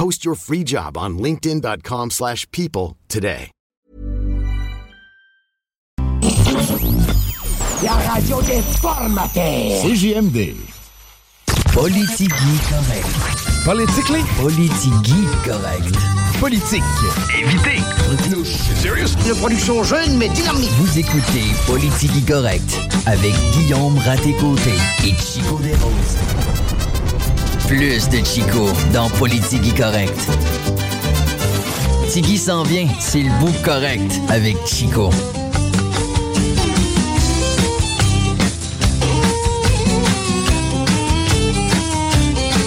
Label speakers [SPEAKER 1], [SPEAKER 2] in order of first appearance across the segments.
[SPEAKER 1] Post your free job on linkedin.com/people slash people today.
[SPEAKER 2] La radio des formateurs.
[SPEAKER 3] CJMD.
[SPEAKER 2] Politigui correct.
[SPEAKER 3] Politically
[SPEAKER 2] Politigui correct.
[SPEAKER 3] politique.
[SPEAKER 2] Évitez.
[SPEAKER 3] Serious?
[SPEAKER 2] Une production jeune mais dynamique. Vous écoutez Politigui correct avec Guillaume Raté-Côté et Chico Desroses. Plus de Chico dans Politigui correct. Tigui s'en vient, c'est le bout correct avec Chico.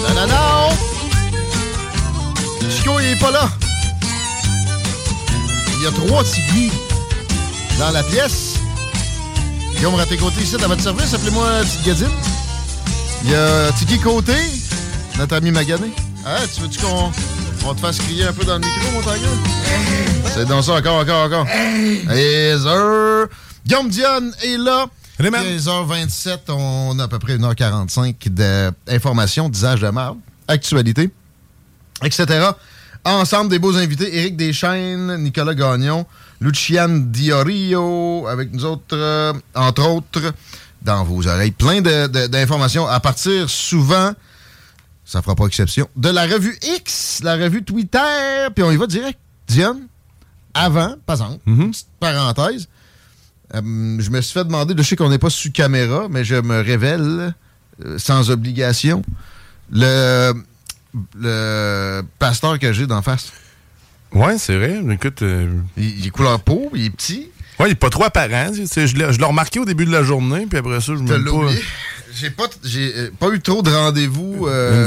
[SPEAKER 4] Non, non, non! Chico, il est pas là. Il y a trois Tigui dans la pièce. Guillaume raté côté ici, à votre service. Appelez-moi Petite Gadine. Il y a Tigui Côté, notre ami Magané. Ah, tu veux-tu qu'on on te fasse crier un peu dans le micro, mon tangueux? C'est dans ça, encore, encore, encore. Et sir, Guillaume Dionne est là. 15h27, on a à peu près 1h45 d'informations, d'usage de marde, actualité, etc. Ensemble des beaux invités, Éric Deschaines, Nicolas Gagnon, Luciane Diorio, avec nous autres, euh, entre autres, dans vos oreilles. Plein de- de- d'informations à partir souvent, ça fera pas exception, de la revue X, la revue Twitter, puis on y va direct. Diane, avant, par exemple, petite parenthèse, euh, je me suis fait demander, je sais qu'on n'est pas sous caméra, mais je me révèle euh, sans obligation. Le, le pasteur que j'ai d'en face.
[SPEAKER 5] Ouais, c'est vrai. Écoute.
[SPEAKER 4] il, est couleur peau, il est petit.
[SPEAKER 5] Ouais, il est pas trop apparent. Je l'ai remarqué au début de la journée, puis après ça, je me
[SPEAKER 4] l'oublié? J'ai pas, j'ai euh, pas eu trop de rendez-vous euh,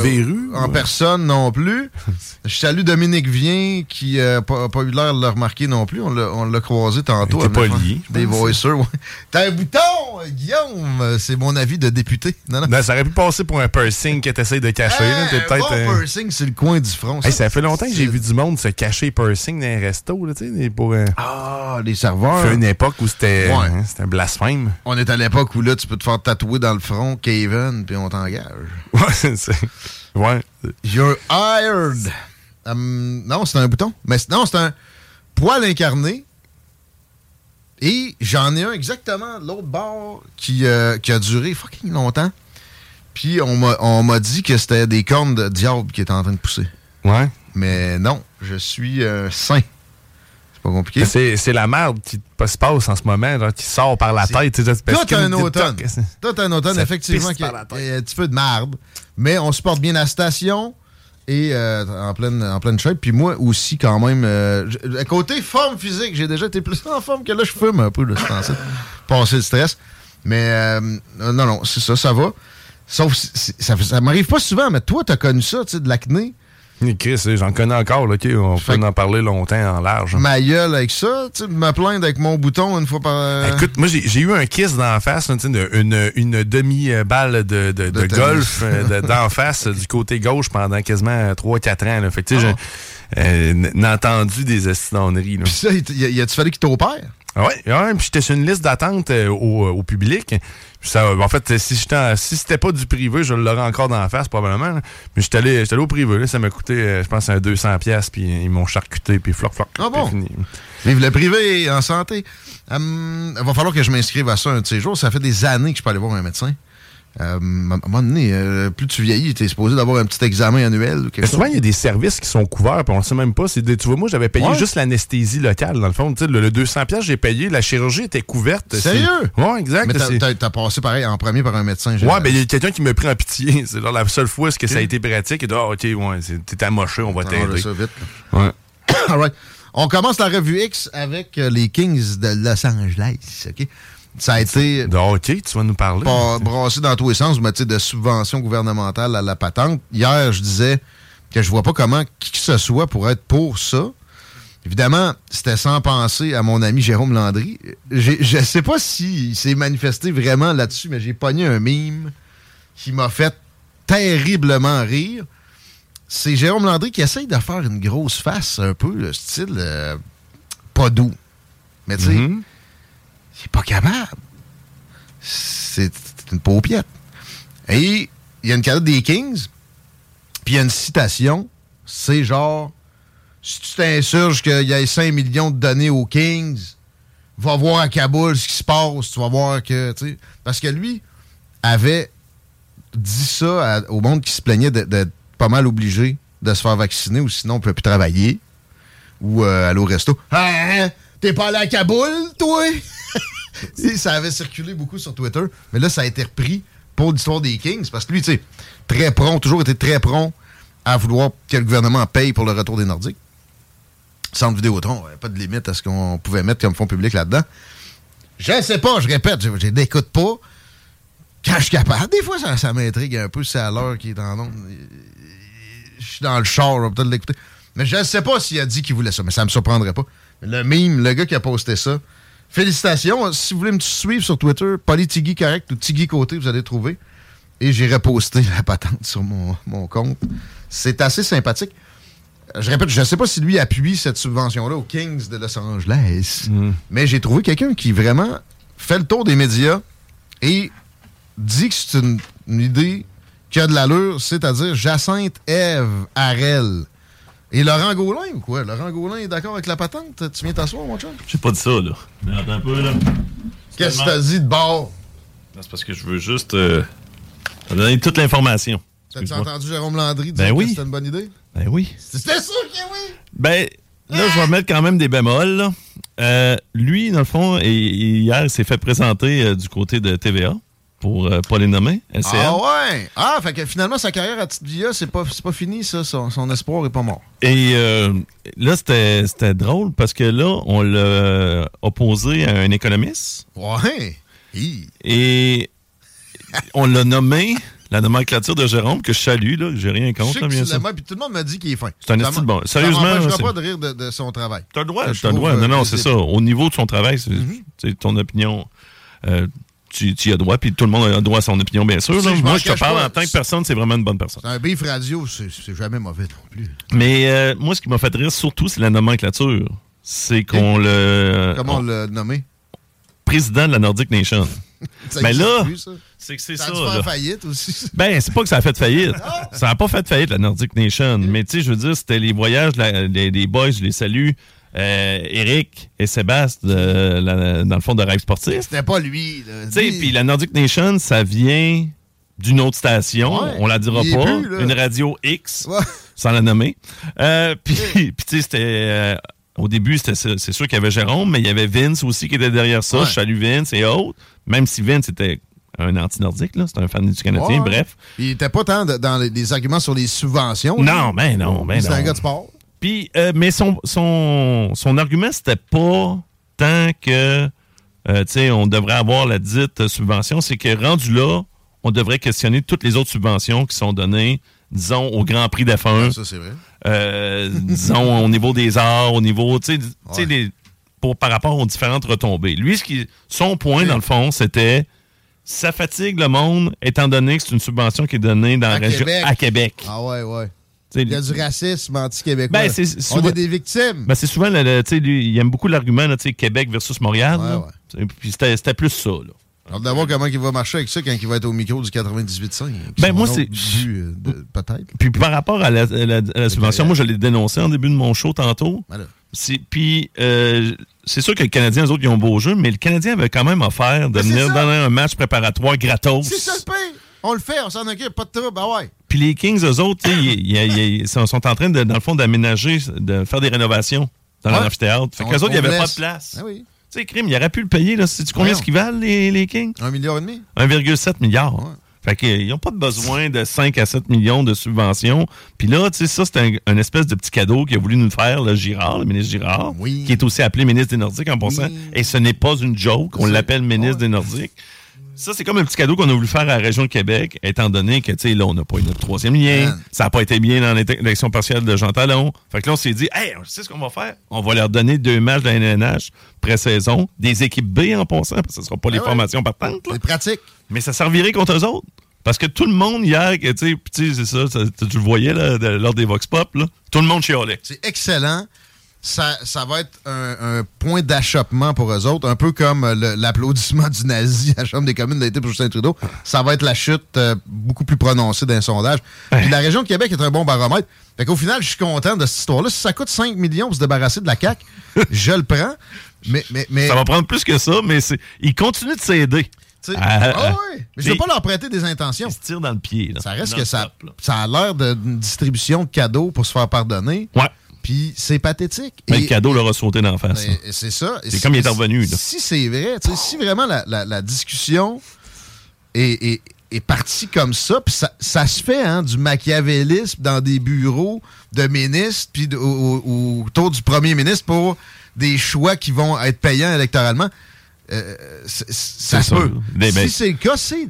[SPEAKER 4] en
[SPEAKER 5] ouais.
[SPEAKER 4] personne non plus. Je salue Dominique Vien qui n'a pas, pas eu l'air de le remarquer non plus. On l'a on l'a croisé tantôt. À
[SPEAKER 5] pas lié,
[SPEAKER 4] Des ouais. T'as un bouton, euh, Guillaume. C'est mon avis de député. Non, non.
[SPEAKER 5] Ben, ça aurait pu passer pour un piercing que t'essayes de cacher. là. T'es
[SPEAKER 4] un
[SPEAKER 5] peut-être.
[SPEAKER 4] bon
[SPEAKER 5] euh,
[SPEAKER 4] piercing, c'est le coin du front.
[SPEAKER 5] Hey, ça fait longtemps que j'ai vu du monde se cacher piercing dans un resto, là, tu sais, pour. euh,
[SPEAKER 4] Ah, les serveurs.
[SPEAKER 5] fait une époque où c'était
[SPEAKER 4] Ouais.
[SPEAKER 5] hein, c'était un blasphème.
[SPEAKER 4] On est à l'époque où là, tu peux te faire tatouer dans le front Kevin, puis on t'engage.
[SPEAKER 5] Ouais, c'est. Ouais.
[SPEAKER 4] You're hired. Hum, non, c'est un bouton. Mais non, c'est un poil incarné. Et j'en ai un exactement de l'autre bord qui, euh, qui a duré fucking longtemps. Puis on m'a- on m'a dit que c'était des cornes de diable qui étaient en train de pousser.
[SPEAKER 5] Ouais.
[SPEAKER 4] Mais non, je suis un saint. Pas compliqué.
[SPEAKER 5] C'est la merde qui se passe en ce moment, là, qui sort par la tête.
[SPEAKER 4] Tout un automne. Tout un automne, effectivement, qui a un petit peu de marde. Mais on supporte bien la station et euh, en, pleine, en pleine shape. Puis moi aussi, quand même, euh, à côté forme physique, j'ai déjà été plus en forme que là, je fume un peu, là, ce temps-ci. Passer le stress. Mais euh, non, non, c'est ça, ça va. Sauf, ça, ça m'arrive pas souvent, mais toi, t'as connu ça, tu sais, de l'acné.
[SPEAKER 5] Chris, j'en connais encore, là, ok, on peut en parler longtemps en large.
[SPEAKER 4] Ma gueule avec ça, tu me plaindre avec mon bouton une fois par... euh,
[SPEAKER 5] Écoute, moi, j'ai eu un kiss d'en face, une, une demi-balle de, de, golf euh, de- d'en face du côté gauche pendant quasiment 3-4 ans. Là. Fait que, tu sais, j'ai euh, entendu des estinonneries.
[SPEAKER 4] Puis ça, y a-tu fallu qu'il t'opère?
[SPEAKER 5] Ah Ouais, ouais, puis j'étais sur une liste d'attente au, au public. Ça, en fait, si en- si c'était pas du privé, je l'aurais encore d'en face probablement. là. Mais j'étais allé, au privé, là, ça m'a coûté, euh, je pense, un 200 pièces puis ils m'ont charcuté, puis floc, floc.
[SPEAKER 4] Ah bon?
[SPEAKER 5] c'est fini.
[SPEAKER 4] Vive le privé en santé. Hum, Il va falloir que je m'inscrive à ça un de ces jours. Ça fait des années que je peux aller voir un médecin. Euh, à un moment donné, euh, plus tu vieillis, tu es supposé d'avoir un petit examen annuel. Ou quelque
[SPEAKER 5] Mais souvent, il y a des services qui sont couverts, puis on ne sait même pas. Des- tu vois, moi, j'avais payé
[SPEAKER 4] Ouais.
[SPEAKER 5] juste l'anesthésie locale, dans le fond. Le, le 200 pièces j'ai payé, la chirurgie était couverte.
[SPEAKER 4] Sérieux?
[SPEAKER 5] Ouais, exact.
[SPEAKER 4] Mais t'as- t'as passé pareil en premier par un médecin
[SPEAKER 5] Ouais,
[SPEAKER 4] général.
[SPEAKER 5] ben il y a quelqu'un qui m'a pris en pitié. C'est la seule fois où que ça a été pratique? Il dit, ah, ok, ouais, t'es amoché, on va
[SPEAKER 4] On va
[SPEAKER 5] t'aider.
[SPEAKER 4] ça vite.
[SPEAKER 5] Ouais.
[SPEAKER 4] All right. On commence la revue X avec euh, les Kings de Los Angeles. OK? Ça a été
[SPEAKER 5] De hockey, tu vas nous parler.
[SPEAKER 4] pas brassé dans tous les sens, mais tu sais, de subventions gouvernementales à la patente. Hier, je disais que je vois pas comment qui que ce soit pour être pour ça. Évidemment, c'était sans penser à mon ami Jérôme Landry. Je sais pas s'il s'est manifesté vraiment là-dessus, mais j'ai pogné un mime qui m'a fait terriblement rire. C'est Jérôme Landry qui essaye de faire une grosse face, un peu, le style euh, pas doux. Mais tu sais,
[SPEAKER 5] Mhm.
[SPEAKER 4] Il est pas capable. C'est une paupiette. Et il y a une carte des Kings, puis il y a une citation. C'est genre, si tu t'insurges qu'il y ait 5 millions de données aux Kings, va voir à Kaboul ce qui se passe, tu vas voir que, parce que lui avait dit ça au monde qui se plaignait d'être pas mal obligé de se faire vacciner ou sinon on ne peut plus travailler ou euh, aller au resto. Ah, hein? T'es pas allé à Kaboul, toi? Ça avait circulé beaucoup sur Twitter, mais là, ça a été repris pour l'histoire des Kings, parce que lui, tu sais, très prompt, toujours été très prompt à vouloir que le gouvernement paye pour le retour des Nordiques. Centre Vidéotron, pas de limite à ce qu'on pouvait mettre comme fonds public là-dedans. Je sais pas, je répète, je, l'écoute pas. Quand je suis capable, des fois, ça, ça m'intrigue un peu, c'est à l'heure qui est en onde. Je suis dans le char, vais peut-être l'écouter. Mais je ne sais pas s'il a dit qu'il voulait ça, mais ça me surprendrait pas. Le mime, le gars qui a posté ça, félicitations. Si vous voulez me suivre sur Twitter, Politigui Correct ou Tigui Côté, vous allez trouver. Et j'ai reposté la patente sur mon, mon compte. C'est assez sympathique. Je répète, je ne sais pas si lui appuie cette subvention-là aux Kings de Los Angeles, mais j'ai trouvé quelqu'un qui vraiment fait le tour des médias et dit que c'est une, une idée qui a de l'allure, c'est-à-dire Jacinthe Eve Harel. Et Laurent Gaulin ou quoi? Laurent Gaulin est d'accord avec la patente? Tu viens t'asseoir, mon chum?
[SPEAKER 6] J'ai pas dit ça, là. Mais attends un peu, là.
[SPEAKER 4] Qu'est-ce que t'as dit de bord?
[SPEAKER 6] C'est parce que je veux juste euh, te donner toute l'information.
[SPEAKER 4] T'as-tu entendu Jérôme Landry dire
[SPEAKER 6] Ben oui.
[SPEAKER 4] que c'était une bonne idée?
[SPEAKER 6] Ben oui.
[SPEAKER 4] C'était sûr que oui!
[SPEAKER 6] Ben, là, je vais mettre quand même des bémols. là. Euh, lui, dans le fond, et, et hier, il s'est fait présenter euh, du côté de TVA pour euh, pas les nommer.
[SPEAKER 4] Ah ouais! Ah, fait que finalement, sa carrière à Petite Via, c'est pas, pas fini, ça. Son, son espoir est pas mort.
[SPEAKER 6] Et euh, là, c'était drôle parce que là, on l'a opposé à un économiste
[SPEAKER 4] Ouais! Hi.
[SPEAKER 6] et on l'a nommé la nomenclature de Jérôme, que je salue, là, que j'ai rien
[SPEAKER 4] Je
[SPEAKER 6] contre,
[SPEAKER 4] sais
[SPEAKER 6] là,
[SPEAKER 4] que
[SPEAKER 6] bien sûr.
[SPEAKER 4] l'aimes, puis tout le monde m'a dit qu'il est fin.
[SPEAKER 6] C'est un
[SPEAKER 4] Ça
[SPEAKER 6] esti de
[SPEAKER 4] m'a-
[SPEAKER 6] bon. Sérieusement,
[SPEAKER 4] Ça m'empêchera
[SPEAKER 6] c'est-
[SPEAKER 4] pas de rire de, de son travail.
[SPEAKER 6] T'as le droit,
[SPEAKER 4] Que je
[SPEAKER 6] t'as le droit. Non,
[SPEAKER 4] euh,
[SPEAKER 6] non, c'est ça. Au niveau de son travail, c'est c'est ton opinion. euh, tu, tu y as droit, puis tout le monde a droit à son opinion, bien sûr. Là.
[SPEAKER 4] je
[SPEAKER 6] Moi, je te parle
[SPEAKER 4] pas.
[SPEAKER 6] en tant que personne, c'est vraiment une bonne personne.
[SPEAKER 4] Un beef radio, c'est jamais mauvais non plus.
[SPEAKER 6] Mais euh, moi, ce qui m'a fait rire surtout, c'est la nomenclature. C'est qu'on le.
[SPEAKER 4] Comment
[SPEAKER 6] on-
[SPEAKER 4] on l'a nommé?
[SPEAKER 6] président de la Nordic Nation. Mais
[SPEAKER 4] existe
[SPEAKER 6] là, c'est que c'est
[SPEAKER 4] Ça
[SPEAKER 6] ça.
[SPEAKER 4] a
[SPEAKER 6] là.
[SPEAKER 4] faillite aussi.
[SPEAKER 6] Ben, c'est pas que ça a fait faillite. ça a pas fait faillite, la Nordic Nation. Mais tu sais, je veux dire, c'était les voyages la- des, des boys, je les salue. Euh, Eric et Sébastien, de la- dans le fond de Rêve Sportif.
[SPEAKER 4] C'était pas lui. là.
[SPEAKER 6] Tu sais,
[SPEAKER 4] Lui,
[SPEAKER 6] puis la Nordic Nation, ça vient d'une autre station.
[SPEAKER 4] Ouais,
[SPEAKER 6] on la dira pas.
[SPEAKER 4] plus, là.
[SPEAKER 6] une radio X,
[SPEAKER 4] Ouais.
[SPEAKER 6] sans la nommer. Euh, puis, puis tu sais, c'était... euh, au début, c'est sûr qu'il y avait Jérôme, mais il y avait Vince aussi qui était derrière ça. Je salue Vince et autres. Même si Vince était un anti-nordique, là. C'était un fan du Canadien,
[SPEAKER 4] Ouais.
[SPEAKER 6] bref.
[SPEAKER 4] Il était pas tant de- dans les, les arguments sur les subventions.
[SPEAKER 6] Non, ben non, ben
[SPEAKER 4] C'est un
[SPEAKER 6] non.
[SPEAKER 4] gars de sport.
[SPEAKER 6] Puis, euh, mais son, son, son argument, c'était pas tant que, euh, tu sais, on devrait avoir la dite subvention, c'est que rendu là, on devrait questionner toutes les autres subventions qui sont données, disons, au Grand Prix d'F1,
[SPEAKER 4] Ça, c'est vrai.
[SPEAKER 6] euh, disons, au niveau des arts, au niveau, tu sais,
[SPEAKER 4] Ouais.
[SPEAKER 6] pour, par rapport aux différentes retombées. Lui, ce qui, son point, dans le fond, c'était ça fatigue le monde, étant donné que c'est une subvention qui est donnée dans
[SPEAKER 4] À
[SPEAKER 6] la région
[SPEAKER 4] Québec.
[SPEAKER 6] à Québec.
[SPEAKER 4] Ah ouais, ouais. Il y a du racisme anti-québécois.
[SPEAKER 6] Ben,
[SPEAKER 4] on est des victimes.
[SPEAKER 6] Ben, c'est souvent, le, le- lui, il aime beaucoup l'argument, Québec versus Montréal.
[SPEAKER 4] Ouais, ouais.
[SPEAKER 6] Puis c'était plus ça, là.
[SPEAKER 4] Alors, de voir comment il va marcher avec ça quand il va être au micro du 98.5.
[SPEAKER 6] Ben, moi, c'est-
[SPEAKER 4] euh, Peut-être.
[SPEAKER 6] Puis par rapport à la, à la- à la subvention, moi, je l'ai dénoncé en début de mon show tantôt.
[SPEAKER 4] Voilà.
[SPEAKER 6] C'est- Puis, euh, c'est sûr que les Canadiens, eux autres, ils ont beau jeu, mais le Canadien avait quand même offert de
[SPEAKER 4] Mais c'est
[SPEAKER 6] venir donner un match préparatoire gratos.
[SPEAKER 4] C'est ça le pire. On le fait, on s'en occupe, pas de trouble, ah ouais.
[SPEAKER 6] Puis les Kings, eux autres, ils- sont, en train, de, dans le fond, d'aménager, de faire des rénovations dans
[SPEAKER 4] Ouais.
[SPEAKER 6] l'amphithéâtre. Fait qu'eux autres, il n'y avait pas de place.
[SPEAKER 4] Ah oui.
[SPEAKER 6] Tu sais, crime, il aurait pu le payer, là. Sais-tu combien ce qu'ils valent, les, les Kings?
[SPEAKER 4] Un milliard et demi?
[SPEAKER 6] 1,7 milliard. Fait qu'ils n'ont pas besoin de 5 à 7 millions de subventions. Puis là, tu sais, ça, c'est un, un espèce de petit cadeau qu'il a voulu nous faire, le Girard, le ministre Girard, qui est aussi appelé ministre des Nordiques en passant. Et ce n'est pas une joke, on l'appelle ministre des Nordiques. Ça, c'est comme un petit cadeau qu'on a voulu faire à la région de Québec, étant donné que, tu sais, là, on n'a pas eu notre troisième lien.
[SPEAKER 4] Man.
[SPEAKER 6] Ça n'a pas été bien dans l'élection partielle de Jean Talon. Fait que là, on s'est dit, hey, tu sais ce qu'on va faire? On va leur donner deux matchs de la NNH pré-saison, des équipes B en passant, parce que ce ne sera pas les
[SPEAKER 4] Ah ouais.
[SPEAKER 6] formations partantes.
[SPEAKER 4] C'est pratique.
[SPEAKER 6] Mais ça servirait contre eux autres. Parce que tout le monde hier, tu sais, tu sais, c'est ça, ça- tu le voyais là, de- lors des Vox Pop, là, tout le monde chialait.
[SPEAKER 4] C'est excellent. Ça, ça va être un, un point d'achoppement pour eux autres, un peu comme euh, l'applaudissement du nazi à la Chambre des communes d'été pour Justin Trudeau. Ça va être la chute euh, beaucoup plus prononcée d'un sondage. Puis la région de Québec est un bon baromètre. Fait qu'au final, je suis content de cette histoire-là. Si ça coûte 5 millions pour se débarrasser de la CAQ, je le prends. Mais, mais, mais
[SPEAKER 6] Ça va prendre plus que ça, mais ils continuent de s'aider. Ah,
[SPEAKER 4] ah
[SPEAKER 6] ah.
[SPEAKER 4] ouais. Mais je veux pas leur prêter des intentions.
[SPEAKER 6] Ils se tirent dans le pied. Là,
[SPEAKER 4] Ça reste que ça, ça a l'air d'une distribution de cadeaux pour se faire pardonner.
[SPEAKER 6] Ouais.
[SPEAKER 4] Puis c'est pathétique.
[SPEAKER 6] Mais
[SPEAKER 4] Et-
[SPEAKER 6] le cadeau leur a sauté d'en face.
[SPEAKER 4] Ben, c'est ça.
[SPEAKER 6] C'est
[SPEAKER 4] si-
[SPEAKER 6] comme il est revenu, là.
[SPEAKER 4] Si c'est vrai, si vraiment la, la- la discussion est, est- est partie comme ça, puis ça, ça se fait, hein, du machiavélisme dans des bureaux de ministres, puis de- au- au- autour du premier ministre pour des choix qui vont être payants électoralement. euh, c'est- ça se peut.
[SPEAKER 6] Des- ben-
[SPEAKER 4] si c'est le cas, c'est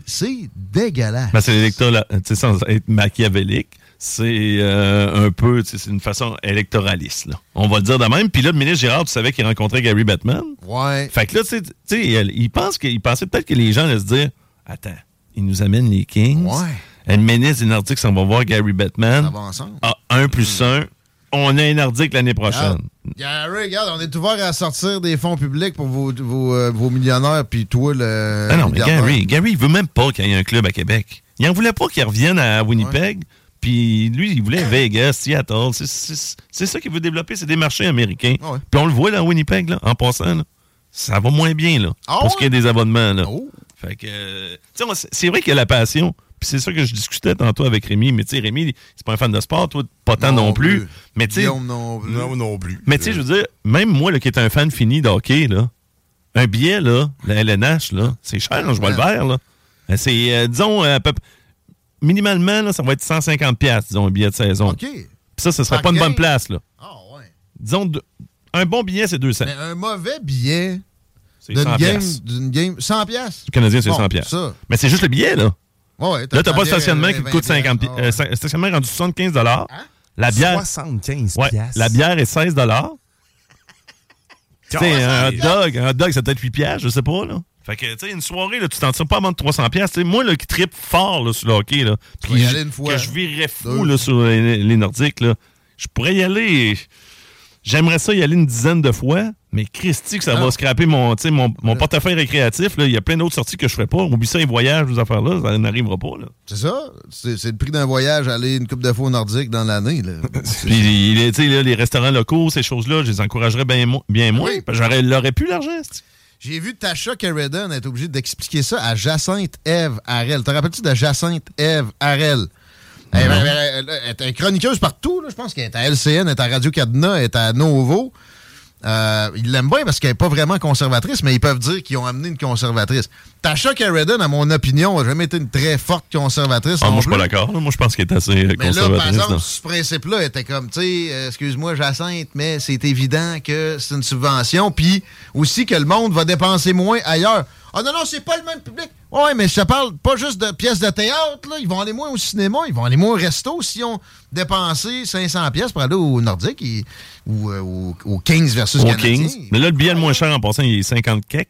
[SPEAKER 4] dégueulasse.
[SPEAKER 6] Ben, c'est l'électorat, sans être machiavélique, c'est euh, un peu, c'est une façon électoraliste. Là. On va le dire de même. Puis là, le ministre Gérard, tu savais qu'il rencontrait Gary Bettman.
[SPEAKER 4] Ouais.
[SPEAKER 6] Fait que là, tu sais, il, il pense qu'il pensait peut-être que les gens allaient se dire Attends, il nous amène les Kings.
[SPEAKER 4] Ouais.
[SPEAKER 6] Le ministre des Nordiques s'en va voir Gary Bettman.
[SPEAKER 4] Ça va ensemble.
[SPEAKER 6] Ah, 1 plus 1. On a un Nordique l'année prochaine.
[SPEAKER 4] Gary, regarde, on est ouvert à sortir des fonds publics pour vos, vos, euh, vos millionnaires, puis toi, le.
[SPEAKER 6] Ah non, mais. Gary, Gary, il veut même pas qu'il y ait un club à Québec. Il en voulait pas qu'il revienne à Winnipeg. Puis lui, il voulait Vegas, Seattle. C'est- C'est c'est ça qu'il veut développer, c'est des marchés américains.
[SPEAKER 4] Ah ouais.
[SPEAKER 6] Puis on le voit là, à Winnipeg, là, en passant. là. Ça va moins bien là,
[SPEAKER 4] Ah
[SPEAKER 6] pour ce qui est des abonnements. Là.
[SPEAKER 4] Oh.
[SPEAKER 6] Fait que, euh, c'est- vrai qu'il y a la passion. Puis c'est ça que je discutais tantôt avec Rémi. Mais tu sais, Rémi, c'est pas un fan de sport, toi, pas tant non, plus. Mais tu sais,
[SPEAKER 4] Guillaume non plus.
[SPEAKER 5] Non, non plus.
[SPEAKER 6] mais tu sais, je veux dire, même moi, là, qui est un fan fini de hockey, là, un billet, là, la LNH, là, c'est cher, là, je vois le vert, là. C'est, euh, disons, à peu- minimalement, là, ça va être 150$, piastres, disons, un billet de saison.
[SPEAKER 4] OK.
[SPEAKER 6] Puis ça, ce serait
[SPEAKER 4] Par
[SPEAKER 6] pas une bonne place, là.
[SPEAKER 4] Ah, ouais.
[SPEAKER 6] Disons, de- un bon billet, c'est 200.
[SPEAKER 4] Mais un mauvais billet
[SPEAKER 6] C'est
[SPEAKER 4] d'une
[SPEAKER 6] 100
[SPEAKER 4] game, d'une game. 100 piastres?
[SPEAKER 6] Le Canadien, c'est
[SPEAKER 4] Bon,
[SPEAKER 6] 100 piastres.
[SPEAKER 4] Ça.
[SPEAKER 6] Mais c'est juste le billet, là.
[SPEAKER 4] Ouais, ouais,
[SPEAKER 6] Là, t'as pas
[SPEAKER 4] le
[SPEAKER 6] le stationnement qui te coûte 50 pi- euh, sta- stationnement rendu 75 La bière,
[SPEAKER 5] 75
[SPEAKER 6] ouais, la bière est 16 Tu sais, un hot dog, un hot dog, ça peut être 8 piastres, je sais pas, là. Fait que, tu sais, une soirée, là, tu t'en tires pas à moins de 300 piastres. Tu sais, moi, là, qui tripe fort, là, sur le hockey, là.
[SPEAKER 4] y aller une fois.
[SPEAKER 6] Que je virerais fou, là, sur les, les Nordiques, là. Je pourrais y aller. J'aimerais ça y aller une dizaine de fois, mais Christy, que ça
[SPEAKER 4] Ah.
[SPEAKER 6] va scraper mon, tu mon, mon portefeuille récréatif, là. Il y a plein d'autres sorties que je ferais pas. Oublie ça, les voyages, les affaires-là, ça n'arrivera pas, là.
[SPEAKER 4] C'est ça. C'est le prix d'un voyage aller une coupe de fois au nordique dans l'année. là.
[SPEAKER 6] Puis, tu là, les restaurants locaux, ces choses-là, je les encouragerais bien, mo- bien moins.
[SPEAKER 4] Oui.
[SPEAKER 6] que J'aurais, plus l'argent,
[SPEAKER 4] J'ai vu Tasha Carradine être obligée d'expliquer ça à Jacinthe Eve Harel. Te rappelles-tu de Jacinthe Eve Harel? Elle, elle- elle- elle- elle est chroniqueuse partout. là. Je pense qu'elle est à LCN, elle est à Radio-Cadena, elle est à Novo. Euh, ils l'aiment bien parce qu'elle n'est pas vraiment conservatrice, mais ils peuvent dire qu'ils ont amené une conservatrice. Tasha Carradine, à mon opinion, n'a jamais été une très forte conservatrice.
[SPEAKER 6] Ah, moi, je suis pas d'accord. Moi, je pense qu'elle est assez euh,
[SPEAKER 4] Mais là, par
[SPEAKER 6] conservatrice.
[SPEAKER 4] exemple,
[SPEAKER 6] non.
[SPEAKER 4] ce principe-là était comme, tu sais, euh, excuse-moi, Jacinthe, mais c'est évident que c'est une subvention, puis aussi que le monde va dépenser moins ailleurs. Ah non, non, c'est pas le même public. Ouais, mais te parle pas juste de pièces de théâtre, là. Ils vont aller moins au cinéma, ils vont aller moins au resto si ont dépensé 500 pièces pour aller au Nordique et- ou euh, au, au Kings versus Canadiens.
[SPEAKER 6] Kings. Mais là, le billet le moins cher en passant, il est 50 kek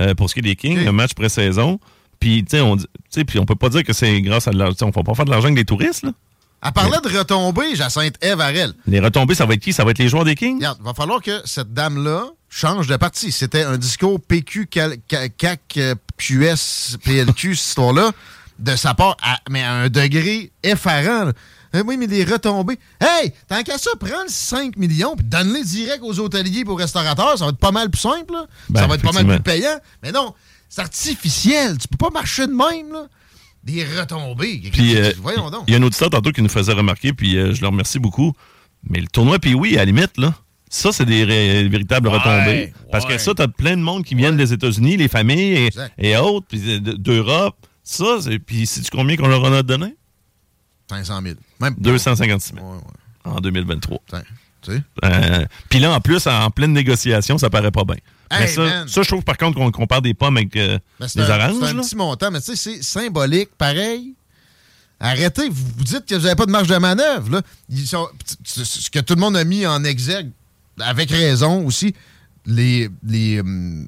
[SPEAKER 6] euh, pour ce qui est des Kings, le match pré-saison. Puis, tu sais, on, on peut pas dire que c'est grâce à de l'argent. On ne va pas faire de l'argent avec des touristes, là.
[SPEAKER 4] Elle parlait de retomber, Jacinthe Eve Harel.
[SPEAKER 6] Les retombées, ça va être qui? Ça va être les joueurs des Kings?
[SPEAKER 4] Regarde, va falloir que cette dame-là change de parti. C'était un discours PQ, CAC, euh, QS, PLQ, cette histoire-là, de sa part, à- mais à un degré effarant. là. Eh oui, mais les retombées. Hey, tant qu'à ça, prends le 5 millions puis donne-les direct aux hôteliers et aux restaurateurs. Ça va être pas mal plus simple. là.
[SPEAKER 6] Ben,
[SPEAKER 4] ça va être pas mal plus payant. Mais non, c'est artificiel. Tu peux pas marcher de même. Là. des retombées.
[SPEAKER 6] Puis, euh,
[SPEAKER 4] Voyons donc.
[SPEAKER 6] Il y a un auditeur tantôt qui nous faisait remarquer, puis euh, je le remercie beaucoup. Mais le tournoi, puis oui, à la limite, là, ça, c'est des ré- véritables
[SPEAKER 4] Ouais,
[SPEAKER 6] retombées. Parce que ça, t'as plein de monde qui viennent des États-Unis, les familles et, autres, puis de- d'Europe. Ça, c'est- puis sais-tu combien qu'on leur en a donné?
[SPEAKER 4] 500 000. Même
[SPEAKER 6] 256 000
[SPEAKER 4] Ouais, ouais.
[SPEAKER 6] en 2023.
[SPEAKER 4] Tiens, tu sais.
[SPEAKER 6] Euh, puis là, en plus, en pleine négociation, ça paraît pas bien. mais ça, ça, je trouve par contre qu'on compare des pommes avec euh, des
[SPEAKER 4] un,
[SPEAKER 6] oranges.
[SPEAKER 4] c'est un
[SPEAKER 6] là.
[SPEAKER 4] petit montant, mais tu sais, c'est symbolique, pareil. Arrêtez, vous, vous dites que vous n'avez pas de marge de manœuvre. Là. Ils sont, ce que tout le monde a mis en exergue, avec raison aussi, les, les, hum,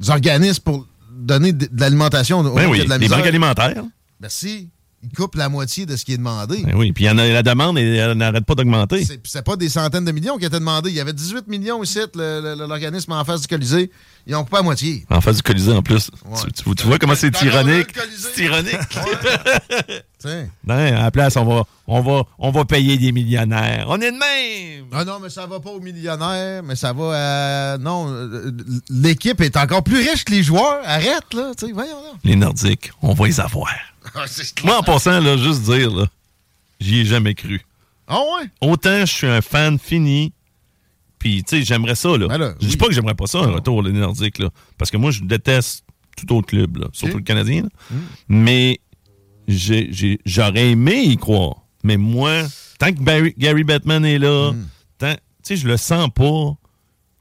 [SPEAKER 4] les organismes pour donner de, de l'alimentation au
[SPEAKER 6] Ben oui,
[SPEAKER 4] de la
[SPEAKER 6] les
[SPEAKER 4] misère.
[SPEAKER 6] banques alimentaires.
[SPEAKER 4] Merci. Ils coupent la moitié de ce qui est demandé.
[SPEAKER 6] Ben oui, puis il y en a, la demande n'arrête pas d'augmenter.
[SPEAKER 4] C'est c'est pas des centaines de millions qui étaient demandés. Il y avait 18 millions ici, le- le- l'organisme en face du Colisée. Ils ont coupé à moitié.
[SPEAKER 6] En face du Colisée, en plus.
[SPEAKER 4] Ouais.
[SPEAKER 6] Tu, tu- tu vois comment c'est ironique? C'est ironique. Non, à la place, on va, on, va, on va payer des millionnaires. On est de même!
[SPEAKER 4] Ah non, mais ça va pas aux millionnaires, mais ça va à... Non, euh, l'équipe est encore plus riche que les joueurs. Arrête, là. Voyons.
[SPEAKER 6] Les Nordiques, on va les avoir.
[SPEAKER 4] Ah,
[SPEAKER 6] Moi, en passant, là, juste dire, là, j'y ai jamais cru.
[SPEAKER 4] Ah ouais?
[SPEAKER 6] Autant je suis un fan fini, puis, tu sais, j'aimerais ça, là.
[SPEAKER 4] Ben là,
[SPEAKER 6] je dis
[SPEAKER 4] oui.
[SPEAKER 6] pas que j'aimerais pas ça, un retour, les Nordiques, là. Parce que moi, je déteste tout autre club, là, surtout le Canadien. là.
[SPEAKER 4] Mm.
[SPEAKER 6] Mais j'aurais aimé y croire. Mais moi, tant que Barry- Gary Batman est là,
[SPEAKER 4] Mm.
[SPEAKER 6] tant- je le sens pas.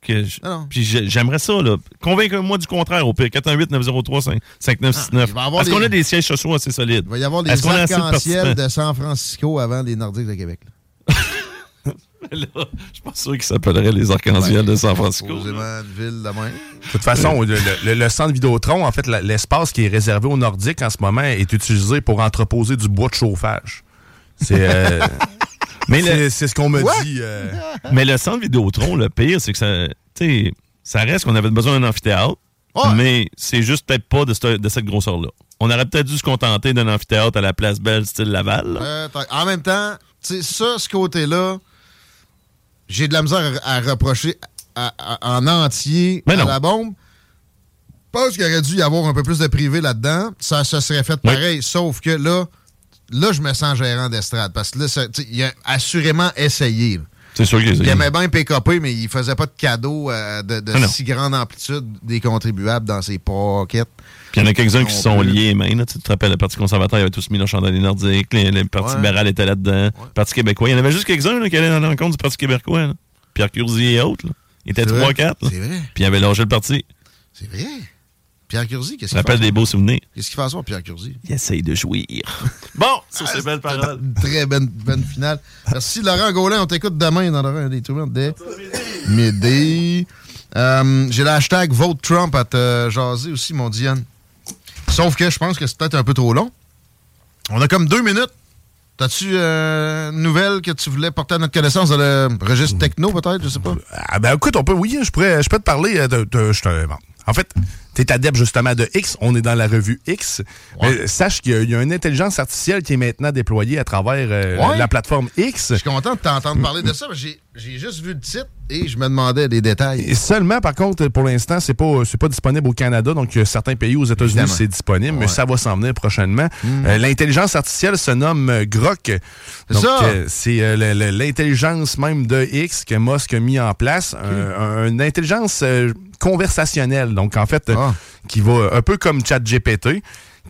[SPEAKER 6] Que je-
[SPEAKER 4] Ah
[SPEAKER 6] puis j'ai- j'aimerais ça, là. Convainc-moi du contraire, au pire. 418-903-5969.
[SPEAKER 4] Ah, il va y avoir
[SPEAKER 6] Est-ce qu'on a des sièges sociaux assez solides?
[SPEAKER 4] Il va y avoir des
[SPEAKER 6] de
[SPEAKER 4] arcs-en-ciel de San Francisco avant les Nordiques de Québec. là.
[SPEAKER 6] Là, je suis pas sûr qu'ils s'appelleraient les arcs-en-ciel de San Francisco.
[SPEAKER 4] Supposément une ville de même.
[SPEAKER 5] De toute façon, le, le- le centre Vidéotron, en fait, l'espace qui est réservé aux Nordiques en ce moment est utilisé pour entreposer du bois de chauffage. C'est euh,
[SPEAKER 6] Mais
[SPEAKER 5] c'est- ce qu'on me dit. euh,
[SPEAKER 6] Mais le centre Vidéotron, le pire, c'est que ça, tu sais, ça reste qu'on avait besoin d'un amphithéâtre,
[SPEAKER 4] Ouais.
[SPEAKER 5] mais
[SPEAKER 6] c'est juste peut-être pas de, cette- de cette grosseur-là. On aurait peut-être dû se contenter d'un amphithéâtre à la place Belle, style Laval.
[SPEAKER 4] Euh, en même temps, tu sais, ça, ce côté-là, j'ai de la misère à, à reprocher à- à- en entier
[SPEAKER 6] Mais
[SPEAKER 4] à
[SPEAKER 6] non.
[SPEAKER 4] la bombe. Je pense qu'il aurait dû y avoir un peu plus de privé là-dedans. Ça se serait fait
[SPEAKER 6] Oui.
[SPEAKER 4] pareil, sauf que là, là, je me sens gérant d'estrade. Parce que là, ça- il a assurément essayé. là.
[SPEAKER 6] C'est sûr qu'il
[SPEAKER 4] Il aimait bien PKP, mais il faisait pas de cadeaux euh, de, de
[SPEAKER 6] Ah
[SPEAKER 4] si grande amplitude des contribuables dans ses pockets.
[SPEAKER 6] Puis il y en a quelques-uns qui sont liés, main. là. Tu te rappelles, le Parti conservateur, il avait tous mis le chandail des Nordiques, le, le Parti
[SPEAKER 4] Ouais.
[SPEAKER 6] libéral était là-dedans, le Parti québécois. Il y en avait juste quelques-uns qui allaient dans l'encontre du Parti québécois. là. Pierre Curzi et autres. là. Il était
[SPEAKER 4] C'est vrai.
[SPEAKER 6] 3-4. là.
[SPEAKER 4] C'est vrai.
[SPEAKER 6] Puis il avait lâché le parti.
[SPEAKER 4] C'est vrai. Pierre Curzi, qu'est-ce
[SPEAKER 6] Ça
[SPEAKER 4] qu'il
[SPEAKER 6] rappelle
[SPEAKER 4] fait?
[SPEAKER 6] des beaux souvenirs.
[SPEAKER 4] Qu'est-ce qu'il fait à soir, Pierre Curzi?
[SPEAKER 6] Il essaye de jouir. bon, sur ces belles paroles.
[SPEAKER 4] Une très bonne, bonne finale. Merci, Laurent Gaulin. On t'écoute demain dans Laurent des Tourments dès midi. Euh, J'ai le hashtag Vote Trump à te jaser aussi, mon Diane. Sauf que je pense que c'est peut-être un peu trop long. On a comme deux minutes. T'as-tu euh, une nouvelle que tu voulais porter à notre connaissance dans le registre techno, peut-être? Je sais pas.
[SPEAKER 5] Ah ben écoute, on peut, oui, je pourrais, je peux te parler euh, de, de- je te- bon. En fait, tu es adepte justement de X. On est dans la revue X. Mais sache qu'il y, a- il y a une intelligence artificielle qui est maintenant déployée à travers euh,
[SPEAKER 4] Ouais.
[SPEAKER 5] la plateforme X.
[SPEAKER 4] Je suis content de t'entendre parler de ça. J'ai juste vu le titre et je me demandais des détails.
[SPEAKER 5] Et seulement, par contre, pour l'instant, c'est pas, c'est pas disponible au Canada. Donc, il y a certains pays aux États-Unis, c'est disponible, mais
[SPEAKER 4] Ouais. Hmm.
[SPEAKER 5] ça va s'en venir prochainement. Euh, L'intelligence artificielle se nomme euh, Grok. Donc,
[SPEAKER 4] ça.
[SPEAKER 5] euh, c'est euh, l'intelligence même de X que Musk a mis en place. Un- une intelligence euh, conversationnelle. Donc, en fait, euh,
[SPEAKER 4] Ah.
[SPEAKER 5] qui va un peu comme ChatGPT,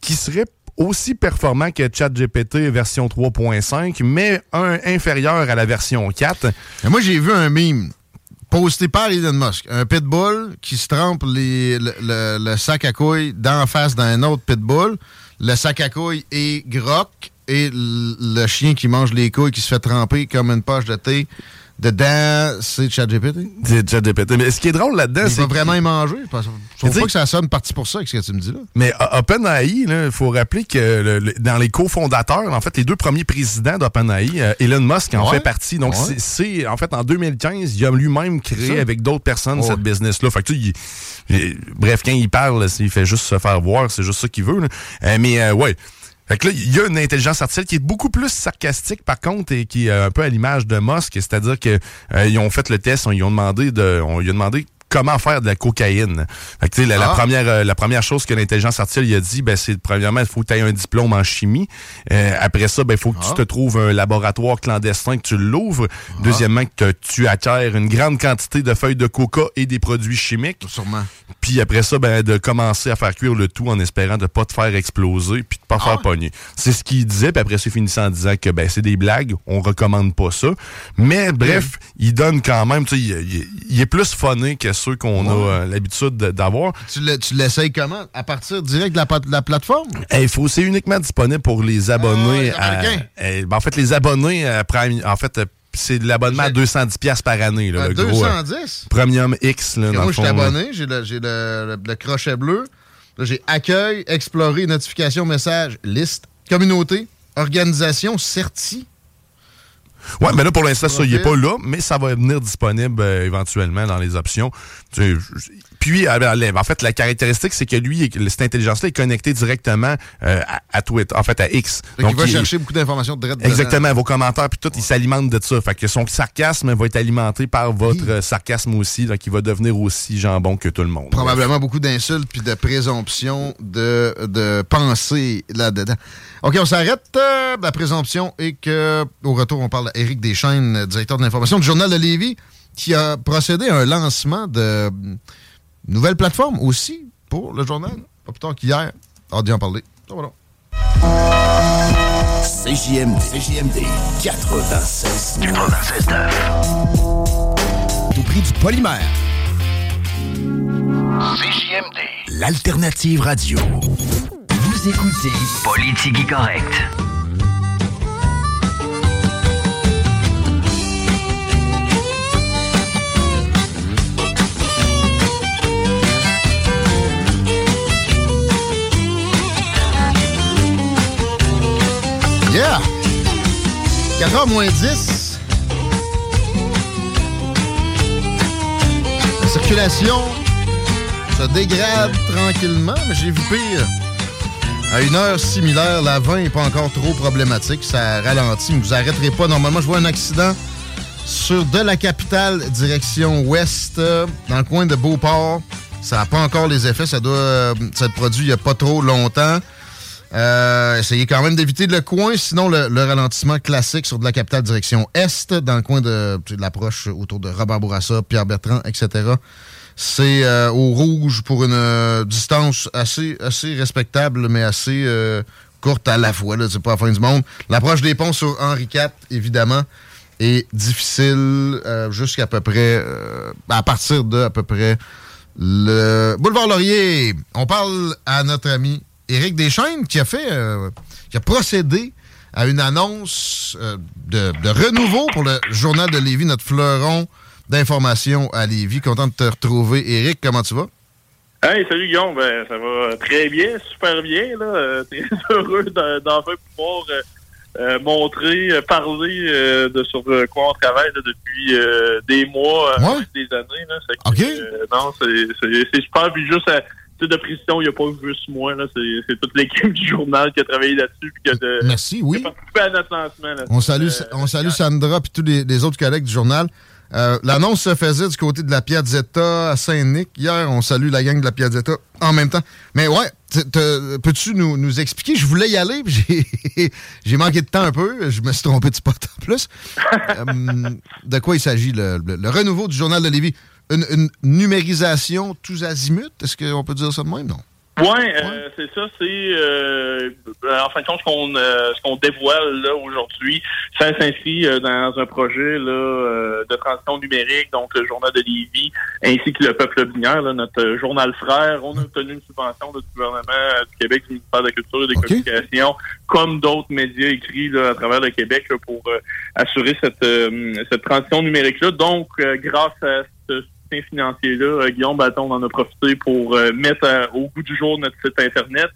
[SPEAKER 5] qui serait aussi performant que ChatGPT version 3.5, mais un inférieur à la version 4.
[SPEAKER 4] Mais moi, j'ai vu un meme posté par Elon Musk. Un pitbull qui se trempe les- le, le- le sac à couilles d'en face d'un autre pitbull. Le sac à couilles est groc et le chien qui mange les couilles qui se fait tremper comme une poche de thé. Dedans, c'est ChatGPT.
[SPEAKER 5] C'est ChatGPT. Mais ce qui est drôle là-dedans,
[SPEAKER 4] Il
[SPEAKER 5] c'est
[SPEAKER 4] va vraiment y manger. Je trouve pas que ça sonne parti pour ça, ce que tu me dis là.
[SPEAKER 5] Mais OpenAI, il faut rappeler que le- le- dans les cofondateurs, en fait, les deux premiers présidents d'OpenAI, euh, Elon Musk en
[SPEAKER 4] Ouais.
[SPEAKER 5] fait partie. Donc,
[SPEAKER 4] Ouais.
[SPEAKER 5] c'est- en fait, en 2015, il a lui-même créé avec d'autres personnes
[SPEAKER 4] Ouais.
[SPEAKER 5] cette business-là. Fait que, tu il- il- bref, quand il parle, il fait juste se faire voir, c'est juste ça qu'il veut. là. Euh, mais, euh, ouais. Fait que là, il y a une intelligence artificielle qui est beaucoup plus sarcastique, par contre, et qui est un peu à l'image de Musk. C'est-à-dire que euh, ont fait le test, on, ils ont demandé de, on lui a demandé comment faire de la cocaïne. Fait que, la, la
[SPEAKER 4] Ah.
[SPEAKER 5] première, euh, la première chose que l'intelligence artificielle il a dit, ben, c'est premièrement, il faut que tu aies un diplôme en chimie. Euh, après ça, ben, il faut que
[SPEAKER 4] Ah.
[SPEAKER 5] tu te trouves un laboratoire clandestin, que tu l'ouvres. Deuxièmement, que tu acquiers une grande quantité de feuilles de coca et des produits chimiques.
[SPEAKER 4] Sûrement.
[SPEAKER 5] Puis après ça, ben, de commencer à faire cuire le tout en espérant de pas te faire exploser puis de pas
[SPEAKER 4] Ah.
[SPEAKER 5] faire pogner. C'est ce qu'il disait, puis après ça, il finissait en disant que ben, c'est des blagues, on recommande pas ça. Mais bref, il donne quand même, tu sais, il, il- il est plus funné que ceux qu'on a euh, l'habitude de- d'avoir.
[SPEAKER 4] Tu le- tu l'essayes comment? À partir direct de la, pa- de la plateforme?
[SPEAKER 5] Il faut, c'est uniquement disponible pour les abonnés.
[SPEAKER 4] Ah, les
[SPEAKER 5] à-
[SPEAKER 4] Américains.
[SPEAKER 5] euh, ben, en fait, les abonnés à Prime, en fait, euh, c'est l'abonnement à 210$ piastres par année. Là,
[SPEAKER 4] À
[SPEAKER 5] le gros, euh,
[SPEAKER 4] 210?
[SPEAKER 5] Premium X. Là, dans
[SPEAKER 4] moi,
[SPEAKER 5] le
[SPEAKER 4] je suis abonné, j'ai le, j'ai le, le- le crochet bleu. Là, j'ai accueil, explorer, notification, message, liste, communauté, organisation, certi.
[SPEAKER 5] Ouais, mais là, pour l'instant, ça, il n'est pas là, mais ça va venir disponible euh, éventuellement dans les options. Tu sais, Puis, euh, ben, en fait, la caractéristique, c'est que lui, cette intelligence-là est connectée directement euh, à, à Twitter, en fait, à X.
[SPEAKER 4] Fait qu'il va
[SPEAKER 5] il-
[SPEAKER 4] chercher beaucoup d'informations de dedans.
[SPEAKER 5] Exactement, vos commentaires, puis tout, il s'alimente de ça. Fait que son sarcasme va être alimenté par votre euh, sarcasme aussi, donc il va devenir aussi jambon que tout le monde.
[SPEAKER 4] Probablement beaucoup d'insultes puis de présomptions de, de pensée là-dedans. OK, on s'arrête. euh, la présomption et que, au retour, on parle à Éric Deschaines, directeur de l'information du Journal de Lévis, qui a procédé à un lancement de nouvelle plateforme aussi pour le journal. Pas plus tard qu'hier. Hâte d'y en parler. Ça va donc.
[SPEAKER 3] CJMD, CJMD 96 96 Tout prix du polymère. CJMD, l'alternative radio.
[SPEAKER 2] Vous écoutez Politique Correct.
[SPEAKER 4] Yeah! 4h moins 10. La circulation se dégrade tranquillement, mais j'ai vu pire. À une heure similaire, la 20 n'est pas encore trop problématique. Ça ralentit, mais vous arrêterez pas. Normalement, je vois un accident sur de la capitale, direction ouest, euh, dans le coin de Beauport. Ça n'a pas encore les effets. Ça doit euh, s'être produit il n'y a pas trop longtemps. Euh, essayez quand même d'éviter le coin, sinon le, le ralentissement classique sur de la capitale direction est, dans le coin de, de l'approche autour de Robert Bourassa, Pierre Bertrand, etc. C'est euh, au rouge pour une euh, distance assez, assez respectable, mais assez euh, courte à la fois. C'est pas la fin du monde. L'approche des ponts sur Henri IV, évidemment, est difficile euh, jusqu'à peu près, euh, à partir de à peu près le boulevard Laurier. On parle à notre ami Éric Deschaines qui a fait, euh, qui a procédé à une annonce euh, de, de renouveau pour le journal de Lévis, notre fleuron d'information à Lévis. Content de te retrouver, Éric. Comment tu vas?
[SPEAKER 7] Hey, salut Guillaume, ben, ça va très bien, super bien, là. Euh, Très heureux d'en- d'enfin pouvoir euh, montrer, parler de sur quoi on travaille là, depuis des mois,
[SPEAKER 4] Ouais.
[SPEAKER 7] des années. Là. Fait que, non, c'est- super. Puis juste à de précision, il n'y a pas juste moi. C'est toute l'équipe du journal qui a travaillé là-dessus.
[SPEAKER 4] Merci, oui.
[SPEAKER 7] qui a participé à notre lancement. là.
[SPEAKER 4] On salue,
[SPEAKER 7] Euh,
[SPEAKER 4] on salue Sandra et tous les, les autres collègues du journal. Euh, L'annonce se faisait du côté de la Piazzetta à Saint-Nic. Hier, on salue la gang de la Piazzetta en même temps. Mais ouais, peux-tu nous, nous expliquer? Je voulais y aller, puis j'ai j'ai manqué de temps un peu. Je me suis trompé de spot en plus. Euh, de quoi il s'agit, le, le- le renouveau du journal de Lévis? Une, une numérisation tous azimuts? Est-ce qu'on peut dire ça de même? Non.
[SPEAKER 7] Ouais, euh, c'est ça. C'est euh, en fin de compte ce qu'on euh, ce qu'on dévoile là aujourd'hui. Ça s'inscrit dans un projet là de transition numérique, donc le journal de Lévis, ainsi que le peuple binaire, là, notre journal frère. On a obtenu une subvention du gouvernement du Québec, du ministère de la Culture et des Communications, comme d'autres médias écrits là, à travers le Québec là, pour assurer cette cette transition numérique là. Donc, grâce à soutien financier-là, euh, Guillaume Bâton en a profité pour euh, mettre à- au goût du jour notre site Internet.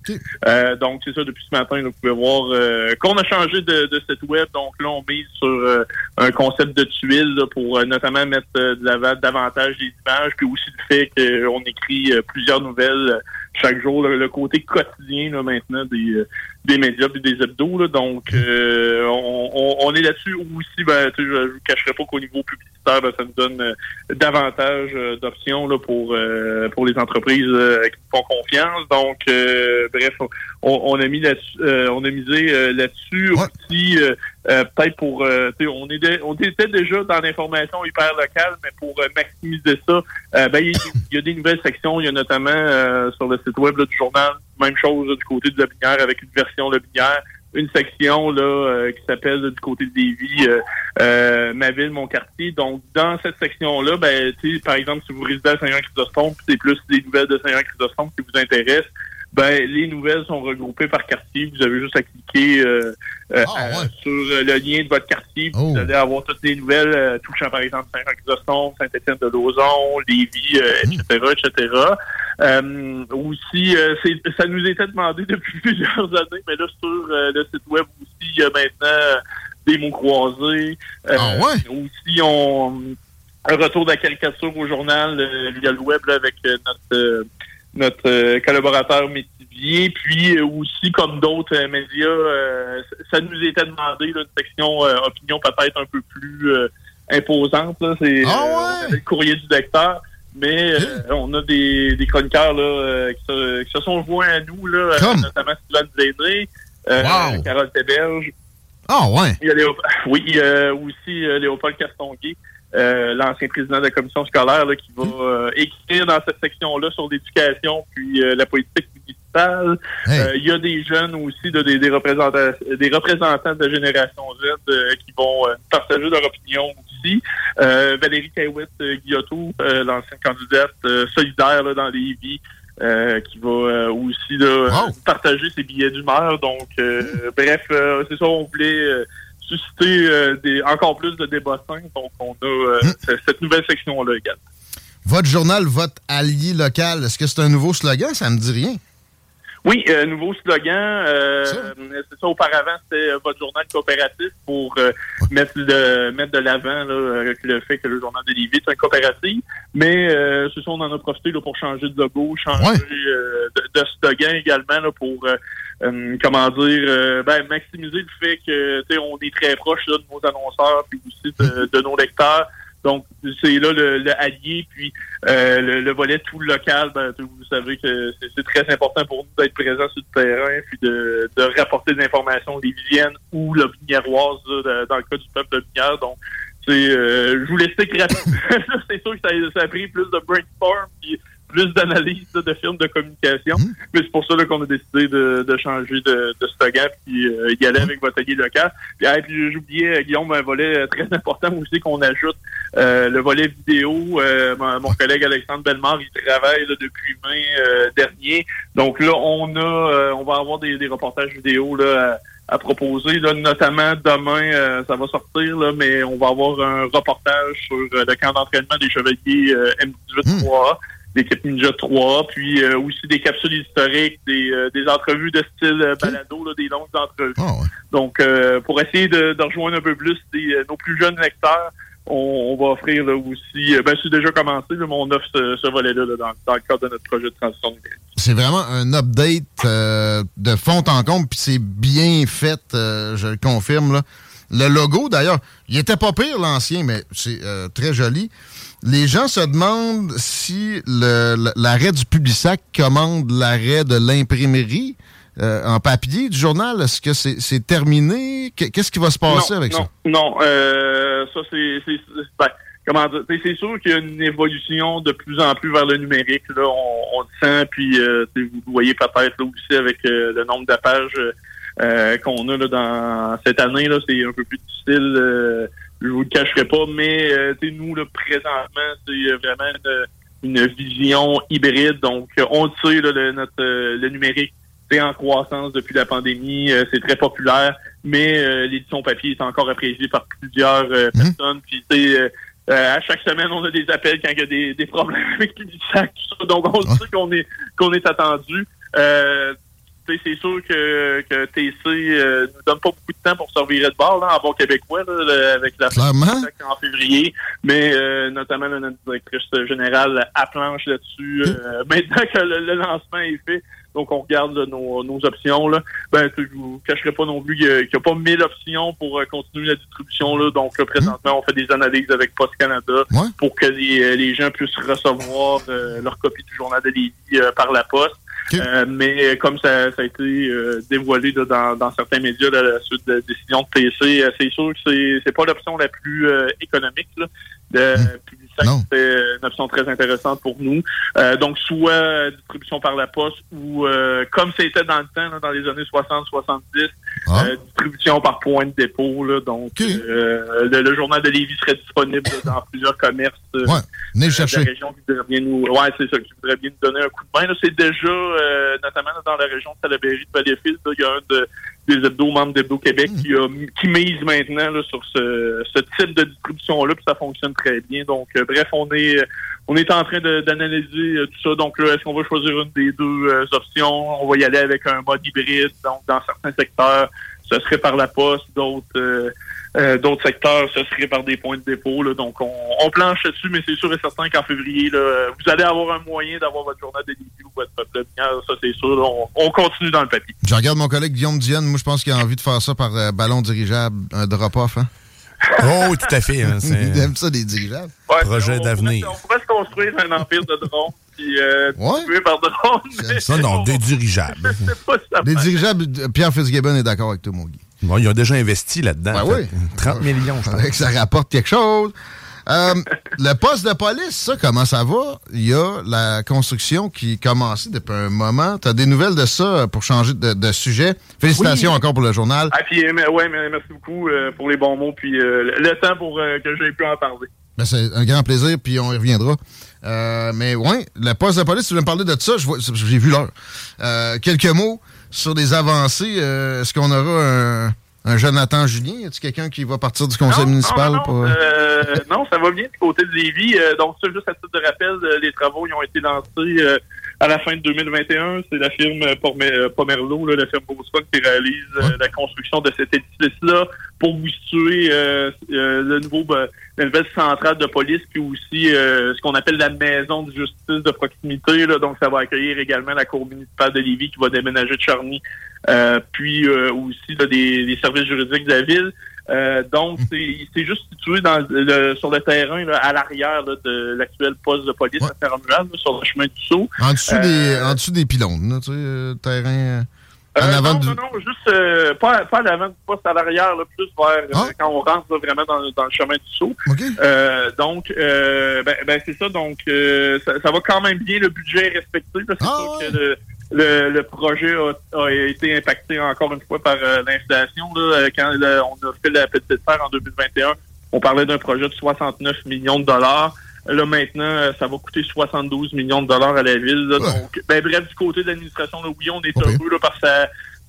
[SPEAKER 7] Euh, donc, c'est ça, depuis ce matin, là, vous pouvez voir euh, qu'on a changé de, de site web. Donc là, on mise sur euh, un concept de tuiles là, pour euh, notamment mettre euh, de davantage des images, puis aussi le fait qu'on écrit euh, plusieurs nouvelles euh, chaque jour. Le, le côté quotidien là, maintenant des, euh, des médias et des hebdos. Là, donc, euh, on, on, est là-dessus aussi. Ben, je ne vous cacherai pas qu'au niveau publicitaire, ben, ça nous donne euh, davantage euh, d'options là, pour pour les entreprises qui font confiance. Donc, bref, on, on, a mis là-dessus, on a misé là-dessus aussi. Peut-être pour on est on était déjà dans l'information hyper locale, mais pour maximiser ça, ben il y, a des nouvelles sections. Il y a notamment sur le site web du journal même chose du côté de la binière avec une version de binière une section là euh, qui s'appelle du côté de Lévis euh, euh, ma ville mon quartier donc dans cette section là ben par exemple si vous résidez à Saint-Jean-Chrysostome c'est plus des nouvelles de Saint-Jean-Chrysostome qui vous intéressent ben les nouvelles sont regroupées par quartier vous avez juste à cliquer ah, sur le lien de votre quartier vous oh. allez avoir toutes les nouvelles touchant par exemple Saint-Jean-Chrysostome Saint-Étienne de Lauson Lévis etc etc euh, aussi, euh, ça nous était demandé depuis plusieurs années, mais là, sur euh, le site web aussi, il y a maintenant des mots croisés.
[SPEAKER 4] ah ouais?
[SPEAKER 7] Aussi, on, un retour de la caricature au journal via le web avec notre notre collaborateur Métivier, puis aussi comme d'autres médias, ça nous était demandé là, une section opinion peut-être un peu plus imposante. C'est
[SPEAKER 4] ah
[SPEAKER 7] le courrier du lecteur. Mais euh, on a des, des chroniqueurs là, euh, qui, se, qui, se, sont joints à nous, là, euh, notamment Sylvain wow. Carole Téberge.
[SPEAKER 4] Ah ouais.
[SPEAKER 7] Il y a oui, aussi Léopold Castonguay, l'ancien président de la commission scolaire, là, qui va écrire dans cette section-là sur l'éducation puis la politique municipale. il y a des jeunes aussi, de, des, des, représentants, des représentants de la génération Z qui vont partager leur opinion euh, Valérie Kaywitt euh, Guillotot, euh, l'ancienne candidate solidaire dans les vies. qui va aussi partager ses billets d'humeur. Donc, bref, c'est ça, on voulait susciter des, encore plus de débats Donc, on a hmm. cette nouvelle section-là également.
[SPEAKER 4] Votre journal, votre allié local, est-ce que c'est un nouveau slogan? Ça me dit rien.
[SPEAKER 7] Oui, euh, nouveau slogan. Euh, c'est ça, auparavant, c'était euh, votre journal coopératif pour euh, mettre, de, mettre de l'avant le fait que le journal de Lévis est un coopératif. Mais c'est ça, on en a profité là, pour changer de logo, changer de, slogan également là, pour comment dire ben, maximiser le fait que on est très proche de nos annonceurs puis aussi de nos lecteurs. Donc, c'est là le, allié, puis euh, le, volet tout local, ben, vous savez que c'est très important pour nous d'être présents sur le terrain, puis de, rapporter des informations lévisiennes ou le binièroise dans le cas du peuple de Binière. Donc, c'est, euh, je vous l'explique rapidement. c'est sûr que ça, ça, a pris plus de brainstorm, puis plus d'analyse de films de communication. Mmh. Mais c'est pour ça qu'on a décidé de, changer de, de slogan puis euh, y aller avec votre guide local. Puis, puis j'oubliais, Guillaume, un volet très important aussi qu'on ajoute, euh, le volet vidéo. Euh, mon, collègue Alexandre Bellemare, il travaille depuis mai dernier. Donc là, on a on va avoir des, reportages vidéo là, à, proposer. Là, notamment demain, ça va sortir, là, mais on va avoir un reportage sur le camp d'entraînement des chevaliers M18-3A l'équipe Ninja 3, puis euh, aussi des capsules historiques, des, euh, des entrevues de style euh, balado, des longues entrevues. Ah, Donc, pour essayer de, rejoindre un peu plus nos plus jeunes lecteurs, on, va offrir là, aussi, ben c'est déjà commencé, mais on offre ce, volet-là dans, le cadre de notre projet de transition numérique.
[SPEAKER 4] C'est vraiment un update de fond en comble, puis c'est bien fait, je le confirme. Là. Le logo, d'ailleurs, il était pas pire l'ancien, mais c'est très joli. Les gens se demandent si l'arrêt du Publisac commande l'arrêt de l'imprimerie euh, en papier du journal. Est-ce que c'est terminé? Qu'est-ce qui va se passer avec
[SPEAKER 7] ça? Non, euh, ça c'est... Ben, comment dire? C'est sûr qu'il y a une évolution de plus en plus vers le numérique. Là, on, le sent, puis euh, vous voyez peut-être aussi avec le nombre de pages qu'on a là, dans cette année, là, c'est un peu plus difficile je vous le cacherai pas, mais euh, nous, là, présentement, c'est euh, vraiment une, vision hybride. Donc, on le sait, le, notre, euh, le numérique, c'est en croissance depuis la pandémie, c'est très populaire, mais l'édition papier est encore appréciée par plusieurs mhm. personnes. Puis, à chaque semaine, on a des appels quand il y a des, des problèmes avec les sacs, tout ça. Donc, on sait qu'on est qu'on est attendu c'est sûr que, que TC euh, nous donne pas beaucoup de temps pour servir de bord là, en bon québécois là, avec la
[SPEAKER 4] Clairement.
[SPEAKER 7] en février, mais euh, notamment là, notre directrice générale à planche là-dessus. Euh, maintenant que le, le lancement est fait, donc on regarde là, nos, nos options. Là. Ben, je vous cacherai pas non plus qu'il n'y a, pas mille options pour euh, continuer la distribution. Là. Donc là, présentement, on fait des analyses avec Post Canada pour que les, euh, les gens puissent recevoir euh, leur copie du journal de Lévis euh, par la poste. Euh, mais euh, comme ça, ça a été euh, dévoilé là, dans, dans certains médias là, à la suite de la décision de PC, euh, c'est sûr que c'est c'est pas l'option la plus euh, économique. Là, de, puis c'est une option très intéressante pour nous. Euh, donc, soit distribution par la poste ou, euh, comme c'était dans le temps, là, dans les années 60-70, euh, distribution par point de dépôt. Là, donc, euh, le, le journal de Lévis serait disponible dans plusieurs commerces
[SPEAKER 4] Ouais, venez
[SPEAKER 7] de la région qui voudrait bien nous, ouais, c'est ça, qui voudrait bien nous donner un coup de main. C'est déjà, euh, notamment là, dans la région de Salaberry, de Valleyfield, il y a un de, des hebdos membres d'Hebdo Québec
[SPEAKER 4] Mmh.
[SPEAKER 7] qui, a, qui mise maintenant là, sur ce, ce type de distribution-là, puis ça fonctionne très bien. Donc, euh, bref, on est on est en train d'analyser euh, tout ça. Donc, là, est-ce qu'on va choisir une des deux euh, options? On va y aller avec un mode hybride. Donc, dans certains secteurs, ce serait par la poste, d'autres euh, euh, d'autres secteurs, ce serait par des points de dépôt. là. Donc, on, on planche dessus, mais c'est sûr et certain qu'en février, là, vous allez avoir un moyen d'avoir votre journal de Lévis ou votre peuple ça c'est sûr. On, on continue dans le papier.
[SPEAKER 4] Je regarde mon collègue Guillaume Dionne. Moi, je pense qu'il a envie de faire ça par euh, ballon dirigeable, un drop-off. Hein?
[SPEAKER 5] Oh, tout à fait. hein, c'est-
[SPEAKER 4] Il aime ça, des dirigeables.
[SPEAKER 7] Ouais,
[SPEAKER 5] Projet
[SPEAKER 7] on-
[SPEAKER 5] d'avenir.
[SPEAKER 7] On pourrait se construire un empire de drones, puis euh, distribuer par drone. mais
[SPEAKER 5] Ça, non, des dirigeables.
[SPEAKER 7] pas ça
[SPEAKER 4] Des dirigeables, Pierre Fitzgibbon est d'accord avec toi, mon Guy.
[SPEAKER 5] Bon, ils ont déjà investi là-dedans.
[SPEAKER 4] Ben
[SPEAKER 5] en
[SPEAKER 4] oui.
[SPEAKER 5] fait. 30 millions, je pense.
[SPEAKER 4] Que ça rapporte quelque chose. Euh, le poste de police, ça, comment ça va? Il y a la construction qui est commencée depuis un moment. Tu as des nouvelles de ça pour changer de, de sujet? Félicitations
[SPEAKER 7] Oui.
[SPEAKER 4] encore pour le journal.
[SPEAKER 7] Ah, puis, mais- ouais, mais merci beaucoup euh, pour les bons mots, puis euh, le, le temps pour euh, que j'ai pu en parler.
[SPEAKER 4] Ben, c'est un grand plaisir, puis on y reviendra. Euh, mais ouais, le poste de police, tu veux me parler de ça? J'ai vu l'heure. Euh, quelques mots sur des avancées. Euh, Est-ce qu'on aura un, un Jonathan Julien? Y a-t-il quelqu'un qui va partir du conseil municipal?
[SPEAKER 7] Non,
[SPEAKER 4] pour...
[SPEAKER 7] non, euh, non, ça va bien du côté de Lévis. Euh, donc, ça, juste à titre de rappel, euh, les travaux ils ont été lancés euh, à la fin de 2021. C'est la firme euh, Pomerleau, là, la firme Boston, qui réalise euh, la construction de cet édifice-là pour vous situer euh, euh, le nouveau, ben, la nouvelle centrale de police, puis aussi euh, ce qu'on appelle la maison de justice de proximité. Là. Donc, ça va accueillir également la cour municipale de Lévis qui va déménager de Charny, euh, puis euh, aussi là, des, des services juridiques de la ville. Euh, donc, c'est c'est juste situé dans le, sur le terrain, là, à l'arrière de l'actuel poste de police à Ferramural, là, sur le chemin du Sceau.
[SPEAKER 4] En dessous,
[SPEAKER 7] Euh,
[SPEAKER 4] des, en dessous des pylônes, là, tu sais, euh, terrain. euh,
[SPEAKER 7] Euh,
[SPEAKER 4] avant
[SPEAKER 7] non,
[SPEAKER 4] du.
[SPEAKER 7] non, non, juste euh, pas, pas à l'avant du poste, à l'arrière, plus vers
[SPEAKER 4] Ah.
[SPEAKER 7] euh, quand on rentre là, vraiment dans, dans le chemin du. Euh, donc, euh, ben, ben, c'est ça. Donc, euh, ça, ça va quand même bien. Le budget est respecté. C'est
[SPEAKER 4] Ah,
[SPEAKER 7] sûr que le, le, le projet a, a été impacté encore une fois par euh, l'inflation. Euh, Quand on a fait la petite serre en 2021, on parlait d'un projet de 69 millions de dollars. Là, maintenant, euh, ça va coûter 72 millions de dollars à la ville. là. Donc, ben, bref, du côté de l'administration, oui, on est heureux là, parce que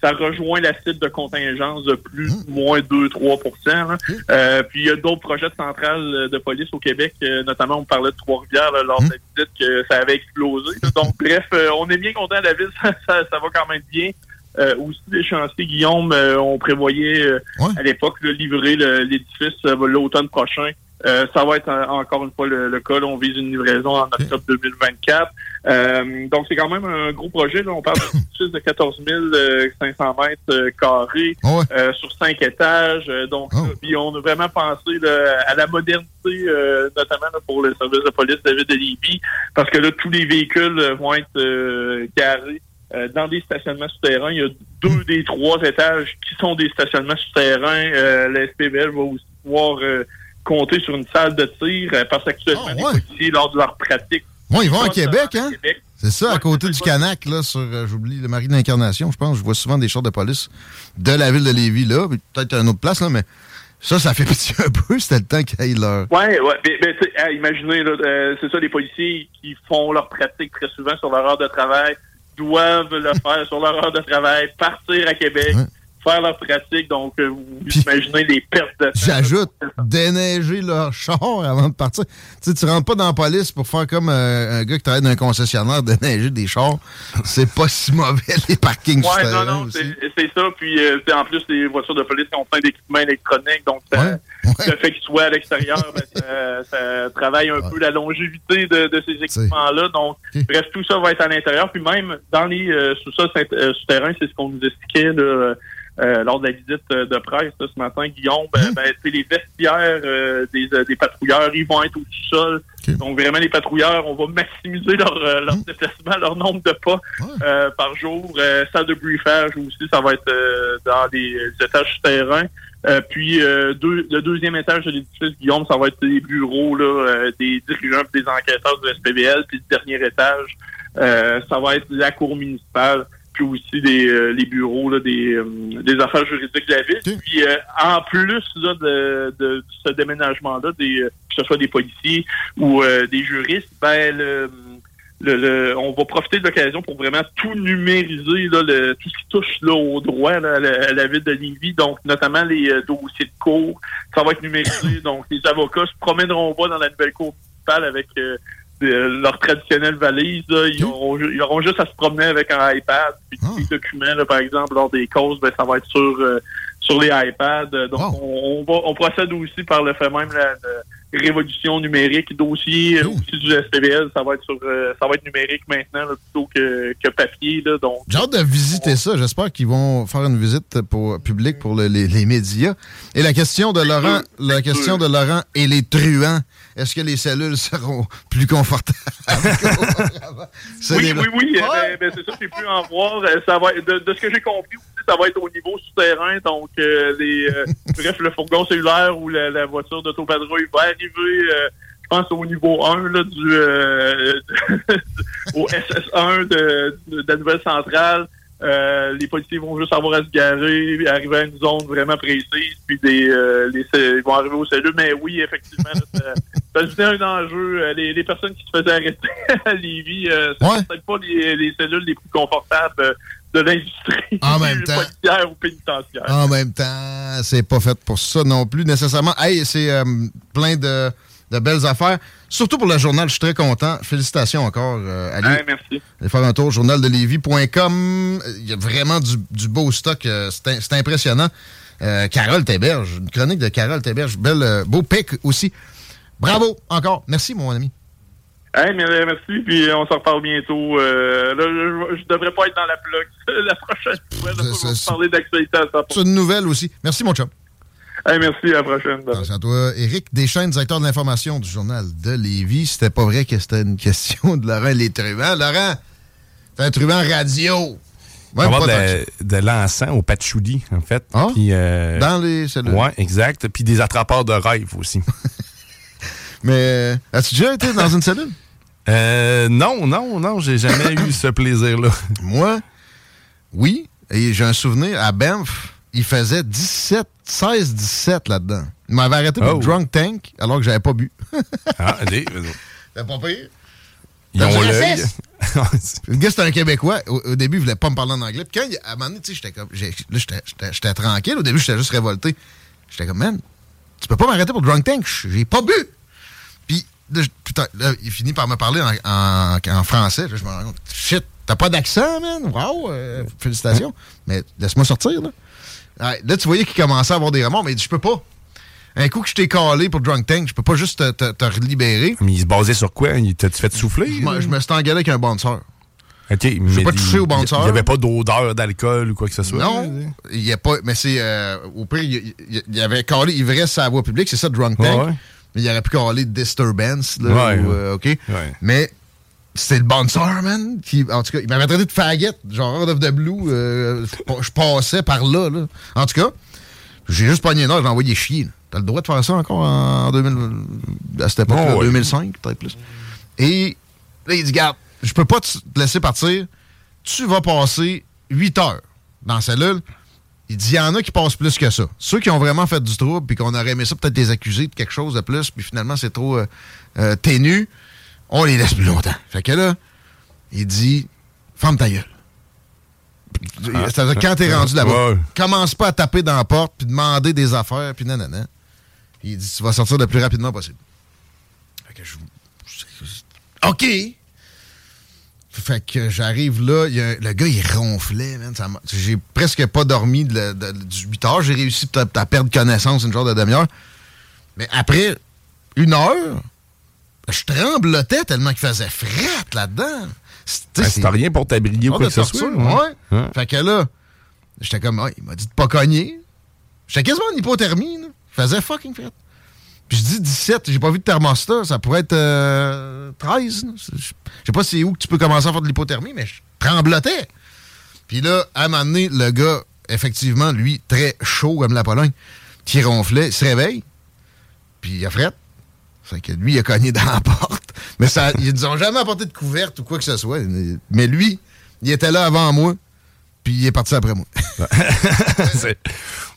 [SPEAKER 7] ça, rejoint la cible de contingence de plus ou moins 2-3 là. Euh, Puis il y a d'autres projets de centrales euh, de police au Québec, euh, notamment on parlait de Trois-Rivières lors de la visite que ça avait explosé. Donc bref, euh, on est bien content de la ville, ça, ça, ça va quand même bien. Euh, aussi des chantiers, Guillaume, euh, on prévoyait euh, à l'époque de livrer l'édifice l'automne prochain. Euh, ça va être euh, encore une fois le, le cas. là. on vise une livraison en octobre 2024. Euh, donc, c'est quand même un gros projet. Là. On parle d'un édifice de 14 500 mètres euh, carrés euh, sur cinq étages. Euh, donc, là, puis on a vraiment pensé là, à la modernité, euh, notamment là, pour le service de police de la ville de Lévis, parce que là, tous les véhicules euh, vont être euh, garés euh, dans des stationnements souterrains. Il y a deux des trois étages qui sont des stationnements souterrains. Euh, la SPVL va aussi pouvoir euh, compter sur une salle de tir euh, parce qu'actuellement, les policiers, lors de leur pratique,
[SPEAKER 4] Moi, ils vont à Québec, hein? C'est ça, à côté du Canac, là, sur, euh, j'oublie, le Marie de l'Incarnation, je pense. Je vois souvent des chars de police de la ville de Lévis, là. Peut-être à une autre place, là, mais ça, ça fait pitié un peu. C'était le temps qu'ils aillent leur.
[SPEAKER 7] Ouais, ouais. Mais, mais, tu sais, ah, imaginez, là, euh, c'est ça, les policiers qui font leur pratique très souvent sur leur heure de travail doivent le faire sur leur heure de travail, partir à Québec, faire leur pratique. Donc, euh, vous imaginez les pertes de temps.
[SPEAKER 4] J'ajoute, déneiger leur char avant de partir. Tu sais, tu rentres pas dans la police pour faire comme euh, un gars qui travaille dans un concessionnaire, déneiger des chars. C'est pas si mauvais, les parkings
[SPEAKER 7] Ouais, non, non, c'est ça. Puis, euh, en plus, les voitures de police ont plein d'équipements électroniques. Donc, le fait qu'ils soient à l'extérieur, ben, ça, travaille un peu la longévité de, de ces équipements-là. Donc, bref, tout ça va être à l'intérieur. Puis même dans les sous-sols souterrains, c'est ce qu'on nous expliquait là, euh, lors de la visite euh, de presse ce matin, Guillaume, ben, hein? ben les vestiaires euh, des, des, patrouilleurs, ils vont être au sol. Donc vraiment, les patrouilleurs, on va maximiser leur, leur hein? déplacement, leur nombre de pas par jour. salle de briefage aussi, ça va être dans les, étages souterrains. Puis deux, le deuxième étage de l'édifice, Guillaume, ça va être les bureaux là, des dirigeants et des enquêteurs du SPBL. Puis le dernier étage, ça va être la cour municipale puis aussi des, euh, les bureaux là, des, euh, des affaires juridiques de la ville. Puis euh, en plus là, de, de ce déménagement-là, des, que ce soit des policiers ou des juristes, ben le, le, on va profiter de l'occasion pour vraiment tout numériser, là, le, tout ce qui touche là, au droit là, à, la, ville de Lévis, donc notamment les dossiers de cours. Ça va être numérisé, donc les avocats se promèneront pas dans la nouvelle cour municipale avec leur traditionnelle valise, ils, auront, juste à se promener avec un iPad. Puis ah. les documents, par exemple, lors des causes, ben, ça va être sur, euh, sur les iPads. Donc, on, va, on procède aussi par le fait même la, révolution numérique. Dossier aussi du SPVL, ça va être sur euh, ça va être numérique maintenant plutôt que, que papier. Là, donc,
[SPEAKER 4] J'ai hâte de visiter ça. J'espère qu'ils vont faire une visite pour publique pour les, les, médias. Et la question de Laurent, la question de Laurent et les truands est-ce que les cellules seront plus confortables?
[SPEAKER 7] oui, oui, oui, ben, ben, c'est ça, j'ai pu en voir. Euh, ça va, de, de ce que j'ai compris aussi, ça va être au niveau souterrain. Donc, euh, les, euh, bref, le fourgon cellulaire ou la, voiture d'autopatrouille va arriver je pense au niveau 1 là, du, au SS1 de, de, la nouvelle centrale. Euh, les policiers vont juste avoir à se garer, arriver à une zone vraiment précise, puis des, euh, les, ils vont arriver au cellules. Mais oui, effectivement, ça, un enjeu. Euh, les, les, personnes qui se faisaient arrêter à Lévis, euh, c'est peut-être pas les, les, cellules les plus confortables de l'industrie
[SPEAKER 4] en même temps
[SPEAKER 7] policière ou pénitentiaire.
[SPEAKER 4] En même temps, c'est pas fait pour ça non plus nécessairement. Hey, c'est plein de de belles affaires. Surtout pour le journal, je suis très content. Félicitations encore, euh,
[SPEAKER 7] Ali. merci.
[SPEAKER 4] Allez faire un tour, journaldelévis.com. Il y a vraiment du, beau stock. Euh, c'est impressionnant. Euh, Carole Théberge, une chronique de Carole Théberge. Belle, euh, beau pic aussi. Bravo encore. Merci, mon ami.
[SPEAKER 7] Hey, merci, puis on se reparle bientôt. là, je, ne devrais pas être dans la plug la prochaine fois. On va parler d'actualité à
[SPEAKER 4] C'est une nouvelle aussi. Merci, mon chum
[SPEAKER 7] merci, à la prochaine.
[SPEAKER 4] Merci à toi. Éric Deschaines, directeur de l'information du journal de Lévis. C'était pas vrai que c'était une question de Laurent Les Truands. Laurent, t'es un truand radio.
[SPEAKER 5] Ouais, On va de, de l'encens au patchouli, en fait.
[SPEAKER 4] Ah? Euh, dans les cellules.
[SPEAKER 5] Oui, exact. Puis des attrapeurs de rêve aussi.
[SPEAKER 4] Mais euh, as-tu déjà été dans une cellule?
[SPEAKER 5] Euh, non, non, non, j'ai jamais eu ce plaisir-là.
[SPEAKER 4] Moi, oui. Et j'ai un souvenir à Banff il faisait 17, 16, 17 là-dedans. Il m'avait arrêté pour oh. Drunk Tank alors que j'avais pas bu.
[SPEAKER 5] ah, allez,
[SPEAKER 4] T'as pas payé?
[SPEAKER 5] Ils ont l'œil.
[SPEAKER 4] le gars, c'était un Québécois. Au, début, il voulait pas me parler en anglais. Puis quand, à un moment donné, tu sais, j'étais comme. J'étais tranquille. Au début, j'étais juste révolté. J'étais comme, man, tu peux pas m'arrêter pour Drunk Tank? J'ai pas bu. Puis, putain, là, il finit par me parler en, en, français. Là, je me rends compte, shit, t'as pas d'accent, man? Wow, euh, félicitations. Mais laisse-moi sortir, là là, tu voyais qu'il commençait à avoir des remords, mais il dit, je peux pas. Un coup que je t'ai calé pour Drunk Tank, je peux pas juste te, te, libérer.
[SPEAKER 5] Mais il se basait sur quoi? Il t'a-tu fait souffler?
[SPEAKER 4] Je, me suis engueulé avec un bouncer.
[SPEAKER 5] OK,
[SPEAKER 4] mais. pas touché au bouncer.
[SPEAKER 5] Il n'y avait pas d'odeur d'alcool ou quoi que ce soit?
[SPEAKER 4] Non. Il y a pas. Mais c'est. Euh, au pire, il, y avait calé ivresse à la voie publique, c'est ça, Drunk Tank. Mais il aurait pu caler Disturbance, là. Euh, OK. Mais c'était le bouncer, man. Qui, en tout cas, il m'avait traité de faggot, genre Out of the Blue. Euh, je passais par là, là. En tout cas, j'ai juste pogné là, j'ai envoyé chier. T'as le droit de faire ça encore en 2000, à cette époque 2005, peut-être plus. Et là, il dit, garde, je peux pas te laisser partir. Tu vas passer 8 heures dans la cellule. Il dit, il y en a qui passent plus que ça. Ceux qui ont vraiment fait du trouble, puis qu'on aurait aimé ça peut-être les accuser de quelque chose de plus, puis finalement, c'est trop euh, euh, ténu on les laisse plus longtemps. Fait que là, il dit, ferme ta gueule. Ah. quand t'es rendu là-bas, commence pas à taper dans la porte puis demander des affaires puis nanana. Puis il dit tu vas sortir le plus rapidement possible. Fait que je, OK. Fait que j'arrive là, le gars il ronflait, J'ai presque pas dormi de, du 8 heures. J'ai réussi à, perdre connaissance une genre de demi-heure. Mais après une heure, je tremblotais tellement qu'il faisait fret là-dedans.
[SPEAKER 5] C'était rien pour t'abriller ou quoi que ce soit.
[SPEAKER 4] Ouais. Fait que là, j'étais comme, il m'a dit de pas cogner. J'étais quasiment en hypothermie. Là. Je faisais fucking fret. Puis je dis 17, j'ai pas vu de thermostat, ça pourrait être 13. Euh, je sais pas c'est où que tu peux commencer à faire de l'hypothermie, mais je tremblotais. Puis là, à un moment donné, le gars, effectivement, lui, très chaud comme la Pologne, qui ronflait, se réveille, puis il a fret. Fait que lui, il a cogné dans la porte. Mais ça, ils nous ont jamais apporté de couverte ou quoi que ce soit. Mais lui, il était là avant moi, puis il est parti après moi.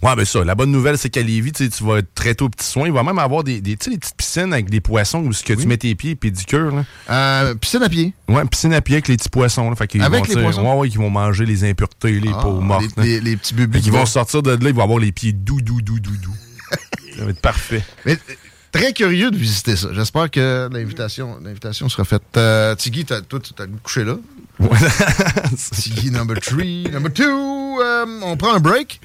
[SPEAKER 5] ouais, mais ça, la bonne nouvelle, c'est qu'à Lévis, tu vas être très tôt au petit soin. Il va même avoir des, des, des petites piscines avec des poissons où que tu mets tes pieds et du cœur.
[SPEAKER 4] Euh, piscine à pied.
[SPEAKER 5] Ouais, piscine à pied avec les petits poissons. Là. Fait
[SPEAKER 4] avec les poissons?
[SPEAKER 5] Ouais, ouais, qui vont manger les impuretés, les ah, peaux mortes.
[SPEAKER 4] Les, les, petits bébés.
[SPEAKER 5] Qui vont sortir de là, ils vont avoir les pieds doux, doux, doux, doux, doux. ça va être parfait.
[SPEAKER 4] Mais très curieux de visiter ça. J'espère que l'invitation, l'invitation sera faite. Euh, Tiggy, toi, tu as couché là? Tiggy number three, number two. Euh, on prend un break.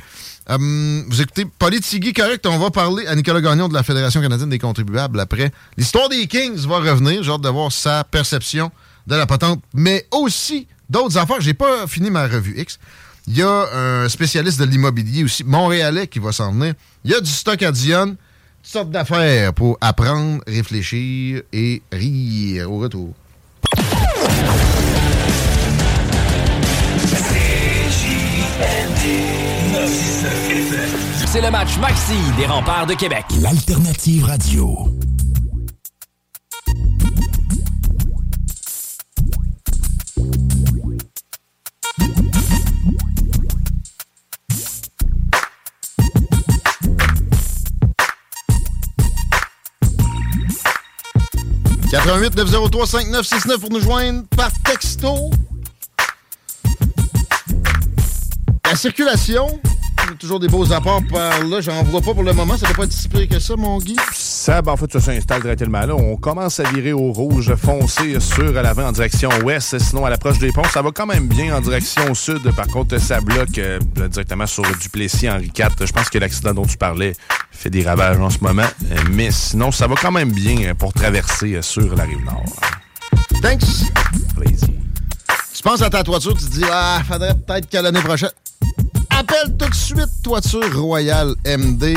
[SPEAKER 4] Euh, vous écoutez Tiggy, correct. On va parler à Nicolas Gagnon de la Fédération canadienne des contribuables après. L'histoire des Kings va revenir. J'ai hâte de voir sa perception de la patente, mais aussi d'autres affaires. J'ai pas fini ma revue X. Il y a un spécialiste de l'immobilier aussi, montréalais, qui va s'en venir. Il y a du stock à Dionne sortes d'affaires pour apprendre, réfléchir et rire au retour.
[SPEAKER 8] C'est le match Maxi des remparts de Québec.
[SPEAKER 3] L'alternative radio.
[SPEAKER 4] 88 903 5969 pour nous joindre par texto. La circulation, toujours des beaux apports par là. J'en vois pas pour le moment. Ça ne pas être si que ça, mon Guy.
[SPEAKER 5] Ça, ben, en fait, ça s'installe directement là. On commence à virer au rouge foncé sur à l'avant en direction ouest. Sinon, à l'approche des ponts, ça va quand même bien en direction sud. Par contre, ça bloque euh, directement sur Duplessis Henri IV. Je pense que l'accident dont tu parlais fait des ravages en ce moment. Mais sinon, ça va quand même bien pour traverser sur la rive nord.
[SPEAKER 4] Thanks. Plaisir. Tu penses à ta toiture, tu te dis, ah, faudrait peut-être qu'à l'année prochaine. Appelle tout de suite Toiture Royale MD.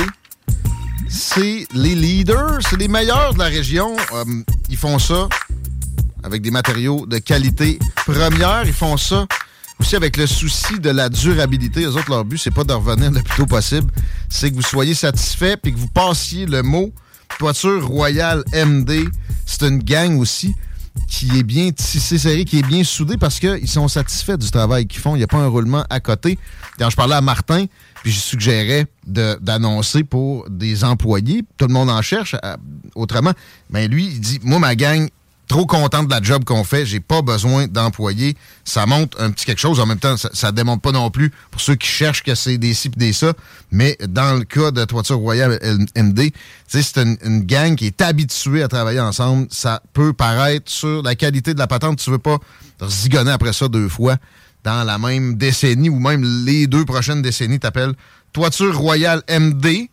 [SPEAKER 4] C'est les leaders, c'est les meilleurs de la région. Euh, ils font ça avec des matériaux de qualité première. Ils font ça aussi avec le souci de la durabilité. Eux autres, leur but, c'est pas de revenir le plus tôt possible. C'est que vous soyez satisfait puis que vous passiez le mot Toiture Royale MD. C'est une gang aussi qui est bien tissée serrée, qui est bien soudée parce qu'ils sont satisfaits du travail qu'ils font. Il n'y a pas un roulement à côté. Quand je parlais à Martin, puis je suggérais d'annoncer pour des employés, tout le monde en cherche autrement, mais lui, il dit, moi, ma gang, trop content de la job qu'on fait. J'ai pas besoin d'employés. Ça montre un petit quelque chose. En même temps, ça, ça démontre pas non plus pour ceux qui cherchent que c'est des ci des ça. Mais dans le cas de Toiture Royale MD, c'est une, une, gang qui est habituée à travailler ensemble. Ça peut paraître sur la qualité de la patente. Tu veux pas zigonner après ça deux fois dans la même décennie ou même les deux prochaines décennies. T'appelles Toiture Royale MD.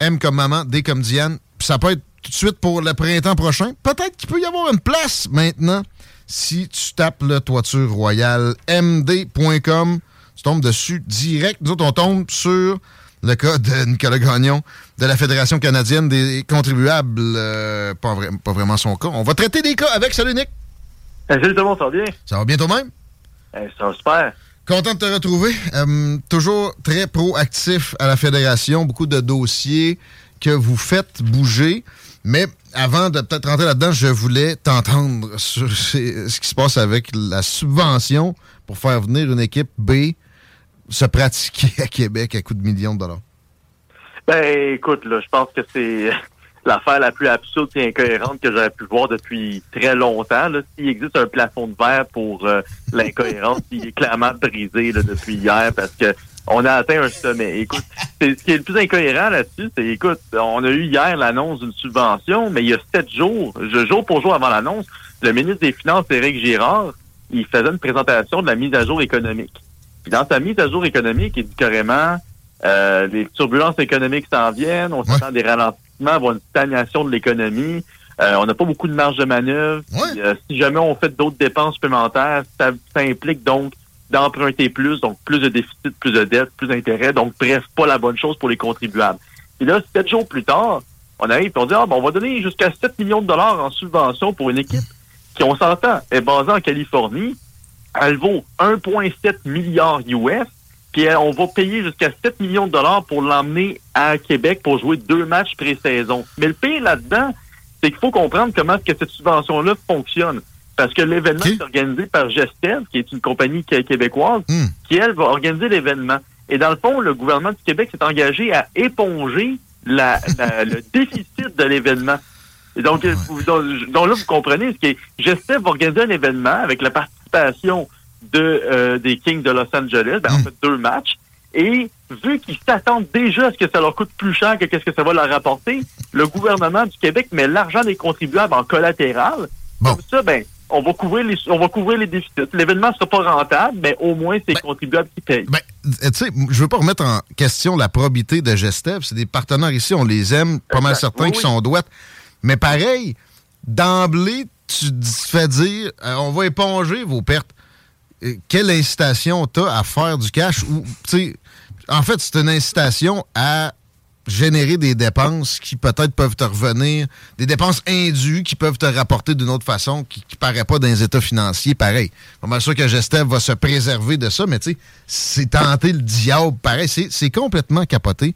[SPEAKER 4] M comme maman, D comme Diane. Puis ça peut être tout de suite pour le printemps prochain. Peut-être qu'il peut y avoir une place maintenant si tu tapes le toiture royale md.com. Tu tombes dessus direct. Nous autres, on tombe sur le cas de Nicolas Gagnon de la Fédération canadienne des contribuables. Euh, pas, vraiment son cas. On va traiter des cas avec. Salut Nick.
[SPEAKER 7] salut tout le monde, ça va bien?
[SPEAKER 4] Ça va bien toi-même?
[SPEAKER 7] Va super.
[SPEAKER 4] Content de te retrouver. Euh, toujours très proactif à la Fédération. Beaucoup de dossiers que vous faites bouger. Mais avant de peut-être rentrer là-dedans, je voulais t'entendre sur ce qui se passe avec la subvention pour faire venir une équipe B se pratiquer à Québec à coût de millions de dollars.
[SPEAKER 7] Ben, écoute, là, je pense que c'est
[SPEAKER 9] l'affaire la plus absurde et incohérente que j'aurais pu voir depuis très longtemps. S'il existe un plafond de verre pour euh, l'incohérence, il est clairement brisé là, depuis hier parce que on a atteint un sommet. Écoute, c'est- ce qui est le plus incohérent là-dessus, c'est, écoute, on a eu hier l'annonce d'une subvention, mais il y a sept jours, jour pour jour avant l'annonce, le ministre des Finances, Éric Girard, il faisait une présentation de la mise à jour économique. Puis dans sa mise à jour économique, il dit carrément, euh, les turbulences économiques s'en viennent, on s'attend à des ralentissements, avoir une stagnation de l'économie, euh, on n'a pas beaucoup de marge de manœuvre. Puis, euh, si jamais on fait d'autres dépenses supplémentaires, ça, ça implique donc d'emprunter plus, donc plus de déficit, plus de dettes, plus d'intérêts, donc bref, pas la bonne chose pour les contribuables. Et là, sept jours plus tard, on arrive et on dit, ah, ben, on va donner jusqu'à 7 millions de dollars en subvention pour une équipe qui, on s'entend, est basée en Californie. Elle vaut 1,7 milliard US. Puis euh, on va payer jusqu'à 7 millions de dollars pour l'emmener à Québec pour jouer deux matchs pré-saison. Mais le pire là-dedans, c'est qu'il faut comprendre comment est-ce que cette subvention-là fonctionne. Parce que l'événement est organisé par Gestev, qui est une compagnie qué- québécoise, qui, elle, va organiser l'événement. Et dans le fond, le gouvernement du Québec s'est engagé à éponger la- la- le déficit de l'événement. Et donc, vous- donc, donc là, vous comprenez, c'est que Gestev va organiser un événement avec la participation de euh, des Kings de Los Angeles, ben, en fait deux matchs. Et vu qu'ils s'attendent déjà à ce que ça leur coûte plus cher que qu'est-ce que ça va leur rapporter, le gouvernement du Québec met l'argent des contribuables en collatéral. Comme ça, ben, on va couvrir les, on va couvrir les déficits. L'événement sera pas rentable, mais au moins c'est les contribuables qui payent.
[SPEAKER 4] Ben, euh, tu sais, je veux pas remettre en question la probité de Gestev. C'est des partenaires ici, on les aime, pas mal
[SPEAKER 9] Exact.
[SPEAKER 4] certains
[SPEAKER 9] Oui,
[SPEAKER 4] qui
[SPEAKER 9] oui.
[SPEAKER 4] sont douettes. Mais pareil, d'emblée, tu te fais dire, euh, on va éponger vos pertes. Quelle incitation t'as à faire du cash ou, en fait, c'est une incitation à générer des dépenses qui peut-être peuvent te revenir, des dépenses indues qui peuvent te rapporter d'une autre façon, qui ne paraît pas dans les états financiers, pareil. Pas mal sûr que Gestev va se préserver de ça, mais tu sais, c'est tenter le diable, pareil, c'est c'est complètement capoté.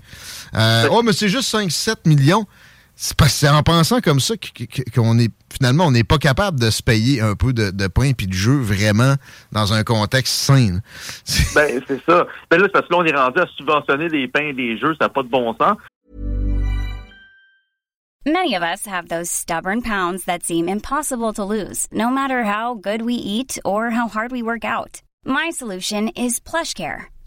[SPEAKER 4] Euh, oh, mais c'est juste 5-7 millions. C'est parce que c'est en pensant comme ça qu'on est finalement on n'est pas capable de se payer un peu de, de pain puis de jeu vraiment dans un contexte sain.
[SPEAKER 9] Ben, c'est ça. Ben là, c'est parce que là, on est rendu à subventionner des pains et des jeux, ça n'a pas de bon sens.
[SPEAKER 10] Many of us have those stubborn pounds that seem impossible to lose, no matter how good we eat or how hard we work out. My solution is PlushCare.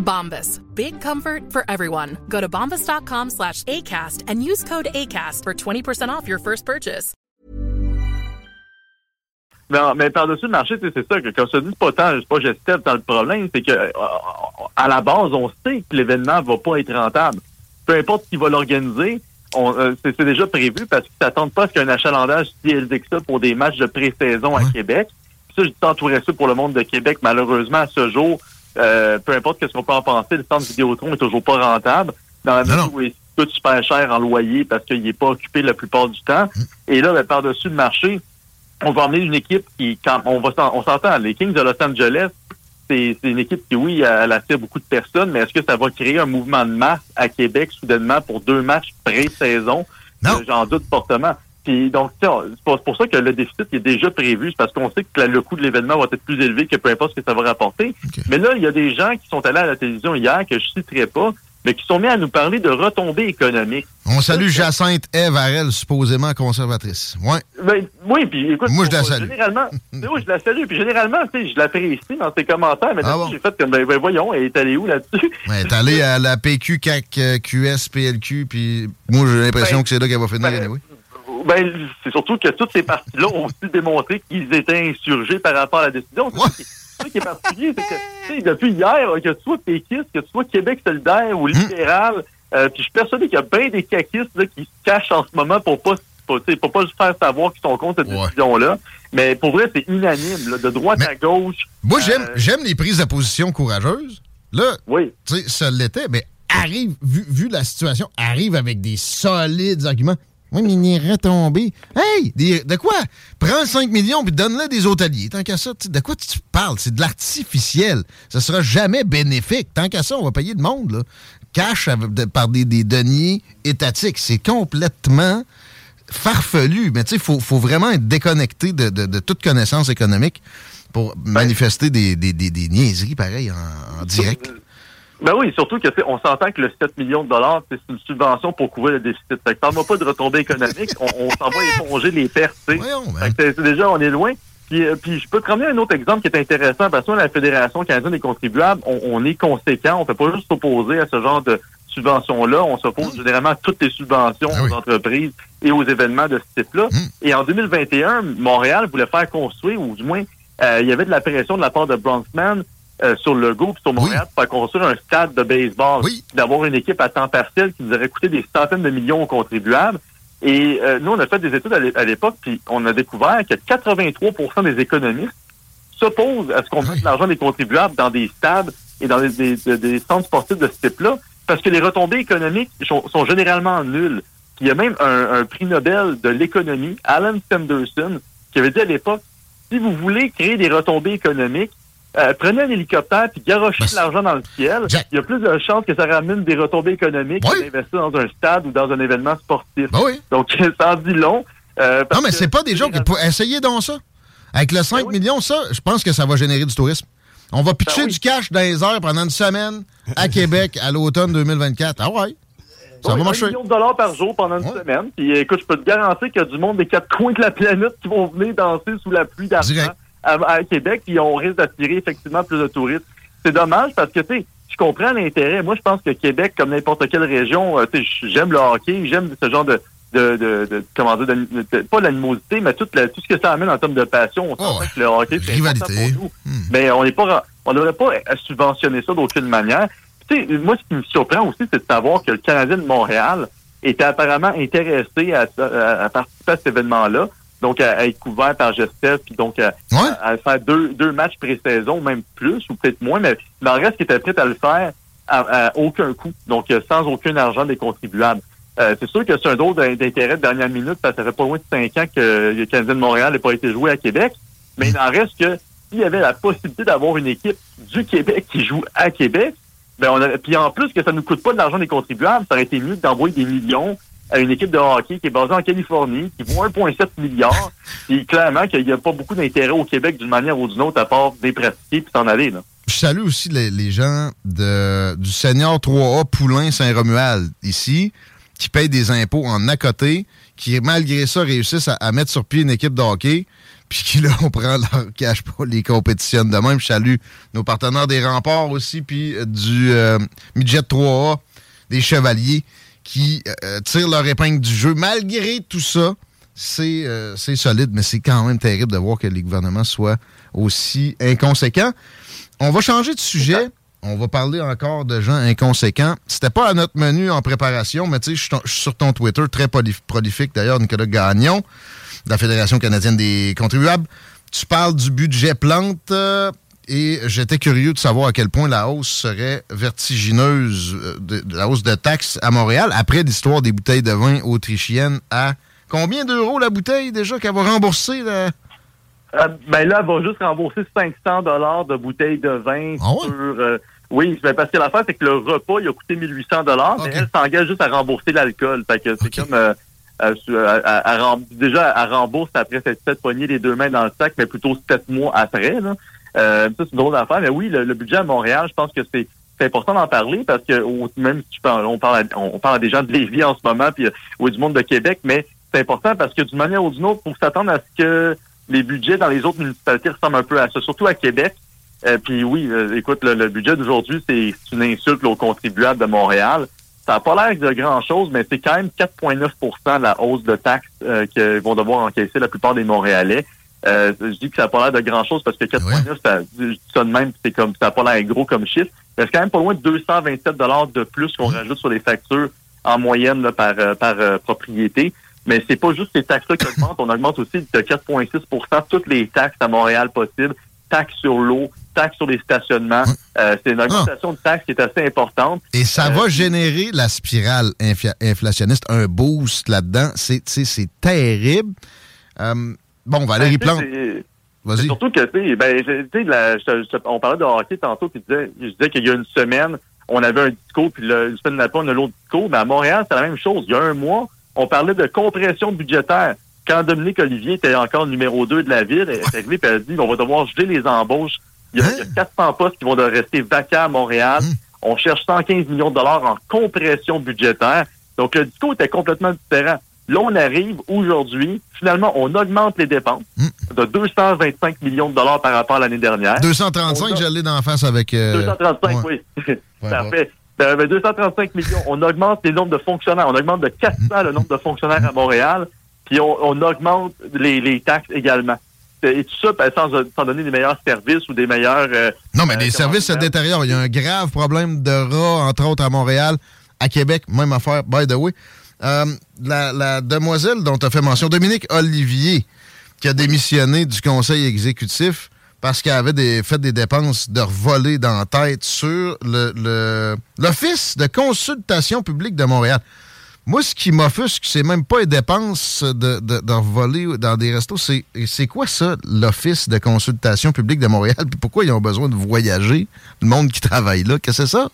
[SPEAKER 11] Bombas. Big comfort for everyone. Go to bombas.com slash ACAST and use code ACAST for 20% off your first purchase.
[SPEAKER 9] Non, mais par-dessus le marché, sais, c'est ça, que comme je te dis, pas tant, c'est pas Gestev dans le problème, c'est que euh, à la base, on sait que l'événement va pas être rentable. Peu importe qui va l'organiser, euh, c'est, c'est déjà prévu parce qu'ils s'attendent pas à ce qu'il y ait un achalandage si élevé que ça pour des matchs de pré-saison à Québec. Puis ça, je t'entourais ça pour le monde de Québec. Malheureusement, à ce jour, euh, peu importe ce qu'on peut en penser, le centre Vidéotron est toujours pas rentable. Dans la mesure où il coûte super cher en loyer parce qu'il n'est pas occupé la plupart du temps. Et là, ben, par-dessus le marché, on va emmener une équipe qui, quand on va on s'entend, les Kings de Los Angeles, c'est c'est une équipe qui, oui, elle attire beaucoup de personnes, mais est-ce que ça va créer un mouvement de masse à Québec soudainement pour deux matchs pré-saison? Euh, J'en doute fortement. Puis donc, c'est pour, ça que le déficit est déjà prévu, c'est parce qu'on sait que le coût de l'événement va être plus élevé que peu importe ce que ça va rapporter. Mais là, il y a des gens qui sont allés à la télévision hier, que je citerai pas, mais qui sont mis à nous parler de retombées économiques.
[SPEAKER 4] On salue Jacinthe Eve supposément conservatrice. Ouais.
[SPEAKER 9] Ben, oui, puis écoute,
[SPEAKER 4] Moi, je la salue.
[SPEAKER 9] Généralement, oui, je la salue. Puis généralement, tu sais, je l'apprécie dans ses commentaires, mais
[SPEAKER 4] Ah bon?
[SPEAKER 9] j'ai fait comme, ben, ben, voyons, elle est allée où là-dessus?
[SPEAKER 4] Elle est allée à la PQ, CAC, QS, PLQ, puis moi, j'ai l'impression
[SPEAKER 9] Ben,
[SPEAKER 4] que c'est là qu'elle va finir. anyway.
[SPEAKER 9] Ben, c'est surtout que toutes ces parties-là ont aussi démontré qu'ils étaient insurgés par rapport à la décision. Qui- c'est ça qui est particulier, c'est que, depuis hier, que tu sois péquiste, que tu sois Québec solidaire ou libéral, euh, puis je suis persuadé qu'il y a bien des caquistes là, qui se cachent en ce moment pour pas faut pas juste faire savoir qu'ils sont contre cette décision-là. Mais pour vrai, c'est unanime, là, de droite à gauche.
[SPEAKER 4] Moi, j'aime,
[SPEAKER 9] Euh,
[SPEAKER 4] j'aime les prises de position courageuses. Là,
[SPEAKER 9] oui.
[SPEAKER 4] tu sais, ça l'était, mais arrive, vu, vu la situation, arrive avec des solides arguments. Oui, mais il est retombé. Hey, des- de quoi? Prends 5 millions puis donne-le des hôteliers. Tant qu'à ça, de quoi tu parles? C'est de l'artificiel. Ça sera jamais bénéfique. Tant qu'à ça, on va payer le monde, là. Cash avec- de- par des, des deniers étatiques. C'est complètement farfelu. Mais tu sais, il faut, faut vraiment être déconnecté de, de- de toute connaissance économique pour manifester des, des, des, des niaiseries pareilles en, en direct.
[SPEAKER 9] Ben oui, surtout que on s'entend que le 7 millions de dollars, c'est une subvention pour couvrir le déficit. Fait que pas de retombées économiques, on, on s'en va éponger les pertes. sais. Fait que c'est- déjà, on est loin. Puis, euh, puis je peux te ramener un autre exemple qui est intéressant, parce que nous, la Fédération canadienne des contribuables, on, on est conséquent, on ne fait pas juste s'opposer à ce genre de subventions-là, on s'oppose généralement à toutes les subventions aux entreprises et aux événements de ce type-là. Et en 2021, Montréal voulait faire construire, ou du moins, euh, il y avait de la pression de la part de Bronxman euh, sur le groupe, sur Montréal, pour construire un stade de baseball, d'avoir une équipe à temps partiel qui nous aurait coûté des centaines de millions aux contribuables. Et euh, nous, on a fait des études à l'é- à l'époque, puis on a découvert que 83% des économistes s'opposent à ce qu'on mette l'argent des contribuables dans des stades et dans des, des- des- centres sportifs de ce type-là, parce que les retombées économiques sont, sont généralement nulles. Puis il y a même un, un prix Nobel de l'économie, Alan Sanderson, qui avait dit à l'époque, si vous voulez créer des retombées économiques, euh, prenez un hélicoptère puis garochez de l'argent dans le ciel. Il y a plus de chances que ça ramène des retombées économiques que d'investir dans un stade ou dans un événement sportif. Donc, ça en dit long. euh,
[SPEAKER 4] Non, mais c'est pas des gens qui peuvent essayer donc ça. Avec le 5 millions, ça, je pense que ça va générer du tourisme. On va pitcher du cash dans les airs pendant une semaine à Québec à l'automne 2024. Ah ouais. Ça
[SPEAKER 9] Oui,
[SPEAKER 4] va
[SPEAKER 9] un
[SPEAKER 4] marcher.
[SPEAKER 9] million de dollars par jour pendant une semaine. Puis écoute, je peux te garantir qu'il y a du monde des quatre coins de la planète qui vont venir danser sous la pluie d'argent à, à Québec, puis on risque d'attirer effectivement plus de touristes. C'est dommage parce que, tu sais, je comprends l'intérêt. Moi, je pense que Québec, comme n'importe quelle région, euh, tu sais, j'aime le hockey, j'aime ce genre de, de, de, de- comment dire, de- de- pas l'animosité, mais toute la- tout ce que ça amène en termes de passion. On s'entend que le hockey, c'est important pour nous. Mais on n'est pas, on devrait pas subventionner ça d'aucune manière. Tu sais, moi, ce qui me surprend aussi, c'est de savoir que le Canadien de Montréal était apparemment intéressé à, à- à participer à cet événement-là, donc à, à être couvert par Gestel, puis donc à, à- à faire deux, deux matchs pré-saison, même plus, ou peut-être moins, mais il en reste qui était prêt à le faire à, à aucun coût, donc euh, sans aucun argent des contribuables. Euh, c'est sûr que c'est un drôle d'in- d'intérêt de dernière minute, parce que ça fait pas loin de cinq ans que le Canadien de Montréal n'a pas été joué à Québec, mais il en reste que s'il y avait la possibilité d'avoir une équipe du Québec qui joue à Québec, ben on a, puis en plus que ça ne coûte pas de l'argent des contribuables, ça aurait été mieux d'envoyer des millions à une équipe de hockey qui est basée en Californie, qui vaut 1,7 milliard. Puis clairement qu'il n'y a pas beaucoup d'intérêt au Québec d'une manière ou d'une autre à part des pratiquer puis s'en aller. Là.
[SPEAKER 4] Je salue aussi les, les gens de, du Seigneur 3A Poulain Saint-Romuald ici, qui payent des impôts en à côté, qui malgré ça réussissent à, à mettre sur pied une équipe de hockey, puis qui là, on prend leur cash pour les compétitionnent de même. Je salue nos partenaires des remparts aussi, puis euh, du euh, Midget 3A, des Chevaliers, qui euh, tirent leur épingle du jeu. Malgré tout ça, c'est euh, c'est solide, mais c'est quand même terrible de voir que les gouvernements soient aussi inconséquents. On va changer de sujet. On va parler encore de gens inconséquents. C'était pas à notre menu en préparation, mais tu sais, je suis sur ton Twitter, très prolif- prolifique d'ailleurs, Nicolas Gagnon, de la Fédération canadienne des contribuables. Tu parles du budget plante euh, et j'étais curieux de savoir à quel point la hausse serait vertigineuse, euh, de, de la hausse de taxes à Montréal, après l'histoire des bouteilles de vin autrichiennes à combien d'euros la bouteille déjà qu'elle va rembourser? Là?
[SPEAKER 9] Euh, ben là, elle va juste rembourser 500 dollars de bouteilles de vin sur... euh, oui, ben parce que l'affaire, c'est que le repas, il a coûté 1800 dollars, mais elle s'engage juste à rembourser l'alcool. Fait que c'est comme... euh, à- à rem- déjà, elle rembourse après cette poignée les deux mains dans le sac, mais plutôt sept mois après. Là. Euh, c'est une drôle d'affaire. Mais oui, le, le budget à Montréal, je pense que c'est important d'en parler parce que même si tu parles, on parle à, on parle à des gens de Lévis en ce moment, puis euh, ou du monde de Québec, mais c'est important parce que d'une manière ou d'une autre, faut s'attendre à ce que les budgets dans les autres municipalités ressemblent un peu à ça, surtout à Québec. Euh, puis oui, euh, écoute, le, le budget d'aujourd'hui, c'est une insulte aux contribuables de Montréal. Ça n'a pas l'air de grand-chose, mais c'est quand même 4,9 de la hausse de taxes euh, que vont devoir encaisser la plupart des Montréalais. Euh, je dis que ça n'a pas l'air de grand-chose parce que 4,9, ça, je dis ça de même, c'est comme ça n'a pas l'air gros comme chiffre. Mais c'est quand même pas loin de 227 de plus qu'on rajoute sur les factures en moyenne là, par, euh, par euh, propriété. Mais c'est pas juste ces taxes-là qui augmentent. On augmente aussi de 4,6% toutes les taxes à Montréal possibles. Taxes sur l'eau, taxes sur les stationnements. Euh, c'est une augmentation de taxes qui est assez importante.
[SPEAKER 4] Et ça
[SPEAKER 9] Euh,
[SPEAKER 4] va générer la spirale inflationniste, un boost là-dedans. C'est c'est terrible. Bon, Valérie
[SPEAKER 9] Ben,
[SPEAKER 4] Plante. Vas-y.
[SPEAKER 9] Surtout que, tu sais, ben, on parlait de hockey tantôt, puis je disais, je disais qu'il y a une semaine, on avait un discours, puis le, une semaine d'après, on a l'autre discours. Mais à Montréal, c'est la même chose. Il y a un mois, on parlait de compression budgétaire. Quand Dominique Olivier était encore numéro 2 de la ville, elle est arrivée et elle a dit on va devoir geler les embauches. Il y, a, il y a 400 postes qui vont devoir rester vacants à Montréal. On cherche 115 millions de dollars en compression budgétaire. Donc, le discours était complètement différent. Là, on arrive aujourd'hui, finalement, on augmente les dépenses de 225 millions de dollars par rapport à l'année dernière.
[SPEAKER 4] 235, j'allais d'en face avec. euh,
[SPEAKER 9] 235,
[SPEAKER 4] ouais.
[SPEAKER 9] oui. Parfait. Ben, ben, 235 millions. On augmente les nombres de fonctionnaires. On augmente de 400 le nombre de fonctionnaires à Montréal. Puis on, on augmente les, les taxes également. Et tout ça ben, sans, sans donner des meilleurs services ou des meilleurs... euh,
[SPEAKER 4] Non, mais
[SPEAKER 9] euh,
[SPEAKER 4] les
[SPEAKER 9] comment
[SPEAKER 4] services se détériorent. Il y a un grave problème de rats, entre autres, à Montréal, à Québec, même affaire, by the way. Euh, la, demoiselle dont tu as fait mention, Dominique Olivier, qui a démissionné du conseil exécutif parce qu'elle avait des, fait des dépenses de voler dans la tête sur le- le- l'Office de consultation publique de Montréal. Moi, ce qui m'offusque, c'est même pas les dépenses de, de, de dans des restos. C'est quoi ça, l'Office de consultation publique de Montréal? Puis pourquoi ils ont besoin de voyager, le monde qui travaille là? Qu'est-ce que c'est ça?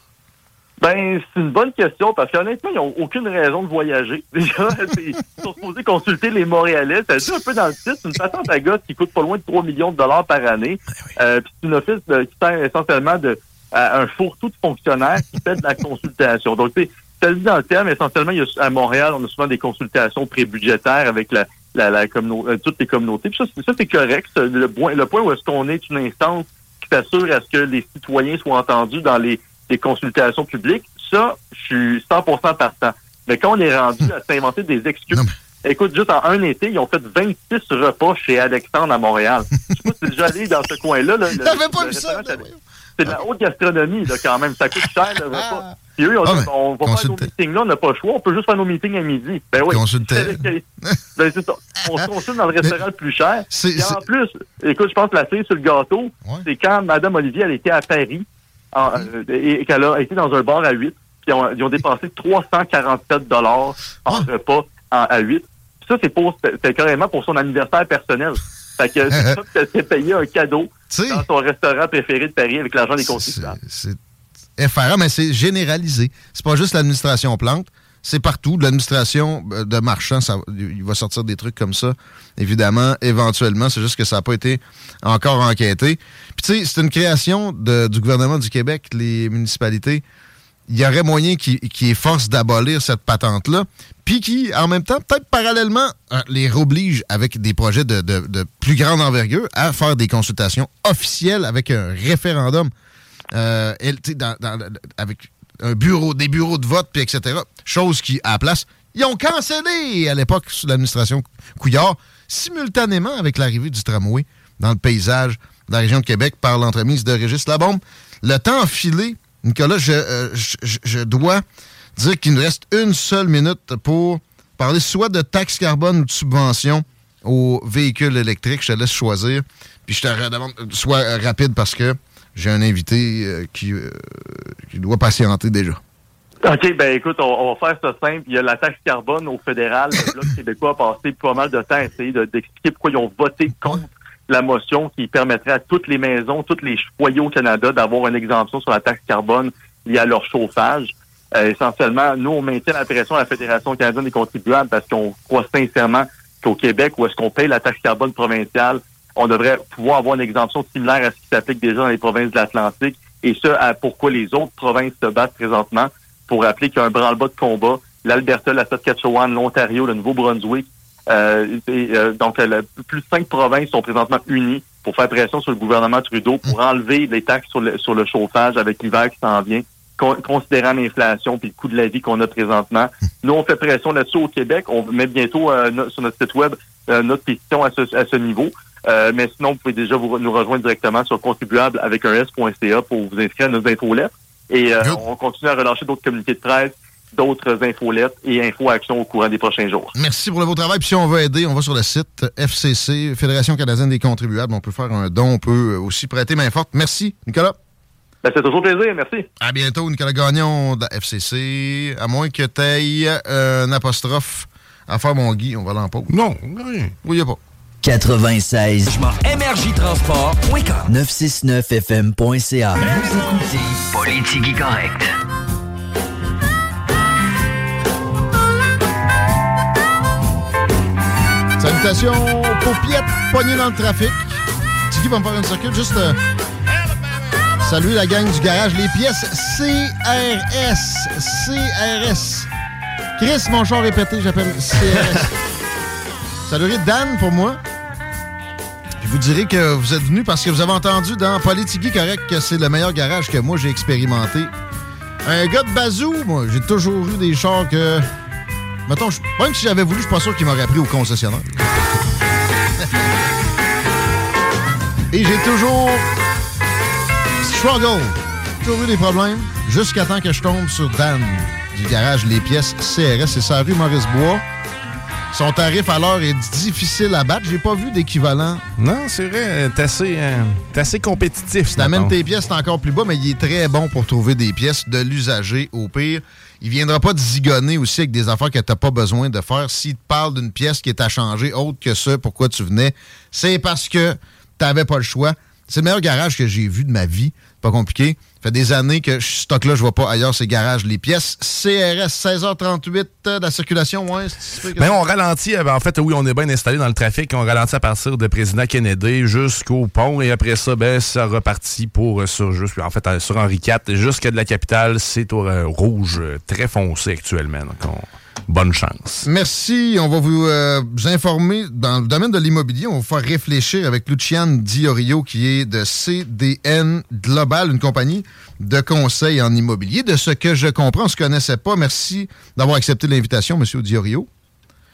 [SPEAKER 9] Ben, c'est une bonne question parce qu'honnêtement, ils n'ont aucune raison de voyager. Déjà, ils sont supposés consulter les Montréalais. Ça dit un peu dans le titre. C'est une patente à gosse qui coûte pas loin de 3 millions de dollars par année. Euh, puis c'est une office de- qui sert essentiellement de, à un fourre-tout de fonctionnaires qui fait de la consultation. Donc, tu sais, dit dans le terme, essentiellement, il y a, à Montréal, on a souvent des consultations prébudgétaires avec la, la, la euh, toutes les communautés. Puis ça, c'est- correct. Le, point- le point où est-ce qu'on est une instance qui s'assure à ce que les citoyens soient entendus dans les, les consultations publiques, ça, je suis 100% partant. Mais quand on est rendu à s'inventer des excuses, écoute, juste en un été, ils ont fait 26 repas chez Alexandre à Montréal. Je sais pas si tu es déjà allé dans ce coin-là. Là,
[SPEAKER 4] J'avais pas vu ça,
[SPEAKER 9] c'est- C'est de la haute gastronomie, là, quand même. Ça coûte cher, le repas. Puis eux, ils ont
[SPEAKER 4] Ah,
[SPEAKER 9] dit, on va faire nos meetings là, on n'a pas le choix, on peut juste faire nos meetings à midi. Ben oui. Ben, c'est ça. On se consulte dans le restaurant le plus cher. Et en plus, écoute, je pense que la cerise sur le gâteau, c'est quand Mme Olivier, elle était à Paris en- euh, et, et qu'elle a été dans un bar à 8, puis ils ont, ils ont dépensé 347 dollars en repas en- à 8. Puis ça, c'est pour, c'est carrément pour son anniversaire personnel. Fait que c'est ça que s'est payé un cadeau dans son restaurant préféré de Paris avec l'argent des contribuables.
[SPEAKER 4] C'est effarant, mais c'est généralisé. C'est pas juste l'administration plante. C'est partout. L'administration euh, de marchands, il va sortir des trucs comme ça, évidemment, éventuellement. C'est juste que ça n'a pas été encore enquêté. Puis tu sais, c'est une création du gouvernement du Québec, les municipalités. Il y aurait moyen qui, qui efforce d'abolir cette patente-là, puis qui, en même temps, peut-être parallèlement, euh, les oblige avec des projets de, de- plus grande envergure à faire des consultations officielles avec un référendum euh, avec un bureau, des bureaux de vote, puis etc. Chose qui, à la place, ils ont cancellé à l'époque sous l'administration Couillard, simultanément avec l'arrivée du tramway dans le paysage de la région de Québec par l'entremise de Régis Labombe. Le temps a filé. Nicolas, je, euh, dois dire qu'il nous reste une seule minute pour parler soit de taxe carbone ou de subvention aux véhicules électriques. Je te laisse choisir. Puis je te redemande, euh, sois euh, rapide parce que j'ai un invité euh, qui, euh, qui doit patienter déjà.
[SPEAKER 9] OK, ben écoute, on, va faire ça simple. Il y a la taxe carbone au fédéral. Le Bloc québécois a passé pas mal de temps à essayer de- d'expliquer pourquoi ils ont voté contre la motion qui permettrait à toutes les maisons, tous les foyers au Canada d'avoir une exemption sur la taxe carbone liée à leur chauffage. Euh, essentiellement, nous, on maintient la pression à la Fédération canadienne des contribuables parce qu'on croit sincèrement qu'au Québec, où est-ce qu'on paye la taxe carbone provinciale, on devrait pouvoir avoir une exemption similaire à ce qui s'applique déjà dans les provinces de l'Atlantique. Et ce, à pourquoi les autres provinces se battent présentement pour rappeler qu'il y a un branle-bas de combat. L'Alberta, la Saskatchewan, l'Ontario, le Nouveau-Brunswick. Euh, et, euh, donc, euh, plus de cinq provinces sont présentement unies pour faire pression sur le gouvernement Trudeau pour enlever les taxes sur le, sur le chauffage avec l'hiver qui s'en vient, con- considérant l'inflation puis le coût de la vie qu'on a présentement. Nous, on fait pression là-dessus au Québec. On met bientôt euh, sur notre site web euh, notre pétition à ce, à ce niveau. Euh, mais sinon, vous pouvez déjà vous- nous rejoindre directement sur contribuable avec un S.ca pour vous inscrire à nos infolettes. Et euh, on continue à relâcher d'autres communiqués de presse d'autres infolettes et info-actions au courant des prochains jours.
[SPEAKER 4] Merci pour le beau travail. Puis si on veut aider, on va sur le site FCC, Fédération canadienne des contribuables. On peut faire un don, on peut aussi prêter main forte. Merci, Nicolas.
[SPEAKER 9] Ben, c'est toujours plaisir, merci.
[SPEAKER 4] À bientôt, Nicolas Gagnon de la FCC. À moins que tu aies un apostrophe à faire, mon Guy, on va l'en pause.
[SPEAKER 5] Non, rien.
[SPEAKER 4] Oui, il a pas.
[SPEAKER 2] 96.
[SPEAKER 8] énergitransport.com
[SPEAKER 2] 969fm.ca. Vous écoutez Politique correct.
[SPEAKER 4] Salutations paupiètes poignées dans le trafic. Tiki va me faire une circuit. Juste euh, saluer la gang du garage. Les pièces CRS. CRS. Chris, mon char répété, j'appelle CRS. Saluerai Dan pour moi. Puis vous direz que vous êtes venu parce que vous avez entendu dans Politigui Correct que c'est le meilleur garage que moi j'ai expérimenté. Un gars de bazou, moi, j'ai toujours eu des chars que. Mettons, je- même si j'avais voulu, je suis pas sûr qu'il m'aurait pris au concessionnaire. Et j'ai toujours struggle, toujours eu des problèmes, jusqu'à temps que je tombe sur Dan du garage Les Pièces CRS. C'est sa rue Maurice-Bois. Son tarif à l'heure est difficile à battre. J'ai pas vu d'équivalent.
[SPEAKER 5] Non, c'est vrai, t'es assez, euh, assez compétitif.
[SPEAKER 4] Si t'amènes tes pièces, c'est encore plus bas, mais il est très bon pour trouver des pièces de l'usager au pire. Il viendra pas te zigonner aussi avec des affaires que t'as pas besoin de faire. S'il te parle d'une pièce qui est à changer autre que ça, pourquoi tu venais, c'est parce que t'avais pas le choix. C'est le meilleur garage que j'ai vu de ma vie. Pas compliqué. Fait des années que je stock là, je vois pas ailleurs ces garages. Les pièces CRS 16h38 euh, de la circulation, ouais. c'est-
[SPEAKER 5] Ben, on ralentit. euh, ben, en fait, oui, on est bien installé dans le trafic. On ralentit à partir de Président Kennedy jusqu'au pont. Et après ça, ben, ça repartit pour, euh, sur, juste, en fait, sur Henri IV jusqu'à de la capitale. C'est au rouge très foncé actuellement. Donc, on- bonne chance.
[SPEAKER 4] Merci. On va vous, euh, vous informer dans le domaine de l'immobilier. On va vous faire réfléchir avec Luciane Diorio, qui est de CDN Global, une compagnie de conseil en immobilier. De ce que je comprends, on ne se connaissait pas. Merci d'avoir accepté l'invitation, Monsieur Diorio.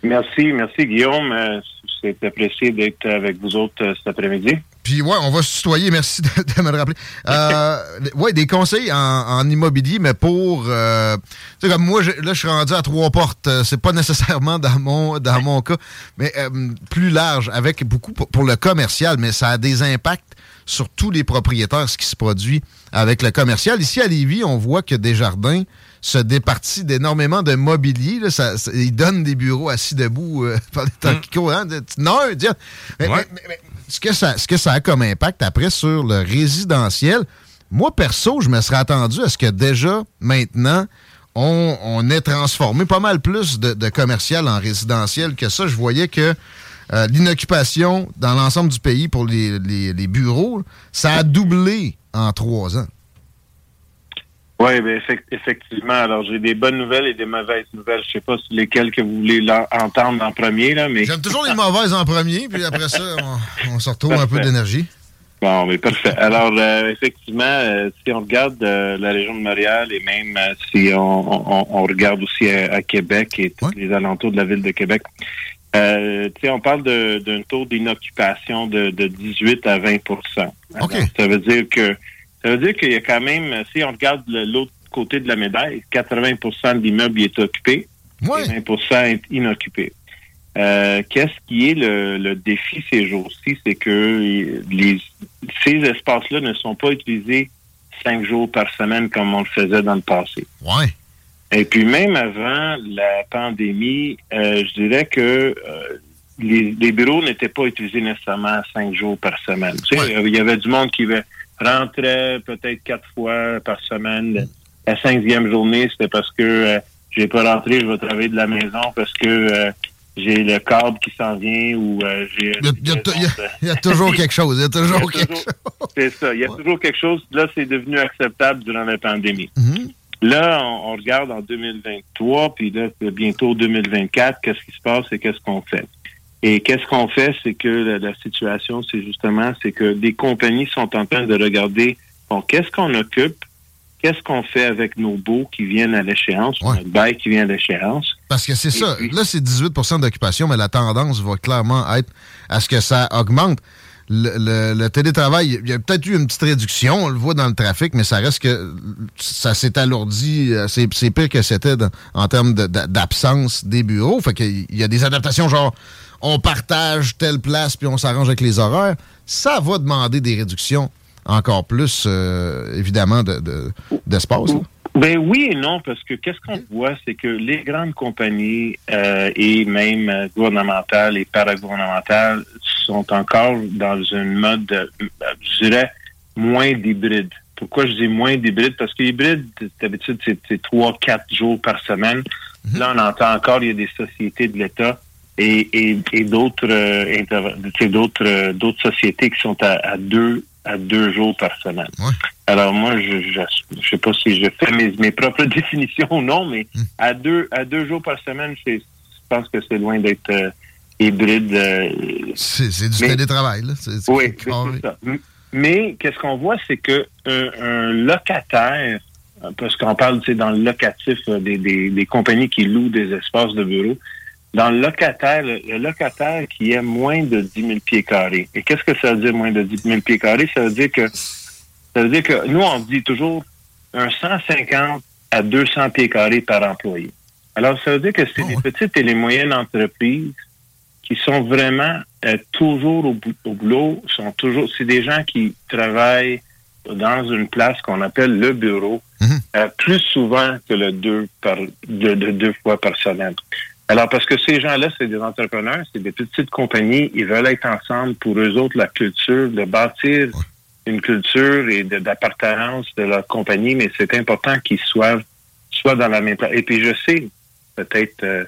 [SPEAKER 12] Merci, merci Guillaume. Euh, C'est apprécié d'être avec vous autres euh, cet après-midi.
[SPEAKER 4] Puis ouais, on va se tutoyer, merci de, de me le rappeler. Euh, ouais, des conseils en, en immobilier, mais pour euh, tu sais comme moi, je- là je suis rendu à trois portes. Euh, C'est pas nécessairement dans mon dans mon cas, mais euh, plus large, avec beaucoup pour, pour le commercial, mais ça a des impacts sur tous les propriétaires, ce qui se produit avec le commercial. Ici à Lévis, on voit que Desjardins se départit d'énormément de mobilier. Là, ça, ça- ils donnent des bureaux assis debout euh, pendant les temps qui courent. hein. Non, tiens. Mais- mais- mais- mais ce, que ça, ce que ça a comme impact après sur le résidentiel, moi, perso, je me serais attendu à ce que déjà, maintenant, on, on ait transformé pas mal plus de, de commercial en résidentiel que ça. Je voyais que euh, l'inoccupation dans l'ensemble du pays pour les, les- les bureaux, ça a doublé en trois ans.
[SPEAKER 12] Oui, ben, effec- effectivement. Alors, j'ai des bonnes nouvelles et des mauvaises nouvelles. Je sais pas si lesquelles que vous voulez entendre en premier, là, mais...
[SPEAKER 4] J'aime toujours les mauvaises en premier, puis après ça, on, on se retrouve un peu d'énergie.
[SPEAKER 12] Bon, mais parfait. Alors, euh, effectivement, euh, si on regarde euh, la région de Montréal et même euh, si on, on- on regarde aussi à, à Québec et tous les alentours de la ville de Québec, euh, on parle d'un taux d'inoccupation de, de 18 à 20 Alors, Ça veut dire que ça veut dire qu'il y a quand même, si on regarde l'autre côté de la médaille, 80% de l'immeuble est occupé et 20% est inoccupé. Euh, Qu'est-ce qui est le, le défi ces jours-ci, c'est que les, ces espaces-là ne sont pas utilisés cinq jours par semaine comme on le faisait dans le passé.
[SPEAKER 4] Ouais.
[SPEAKER 12] Et puis même avant la pandémie, euh, je dirais que euh, les, les bureaux n'étaient pas utilisés nécessairement cinq jours par semaine. Tu sais, Il y avait du monde qui rentrait peut-être quatre fois par semaine. La cinquième journée, c'était parce que euh, j'ai pas rentré, je vais travailler de la maison parce que euh, j'ai le câble qui s'en vient ou euh, j'ai...
[SPEAKER 4] Il y a- il il y toujours quelque chose. Il y a toujours quelque chose.
[SPEAKER 12] C'est ça. Il y a toujours quelque chose. Là, c'est devenu acceptable durant la pandémie.
[SPEAKER 4] Mhm.
[SPEAKER 12] Là, on, on regarde en 2023, puis là, bientôt 2024. Qu'est-ce qui se passe et qu'est-ce qu'on fait? Et qu'est-ce qu'on fait, c'est que la, la situation, c'est justement, c'est que des compagnies sont en train de regarder, bon, qu'est-ce qu'on occupe? Qu'est-ce qu'on fait avec nos baux qui viennent à l'échéance, ou notre bail qui vient à l'échéance?
[SPEAKER 4] Parce que c'est ça. Là, c'est 18% d'occupation, mais la tendance va clairement être à ce que ça augmente. Le, le, télétravail, il y a peut-être eu une petite réduction, on le voit dans le trafic, mais ça reste que ça s'est alourdi. euh, C'est pire que c'était en termes de- d'absence des bureaux. Fait qu'il y a des adaptations genre on partage telle place puis on s'arrange avec les horaires. Ça va demander des réductions encore plus, euh, évidemment, de- de- d'espace.
[SPEAKER 12] Ben oui et non, parce que qu'est-ce qu'on voit, c'est que les grandes compagnies euh, et même euh, gouvernementales et paragouvernementales sont encore dans une mode, de, euh, je dirais, moins d'hybride. Pourquoi je dis moins d'hybride? Parce que hybride, d'habitude, c'est trois, quatre jours par semaine. Là, on entend encore, il y a des sociétés de l'État et, et, et d'autres euh, d'autres euh, d'autres sociétés qui sont à, à deux à deux jours par semaine. Alors moi, je, je sais pas si je fais mes, mes propres définitions ou non, mais à deux à deux jours par semaine, c'est- je pense que c'est loin d'être euh, hybride. euh,
[SPEAKER 4] C'est c'est du
[SPEAKER 12] mais-
[SPEAKER 4] télétravail. Là. C'est- c'est
[SPEAKER 12] oui, c'est ça. Mais qu'est-ce qu'on voit, c'est que un, un locataire, euh, parce qu'on parle tu sais, dans le locatif euh, des, des, des compagnies qui louent des espaces de bureau, dans le locataire, le, le locataire qui est moins de 10 000 pieds carrés. Et qu'est-ce que ça veut dire moins de 10 000 pieds carrés? Ça veut dire que ça veut dire que nous, on dit toujours un 150 à 200 pieds carrés par employé. Alors, ça veut dire que c'est les petites et les moyennes entreprises qui sont vraiment euh, toujours au, au boulot, sont toujours, c'est des gens qui travaillent dans une place qu'on appelle le bureau, euh, plus souvent que le deux par de, de deux fois par semaine. Alors parce que ces gens-là, c'est des entrepreneurs, c'est des petites compagnies, ils veulent être ensemble pour eux autres la culture, de bâtir une culture et de- d'appartenance de leur compagnie, mais c'est important qu'ils soient soient dans la même place. Et puis je sais, peut-être euh,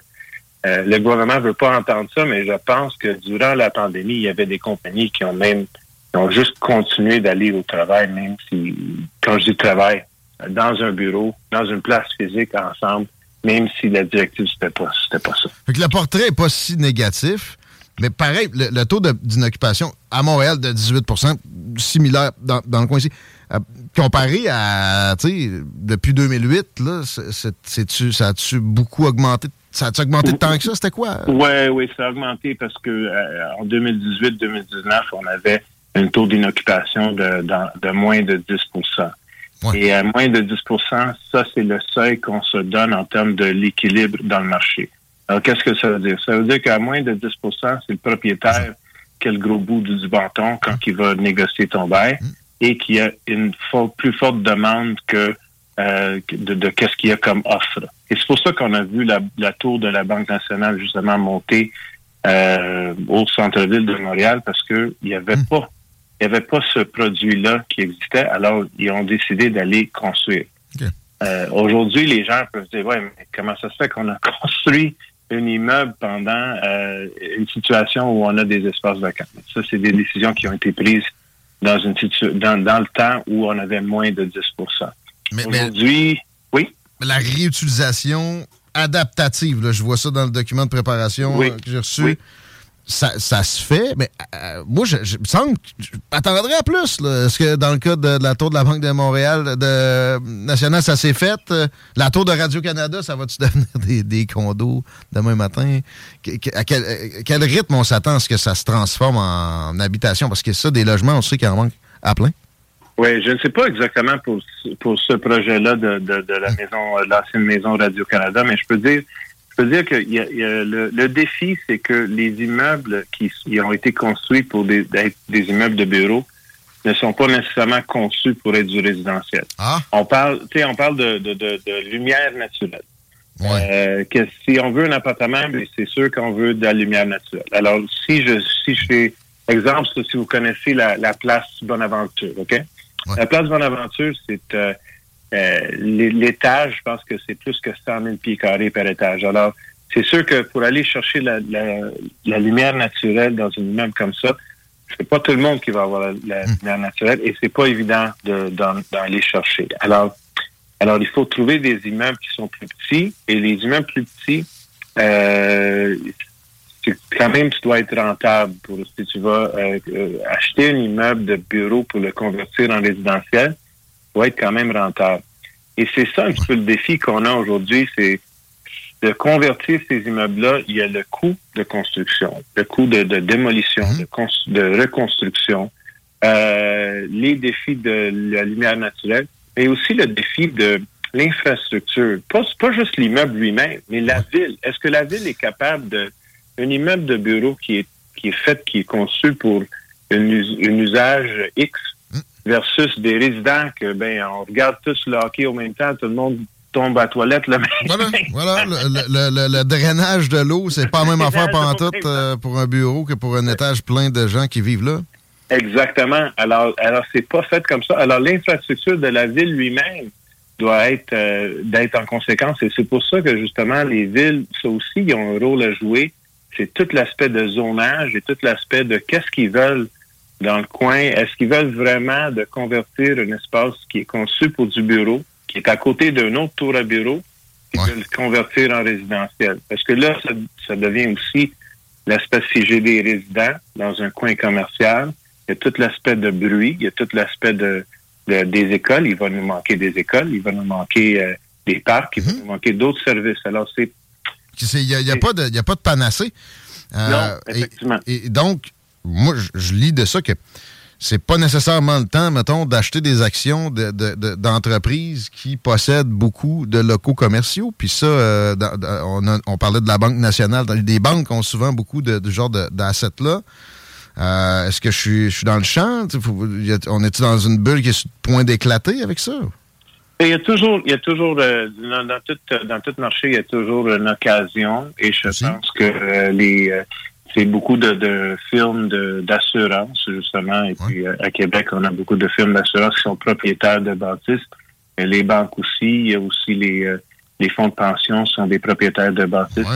[SPEAKER 12] euh, le gouvernement veut pas entendre ça, mais je pense que durant la pandémie, il y avait des compagnies qui ont même qui ont juste continué d'aller au travail, même si, quand je dis travail, dans un bureau, dans une place physique ensemble, même si la directive c'était pas c'était pas ça.
[SPEAKER 4] Fait que le portrait n'est pas si négatif, mais pareil, le, le taux d'inoccupation à Montréal de 18% similaire dans, dans le coin ici. Euh, comparé à, tu sais, depuis 2008, là, ça a-tu beaucoup augmenté? Ça a-tu augmenté de tant que ça? C'était quoi?
[SPEAKER 12] Oui, oui, ça a augmenté parce que euh, en 2018-2019, on avait un taux d'inoccupation de, de moins de 10 Et à moins de 10% ça, c'est le seuil qu'on se donne en termes de l'équilibre dans le marché. Alors, qu'est-ce que ça veut dire? Ça veut dire qu'à moins de 10% c'est le propriétaire qui a le gros bout du, bâton quand il va négocier ton bail et qui a une plus forte demande que euh, de, de qu'est-ce qu'il y a comme offre. Et c'est pour ça qu'on a vu la, la tour de la Banque nationale justement monter euh, au centre-ville de Montréal parce que il y avait pas il y avait pas ce produit-là qui existait. Alors ils ont décidé d'aller construire. Euh, Aujourd'hui, les gens peuvent dire ouais, mais comment ça se fait qu'on a construit un immeuble pendant euh, une situation où on a des espaces vacants? Ça, c'est des décisions qui ont été prises dans une dans, dans le temps où on avait moins de 10
[SPEAKER 4] Mais- mais-
[SPEAKER 12] Aujourd'hui, oui?
[SPEAKER 4] La réutilisation adaptative, là, je vois ça dans le document de préparation
[SPEAKER 12] Oui.
[SPEAKER 4] euh, que j'ai reçu.
[SPEAKER 12] Oui.
[SPEAKER 4] Ça, ça se fait, mais euh, moi, je, je me semble que je m'attendrais à plus. là. Est-ce que dans le cas de, de la tour de la Banque de Montréal de nationale, ça s'est fait? Euh, La tour de Radio-Canada, ça va-tu devenir des, des condos demain matin? Que- que- à, quel, à quel rythme on s'attend à ce que ça se transforme en habitation? Parce que ça, des logements, on sait qu'il en manque à plein.
[SPEAKER 12] Oui, je ne sais pas exactement pour, ce- pour ce projet-là de, de, de la maison, euh, l'ancienne maison Radio-Canada, mais je peux dire, je peux dire que il y a- il y a le, le défi, c'est que les immeubles qui, qui ont été construits pour des, être des immeubles de bureaux ne sont pas nécessairement conçus pour être du résidentiel. On parle, tu sais, on parle de, de, de, de lumière naturelle. Euh, que si on veut un appartement, ben, c'est sûr qu'on veut de la lumière naturelle. Alors, si je si je fais exemple, si vous connaissez la, la place Bonaventure, OK? La place Bonaventure, c'est euh, euh, l'é- l'étage, je pense que c'est plus que 100 000 pieds carrés par étage. Alors, c'est sûr que pour aller chercher la, la, la lumière naturelle dans une immeuble comme ça, c'est pas tout le monde qui va avoir la, la lumière naturelle et c'est pas évident de- d'en d'en aller chercher. Alors, alors, il faut trouver des immeubles qui sont plus petits et les immeubles plus petits, euh, quand même, tu dois être rentable pour si tu vas euh, acheter un immeuble de bureau pour le convertir en résidentiel, dois être quand même rentable. Et c'est ça un petit peu le défi qu'on a aujourd'hui, c'est de convertir ces immeubles-là, il y a le coût de construction, le coût de, de démolition, de, cons- de reconstruction, euh, les défis de la lumière naturelle, mais aussi le défi de l'infrastructure. Pas, pas juste l'immeuble lui-même, mais la ville. Est-ce que la ville est capable de... Un immeuble de bureau qui est, qui est fait, qui est conçu pour un usage X versus des résidents que, ben, on regarde tous le hockey au même temps, tout le monde tombe à la toilette le même
[SPEAKER 4] Voilà, voilà le, le- le- le drainage de l'eau, c'est pas la même affaire pantoute euh, pour un bureau que pour un étage plein de gens qui vivent là.
[SPEAKER 12] Exactement. Alors, alors c'est pas fait comme ça. Alors, l'infrastructure de la ville lui-même doit être euh, d'être en conséquence. Et c'est pour ça que justement les villes, ça aussi, ils ont un rôle à jouer. C'est tout l'aspect de zonage et tout l'aspect de qu'est-ce qu'ils veulent dans le coin. Est-ce qu'ils veulent vraiment de convertir un espace qui est conçu pour du bureau, qui est à côté d'un autre tour à bureau, et de le convertir en résidentiel? Parce que là, ça, ça devient aussi l'aspect j'ai des résidents dans un coin commercial, il y a tout l'aspect de bruit, il y a tout l'aspect de, de- des écoles. Il va nous manquer des écoles, il va nous manquer euh, des parcs, il va nous manquer d'autres services. Alors, c'est
[SPEAKER 4] Il n'y a, y a pas de y a pas de panacée. Euh,
[SPEAKER 12] Non,
[SPEAKER 4] et- Et, donc, moi, je- je lis de ça que c'est pas nécessairement le temps, mettons, d'acheter des actions de- de- de- d'entreprises qui possèdent beaucoup de locaux commerciaux. Puis ça, euh, dans- on, a- on parlait de la Banque nationale. Des banques ont souvent beaucoup de, genre d'assets-là. Euh, Est-ce que je suis, je suis dans le champ? On est dans une bulle qui est sur le point d'éclater avec ça?
[SPEAKER 12] Il y a toujours, il y a toujours euh, dans, tout dans tout marché, il y a toujours une occasion. Et je pense que les c'est beaucoup de, de firmes de- d'assurance justement. Et puis euh, à Québec, on a beaucoup de firmes d'assurance qui sont propriétaires de. Et les banques aussi, il y a aussi les euh, les fonds de pension sont des propriétaires de bâtisses.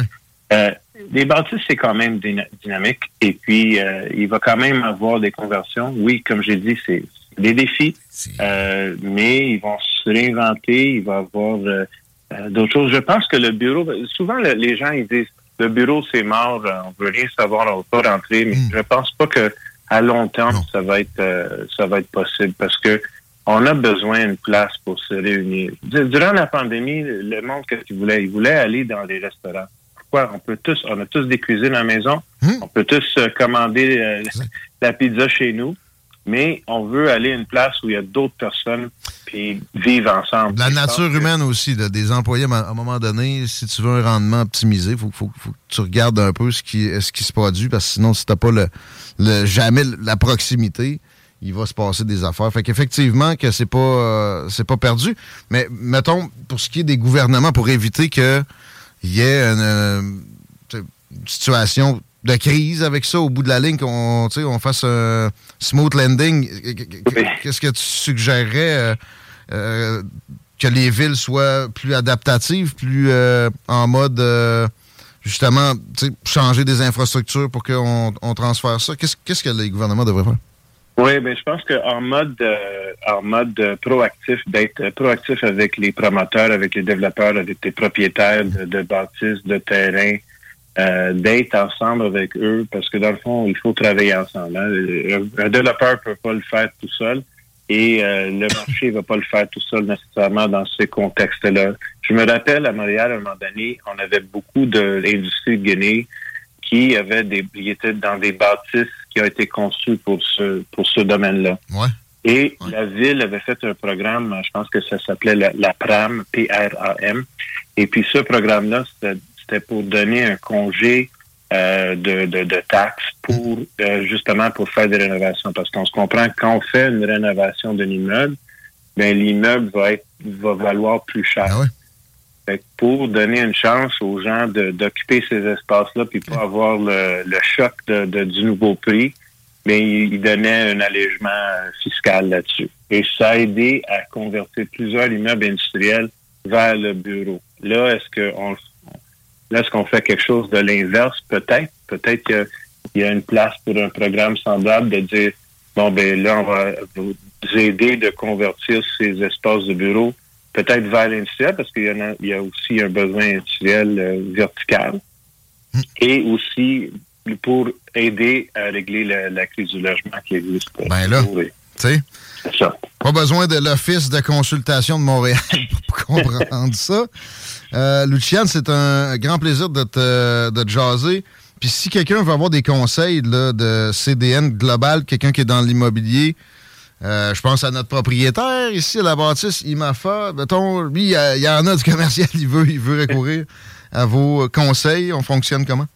[SPEAKER 12] Euh, les bâtisses, c'est quand même dyna- dynamique. Et puis, euh, il va quand même avoir des conversions. Oui, comme j'ai dit, c'est des défis. Euh, mais ils vont se réinventer. Il va y avoir euh, euh, d'autres choses. Je pense que le bureau... Souvent, le- les gens, ils disent, le bureau, c'est mort. euh, On veut rien savoir. On va pas rentrer. Mais je pense pas que à long terme, ça va être euh, ça va être possible parce que on a besoin d'une place pour se réunir. Du- Durant la pandémie, le monde, qu'est-ce qu'il voulait? Il voulait aller dans les restaurants. Pourquoi? On peut tous, on a tous des cuisines à la maison. On peut tous euh, commander euh, la pizza chez nous. Mais on veut aller à une place où il y a d'autres personnes puis vivre ensemble.
[SPEAKER 4] La nature
[SPEAKER 12] que-
[SPEAKER 4] humaine aussi, là, des employés, à un moment donné, si tu veux un rendement optimisé, il faut, faut- faut que tu regardes un peu ce qui, ce qui se produit, parce que sinon, si tu n'as pas le, le- jamais la proximité, il va se passer des affaires. Fait qu'effectivement, que c'est pas, euh, c'est pas perdu. Mais mettons, pour ce qui est des gouvernements, pour éviter qu'il y ait une, euh, une situation de crise avec ça au bout de la ligne, qu'on on fasse un smooth landing, qu'est-ce que tu suggérerais euh, euh, que les villes soient plus adaptatives, plus euh, en mode euh, justement changer des infrastructures pour qu'on on transfère ça? Qu'est-ce que les gouvernements devraient faire?
[SPEAKER 12] Oui, ben je pense qu'en mode euh, en mode euh, proactif, d'être proactif avec les promoteurs, avec les développeurs, avec les propriétaires de, de bâtisses, de terrains, euh, d'être ensemble avec eux, parce que dans le fond, il faut travailler ensemble. hein. Un, un développeur peut pas le faire tout seul et euh, le marché va pas le faire tout seul nécessairement dans ces contextes-là. Je me rappelle à Montréal, à un moment donné, on avait beaucoup d'industries de Guinée qui avaient des qui étaient dans des bâtisses qui ont été conçues pour ce pour ce domaine-là. Et la ville avait fait un programme, je pense que ça s'appelait la, la PRAM, P-R-A-M. Et puis ce programme-là, c'était c'était pour donner un congé euh, de, de, de taxes pour euh, justement pour faire des rénovations. Parce qu'on se comprend que quand on fait une rénovation d'un immeuble, ben l'immeuble va être va valoir plus cher. Fait que pour donner une chance aux gens de- d'occuper ces espaces-là puis pas avoir le, le choc de, de- du nouveau prix, mais il, donnait un allègement euh, fiscal là-dessus. Et ça a aidé à convertir plusieurs immeubles industriels vers le bureau. Là, est-ce qu'on là, est-ce qu'on fait quelque chose de l'inverse? Peut-être. Peut-être qu'il y a une place pour un programme semblable de dire bon ben là, on va vous aider de convertir ces espaces de bureau peut-être vers l'industriel, parce qu'il y, en a, il y a aussi un besoin industriel euh, vertical, et aussi pour aider à régler la, la crise du logement qui existe.
[SPEAKER 4] Ben là, Tu sais? Pas besoin de l'Office de consultation de Montréal pour comprendre ça. Euh, Luciane, c'est un grand plaisir de te, de te jaser. Puis si quelqu'un veut avoir des conseils là, de CDN global, quelqu'un qui est dans l'immobilier, euh, je pense à notre propriétaire ici à la bâtisse, IMAFA. Mettons, lui, il y, en a du commercial, il veut, il veut recourir à vos conseils. On fonctionne comment?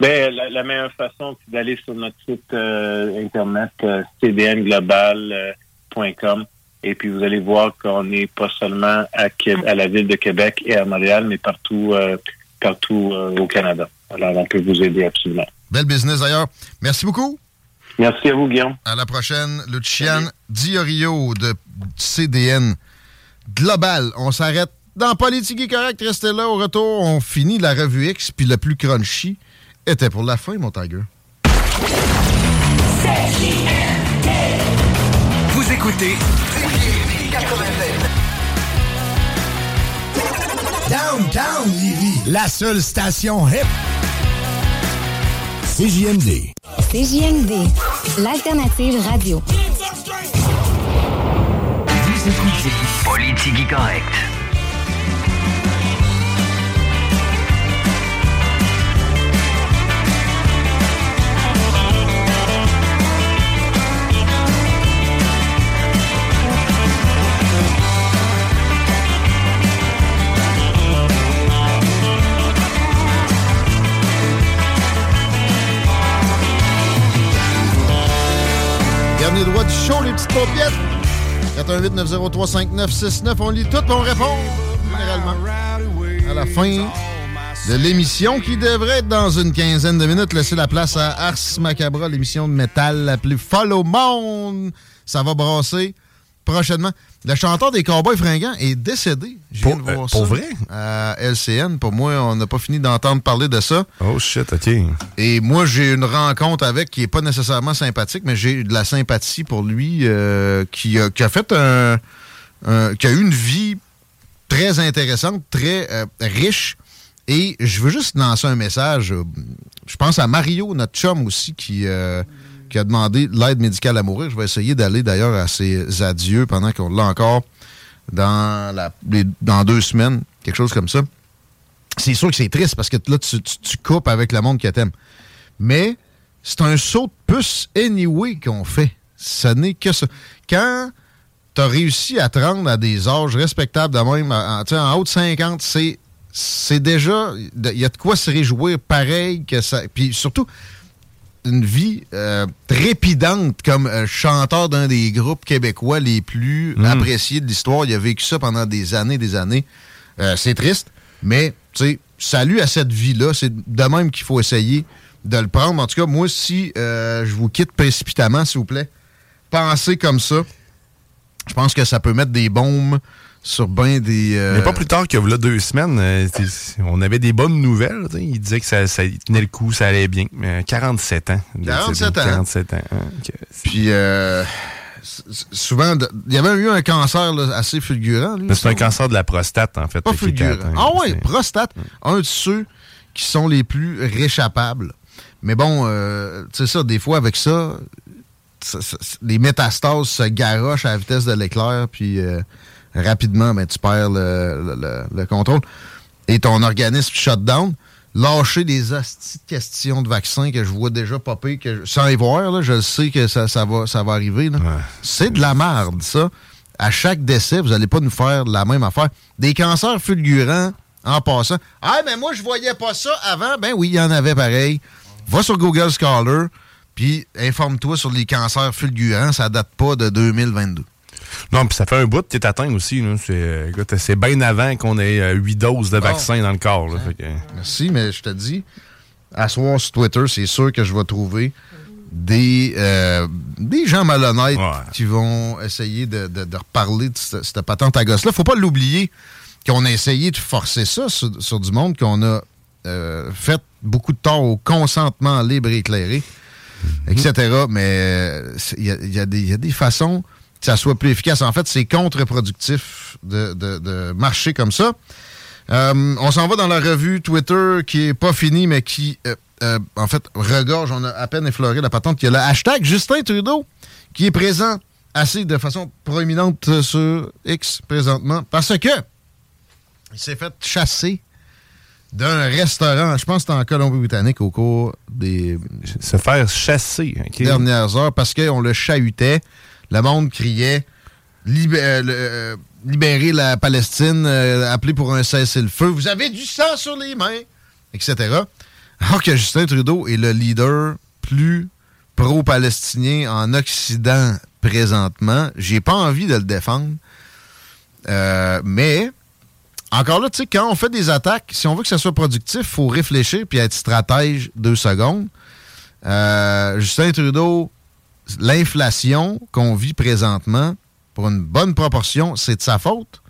[SPEAKER 12] Ben, la, meilleure façon, c'est d'aller sur notre site euh, internet euh, et puis vous allez voir qu'on n'est pas seulement à, à, la ville de Québec et à Montréal, mais partout, partout au Canada. Alors, on peut vous aider absolument.
[SPEAKER 4] Belle business d'ailleurs. Merci beaucoup.
[SPEAKER 12] Merci à vous, Guillaume.
[SPEAKER 4] À la prochaine. Lucian Diorio de CDN Global. On s'arrête dans Politique et Correct. Restez là. Au retour, on finit la revue X. Puis le plus crunchy était pour la fin, mon tiger.
[SPEAKER 8] Écoutez
[SPEAKER 3] Downtown Livy, la seule station hip. CJMD.
[SPEAKER 13] CJMD, l'alternative radio.
[SPEAKER 2] Vous écoutez Politique correcte.
[SPEAKER 4] Dernier droit du show, les petites paupiètes. 418-903-5969. On lit tout, on répond généralement à la fin de l'émission qui devrait être dans une quinzaine de minutes. Laissez la place à Ars Macabra, l'émission de métal la plus folle au monde. Ça va brasser prochainement. Le chanteur des Cowboys fringants est décédé. Je viens de voir
[SPEAKER 5] euh,
[SPEAKER 4] ça.
[SPEAKER 5] pour vrai?
[SPEAKER 4] À LCN. Pour moi, on n'a pas fini d'entendre parler de ça.
[SPEAKER 5] Oh shit, OK.
[SPEAKER 4] Et moi, j'ai une rencontre avec qui est pas nécessairement sympathique, mais j'ai de la sympathie pour lui, euh, qui, a, qui a fait un, un- qui a eu une vie très intéressante, très euh, riche. Et je veux juste lancer un message. euh, Je pense à Mario, notre chum aussi, qui, euh, qui a demandé l'aide médicale à mourir. Je vais essayer d'aller d'ailleurs à ses adieux pendant qu'on l'a encore dans, dans deux semaines, quelque chose comme ça. C'est sûr que c'est triste parce que là, tu, coupes avec le monde que t'aimes. Mais c'est un saut de puce anyway qu'on fait. Ce n'est que ça. Quand t'as réussi à te rendre à des âges respectables de même, en, en haut de 50, c'est c'est déjà... Il y a de quoi se réjouir pareil que ça... Puis surtout, une vie euh, trépidante comme euh, chanteur d'un des groupes québécois les plus appréciés de l'histoire. Il a vécu ça pendant des années des années. Euh, c'est triste, mais tu sais, salut à cette vie-là. C'est de même qu'il faut essayer de le prendre. En tout cas, moi, si je vous quitte précipitamment, s'il vous plaît, pensez comme ça. Je pense que ça peut mettre des bombes sur bien des... euh,
[SPEAKER 5] Mais pas plus tard que là, deux semaines, euh, on avait des bonnes nouvelles. t'sais. Il disait que ça, ça tenait le coup, ça allait bien. Mais 47 ans.
[SPEAKER 4] 47 ans.
[SPEAKER 5] 47 ans. hein, que-
[SPEAKER 4] Puis euh, souvent, il y avait eu un cancer là, assez fulgurant.
[SPEAKER 5] c'est un cancer de la prostate, en fait.
[SPEAKER 4] Pas
[SPEAKER 5] le T4,
[SPEAKER 4] fulgurant.
[SPEAKER 5] hein.
[SPEAKER 4] Ah oui, prostate. Un de ceux qui sont les plus réchappables. Mais bon, euh, tu sais ça, des fois avec ça, ça- ça- les métastases se garochent à la vitesse de l'éclair, puis euh, rapidement, ben, tu perds le, le- le- le contrôle. Et ton organisme shut down. Lâcher des hosties de questions de vaccins que je vois déjà popper, que je- sans y voir, là, je sais que ça, ça va, ça va arriver. C'est de la merde, ça. À chaque décès, vous n'allez pas nous faire la même affaire. Des cancers fulgurants en passant. Ah, mais moi, je voyais pas ça avant. Ben oui, il y en avait pareil. Va sur Google Scholar, puis informe-toi sur les cancers fulgurants. Ça date pas de 2022.
[SPEAKER 5] Non, puis ça fait un bout que tu es atteint aussi. là. C'est, bien avant qu'on ait euh, 8 doses de vaccin dans le corps. là. Que-
[SPEAKER 4] Merci, mais je te dis, à soir sur Twitter, c'est sûr que je vais trouver des, euh, des gens malhonnêtes qui vont essayer de, de- de reparler de cette, cette patente à gosse-là. Faut pas l'oublier qu'on a essayé de forcer ça sur, sur du monde, qu'on a euh, fait beaucoup de tort au consentement libre et éclairé, etc. Mais il y y a des façons que ça soit plus efficace. En fait, c'est contre-productif de, de- de marcher comme ça. Euh, on s'en va dans la revue Twitter qui est pas finie, mais qui, euh, euh, en fait, regorge. On a à peine effleuré la patente. Il y a le hashtag Justin Trudeau qui est présent assez de façon proéminente sur X présentement parce que il s'est fait chasser d'un restaurant, je pense que c'était en Colombie-Britannique au cours des
[SPEAKER 5] Se faire chasser.
[SPEAKER 4] dernières heures parce qu'on le chahutait. Le monde criait euh, euh, libérer la Palestine, euh, appeler pour un cessez-le-feu. Vous avez du sang sur les mains, etc. Alors que Justin Trudeau est le leader plus pro-palestinien en Occident présentement. J'ai pas envie de le défendre. Mais encore là, tu sais, quand on fait des attaques, si on veut que ça soit productif, il faut réfléchir puis être stratège deux secondes. Justin Trudeau, l'inflation qu'on vit présentement, pour une bonne proportion, c'est de sa faute.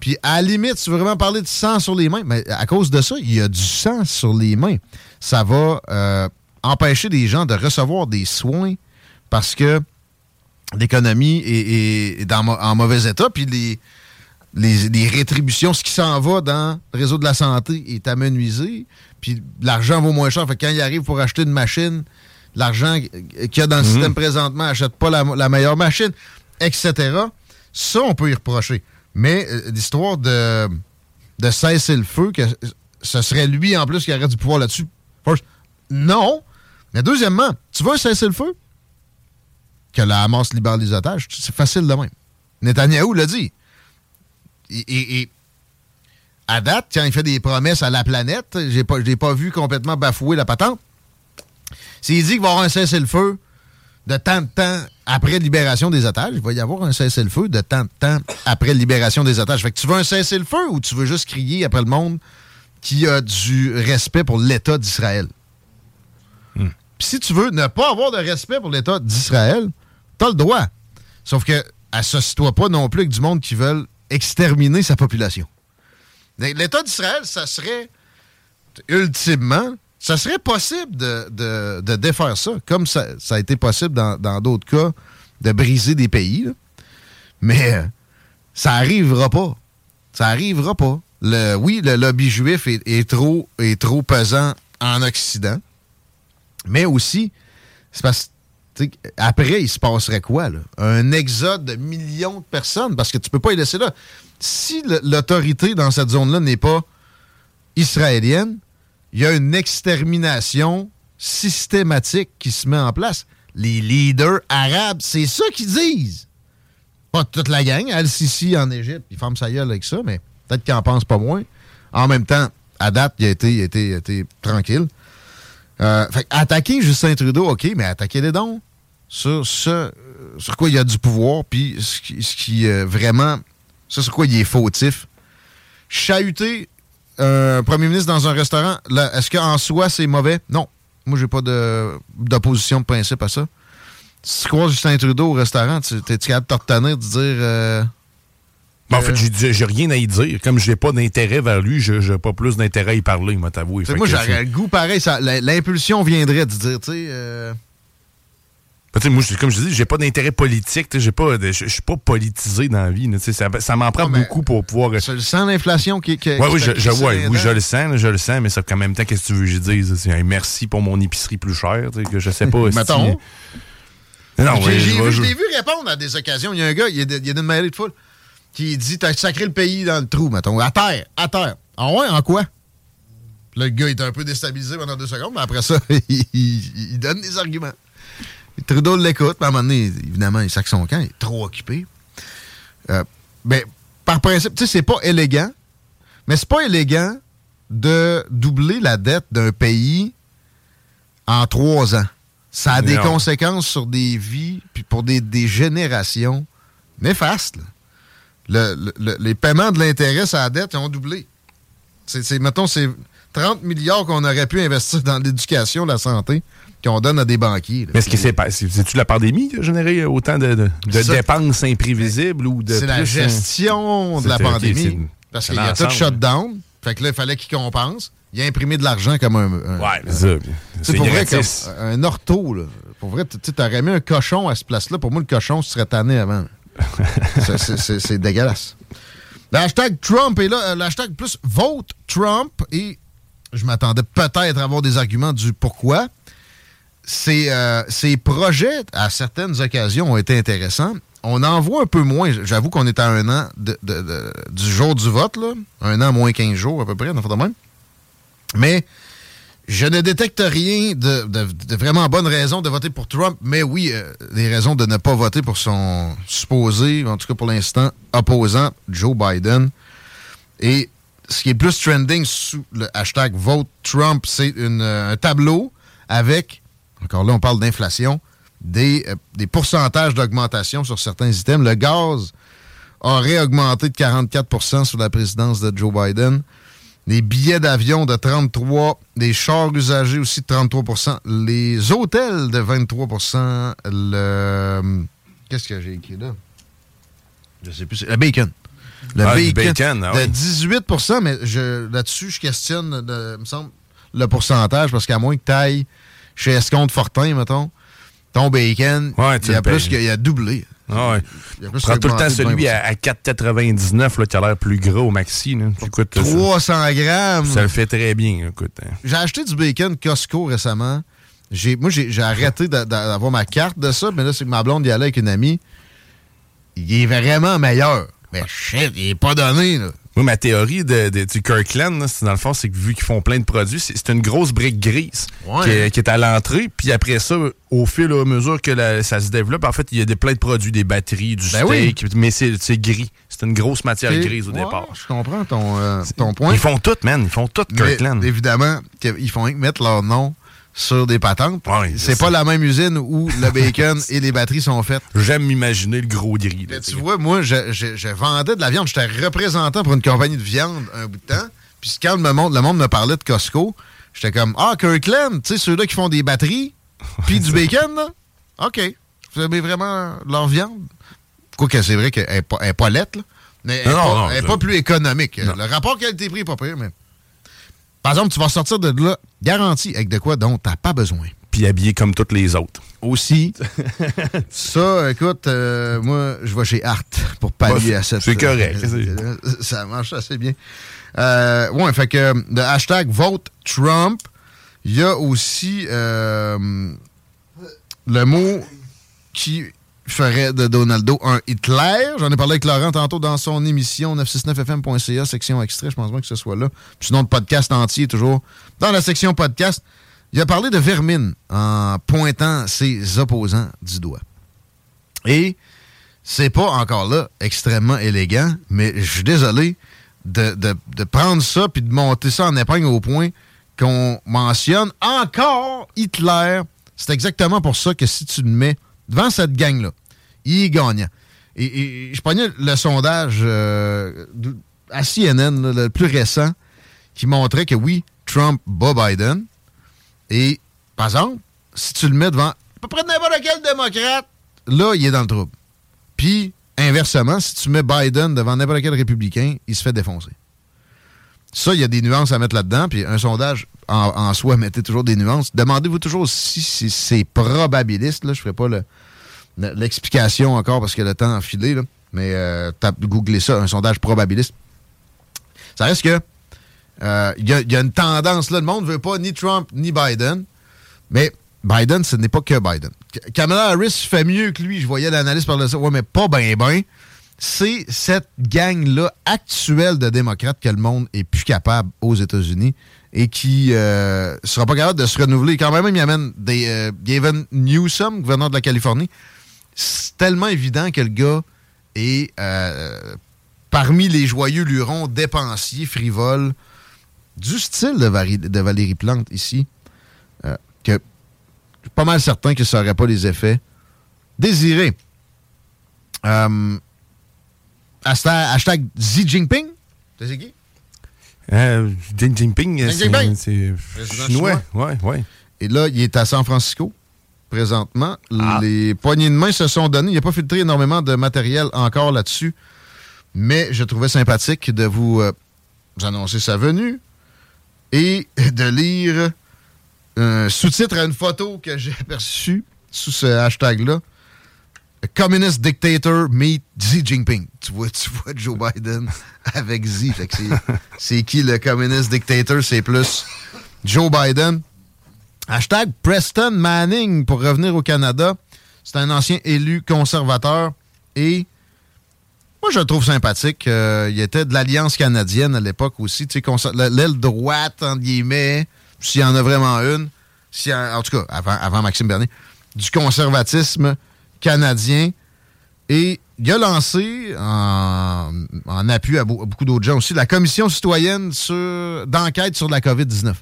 [SPEAKER 4] Puis à la limite, si tu veux vraiment parler de sang sur les mains, mais à cause de ça, il y a du sang sur les mains. Ça va euh, empêcher des gens de recevoir des soins parce que l'économie est, en mauvais état, puis les, les, les rétributions, ce qui s'en va dans le réseau de la santé est amenuisé, puis l'argent vaut moins cher. Fait que quand il arrive pour acheter une machine, l'argent qu'il y a dans le
[SPEAKER 5] Mhm.
[SPEAKER 4] système présentement n'achète pas la, la meilleure machine, etc. Ça, on peut y reprocher. Mais euh, l'histoire de, de cesser le feu, que ce serait lui en plus qui aurait du pouvoir là-dessus, non. Mais deuxièmement, tu veux cesser le feu? Que la Hamas libère les otages, c'est facile de même. Netanyahou l'a dit. Et, et- et à date, quand il fait des promesses à la planète, j'ai pas, pas vu complètement bafouer la patente. S'il dit qu'il va y avoir un cessez-le-feu de temps de temps après libération des otages, il va y avoir un cessez-le-feu de temps de temps après libération des otages. Fait que tu veux un cessez-le-feu ou tu veux juste crier après le monde qui a du respect pour l'État d'Israël? Puis si tu veux ne pas avoir de respect pour l'État d'Israël, t'as le droit. Sauf que associe-toi pas non plus avec du monde qui veulent exterminer sa population. L'État d'Israël, ça serait ultimement, ça serait possible de, de- de défaire ça, comme ça, a été possible dans d'autres cas de briser des pays. Mais euh, ça arrivera pas. Ça arrivera pas. Le, oui, le lobby juif est, trop, est trop pesant en Occident. Mais aussi, c'est parce après, il se passerait quoi? Là? Un exode de millions de personnes, parce que tu peux pas y laisser là. Si l'autorité dans cette zone-là n'est pas israélienne, il y a une extermination systématique qui se met en place. Les leaders arabes, c'est ça qu'ils disent. Pas toute la gang. Al-Sisi en Égypte, il ferme sa gueule avec ça, mais peut-être qu'il en pense pas moins. En même temps, à date, il a été, il a été- il a été tranquille. Euh, fait que attaquer Justin Trudeau, OK, mais attaquer les dons sur ce euh, sur quoi il a du pouvoir, puis ce qui, ce qui, euh, vraiment, ça sur quoi il est fautif. Chahuter un premier ministre dans un restaurant, là, est-ce qu'en soi c'est mauvais? Non. Moi, j'ai pas d'opposition de principe à ça. Si tu croises Justin Trudeau au restaurant, tu es capable de te retenir, de dire. euh,
[SPEAKER 5] Ben, en fait, j'ai dit- j'ai rien à y dire. Comme j'ai pas d'intérêt vers lui, je j'ai pas plus d'intérêt à y parler, moi, t'avouer.
[SPEAKER 4] Moi, j'aurais le goût pareil. L'impulsion viendrait de dire, tu sais. euh,
[SPEAKER 5] tu sais, moi, je- comme je dis, j'ai pas d'intérêt politique. j'ai pas Je je suis pas politisé dans la vie. là, Ça, ça m'en prend beaucoup pour pouvoir.
[SPEAKER 4] Tu le sens l'inflation qui, qui
[SPEAKER 5] Ouais, oui,
[SPEAKER 4] qui
[SPEAKER 5] je,
[SPEAKER 4] t'a
[SPEAKER 5] je- ouais,
[SPEAKER 4] les
[SPEAKER 5] oui, je le sens, là, je le sens, mais ça, en même temps, qu'est-ce que tu veux que je dise? Merci pour mon épicerie plus chère, que je sais pas. si-
[SPEAKER 4] Mettons.
[SPEAKER 5] Non,
[SPEAKER 4] J'ai-
[SPEAKER 5] je
[SPEAKER 4] vu- je
[SPEAKER 5] je-
[SPEAKER 4] l'ai vu répondre à des occasions. Il y a un gars, il y a, de- il y a une mêlée de foule, qui dit T'as sacré le pays dans le trou, mettons. À terre, à terre. Ah ouais, en quoi? Le gars est un peu déstabilisé pendant deux secondes, mais après ça, il, il- il donne des arguments. Trudeau l'écoute, puis à un moment donné, évidemment, il sac son camp, il est trop occupé. Euh, ben, par principe, tu sais, c'est pas élégant, mais c'est pas élégant de doubler la dette d'un pays en trois ans. Ça a des conséquences sur des vies, puis pour des, des générations néfastes. Le- le- le- les paiements de l'intérêt sur la dette ont doublé. C'est, c'est- mettons, c'est 30 milliards qu'on aurait pu investir dans l'éducation, la santé, qu'on donne à des banquiers. là.
[SPEAKER 5] Mais est-ce que c'est c'est-tu la pandémie qui a généré autant de, de- de
[SPEAKER 4] Ça-
[SPEAKER 5] dépenses imprévisibles ou de
[SPEAKER 4] C'est la
[SPEAKER 5] hein?
[SPEAKER 4] gestion de la pandémie. parce qu'il y a tout shutdown. Fait que là, il fallait qu'il compense. Il a imprimé de l'argent comme un. un-
[SPEAKER 5] Ouais, c'est
[SPEAKER 4] pour vrai, comme un ortho, là. Pour vrai, tu t'aurais mis un cochon à cette place-là. Pour moi, le cochon serait tanné avant. C'est- dégueulasse. Le hashtag Trump est là. euh, Le hashtag plus vote Trump. Et je m'attendais peut-être à avoir des arguments du pourquoi. Ces, euh, ces projets, à certaines occasions, ont été intéressants. on en voit un peu moins. J'avoue qu'on est à un an du jour du vote, là. Un an moins 15 jours à peu près, dans de même. Mais je ne détecte rien de, vraiment bonne raison de voter pour Trump, mais oui, euh, des raisons de ne pas voter pour son supposé, en tout cas pour l'instant, opposant Joe Biden. Et ce qui est plus trending sous le hashtag Vote Trump, c'est euh, un tableau avec, encore là, on parle d'inflation, des, euh, des pourcentages d'augmentation sur certains items. Le gaz aurait augmenté de 44% sous la présidence de Joe Biden. Les billets d'avion de 33 les chars usagers aussi de 33% les hôtels de 23% le... Qu'est-ce que j'ai écrit là? Je sais plus. Le bacon. Le
[SPEAKER 5] Ah,
[SPEAKER 4] bacon,
[SPEAKER 5] bacon, ah
[SPEAKER 4] de
[SPEAKER 5] oui.
[SPEAKER 4] 18% mais là-dessus, je questionne, de- me semble, le pourcentage, parce qu'à moins que tu ailles chez Escompte Fortin, mettons, ton bacon,
[SPEAKER 5] Ouais, tu
[SPEAKER 4] il y a plus qu'il a doublé.
[SPEAKER 5] Ah ouais.
[SPEAKER 4] Il y a plus
[SPEAKER 5] Prends tout le temps celui
[SPEAKER 4] 20%.
[SPEAKER 5] à, à 4,99 là, qui a l'air plus gros au maxi. Là. Écoute, ça-
[SPEAKER 4] 300 grammes.
[SPEAKER 5] Ça, le fait très bien. Écoute. hein.
[SPEAKER 4] J'ai acheté du bacon Costco récemment. J'ai, moi, j'ai, arrêté d'a- d'a- d'avoir ma carte de ça, mais là, c'est que ma blonde y allait avec une amie. Il est vraiment meilleur. Mais shit, il est pas donné, là.
[SPEAKER 5] Moi, ma théorie de, de- du Kirkland, là, c'est dans le fond, c'est que vu qu'ils font plein de produits, c'est une grosse brique grise
[SPEAKER 4] Ouais.
[SPEAKER 5] qui, est, qui est à l'entrée. Puis après ça, au fil et à mesure que la- ça se développe, en fait, il y a des, plein de produits, des batteries, du
[SPEAKER 4] Ben oui.
[SPEAKER 5] steak, mais c'est gris. C'est une grosse matière grise au
[SPEAKER 4] ouais,
[SPEAKER 5] départ.
[SPEAKER 4] Je comprends ton, euh, ton point.
[SPEAKER 5] Ils font tout, man. Ils font tout,
[SPEAKER 4] Mais,
[SPEAKER 5] Kirkland.
[SPEAKER 4] évidemment, ils font mettre leur nom sur des patentes.
[SPEAKER 5] Ouais,
[SPEAKER 4] c'est pas la même usine où le bacon et les batteries sont faites.
[SPEAKER 5] J'aime m'imaginer le gros gris. là,
[SPEAKER 4] tu vois, moi, je, je- je vendais de la viande. J'étais représentant pour une compagnie de viande un bout de temps. Puis quand le monde, le monde me parlait de Costco, j'étais comme Ah, Kirkland, tu sais, ceux-là qui font des batteries, puis du bacon, là? OK. Vous aimez vraiment leur viande? Quoique c'est vrai qu'elle n'est pas, elle est pas laite, là. Mais elle n'est pas,
[SPEAKER 5] non,
[SPEAKER 4] plus économique.
[SPEAKER 5] Non.
[SPEAKER 4] Le rapport qualité-prix est pas pire, mais. Par exemple, tu vas sortir de là garanti avec de quoi dont tu n'as pas besoin.
[SPEAKER 5] Puis habillé comme toutes les autres.
[SPEAKER 4] Aussi. ça, écoute, euh, moi, je vais chez Art pour pallier
[SPEAKER 5] Bah,
[SPEAKER 4] à cette.
[SPEAKER 5] c'est correct.
[SPEAKER 4] euh, ça marche assez bien. Euh, ouais, fait que le hashtag vote Trump, il y a aussi euh, le mot qui ferait de Donaldo un Hitler. J'en ai parlé avec Laurent tantôt dans son émission 969fm.ca, section extrait. Je pense bien que ce soit là. Puis sinon, le podcast entier, toujours dans la section podcast. Il a parlé de vermine en pointant ses opposants du doigt. Et c'est pas encore là extrêmement élégant, mais je suis désolé de, de- de prendre ça puis de monter ça en épingle au point qu'on mentionne encore Hitler. C'est exactement pour ça que si tu le mets devant cette gang-là, il est gagnant. Et, je prenais le sondage euh, à CNN, le plus récent, qui montrait que oui, Trump bat Biden. Et, par exemple, si tu le mets devant à peu près n'importe quel démocrate, là, il est dans le trouble. Puis, inversement, si tu mets Biden devant n'importe quel républicain, il se fait défoncer. Ça, il y a des nuances à mettre là-dedans. Puis un sondage en, soi mettez toujours des nuances. Demandez-vous toujours si c'est- probabiliste. Là. Je ne ferai pas le- l'explication encore parce que le temps a enfilé. Là. Mais euh, tape- googlez ça, un sondage probabiliste. Ça reste que euh, il y, a- il y a une tendance. Là, le monde ne veut pas ni Trump ni Biden. Mais Biden, ce n'est pas que Biden. Kamala Harris fait mieux que lui. Je voyais l'analyse par ça. Ouais, mais pas ben ben. C'est cette gang-là actuelle de démocrates que le monde est plus capable aux États-Unis et qui ne sera pas capable de se renouveler. Quand même, il amène des, euh, Gavin Newsom, gouverneur de la Californie. C'est tellement évident que le gars est euh, parmi les joyeux lurons dépensiers, frivoles, du style de, Vari- de Valérie Plante ici, euh, que je suis pas mal certain que ça n'aurait pas les effets désirés. Euh, hashtag, hashtag Xi Jinping, c'est qui?
[SPEAKER 5] Xi Jinping, c'est- chinois.
[SPEAKER 4] chinois.
[SPEAKER 5] Ouais, ouais.
[SPEAKER 4] Et là, il est à San Francisco présentement.
[SPEAKER 5] Ah.
[SPEAKER 4] Les poignées de main se sont données. Il n'a pas filtré énormément de matériel encore là-dessus. Mais je trouvais sympathique de vous, euh, vous annoncer sa venue et de lire un sous-titre à une photo que j'ai aperçue sous ce hashtag-là. A Communist Dictator meet Xi Jinping. Tu vois, tu vois Joe Biden avec Xi. C'est qui le Communist Dictator? C'est plus Joe Biden. Hashtag Preston Manning pour revenir au Canada. C'est un ancien élu conservateur Et moi, je le trouve sympathique. Euh, il était de l'Alliance canadienne à l'époque aussi. L'aile droite, entre guillemets, s'il y en a vraiment une. Si, en, tout cas, avant, avant Maxime Bernier, du conservatisme canadien. Et il a lancé, en, appui à, beaucoup d'autres gens aussi, la commission citoyenne d'enquête sur la COVID-19.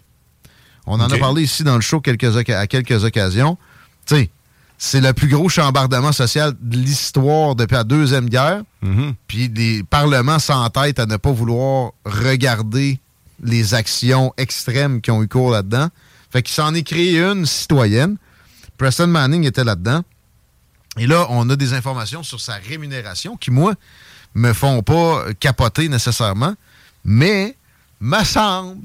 [SPEAKER 4] On en a parlé ici dans le show quelques, à quelques occasions. Tu sais, c'est le plus gros chambardement social de l'histoire depuis la Deuxième Guerre.
[SPEAKER 5] Mm-hmm.
[SPEAKER 4] Puis des parlements s'entêtent à ne pas vouloir regarder les actions extrêmes qui ont eu cours là-dedans. Fait qu'il s'en est créé une citoyenne. Preston Manning était là-dedans. Et là, on a des informations sur sa rémunération qui, moi, me font pas capoter nécessairement, mais me semble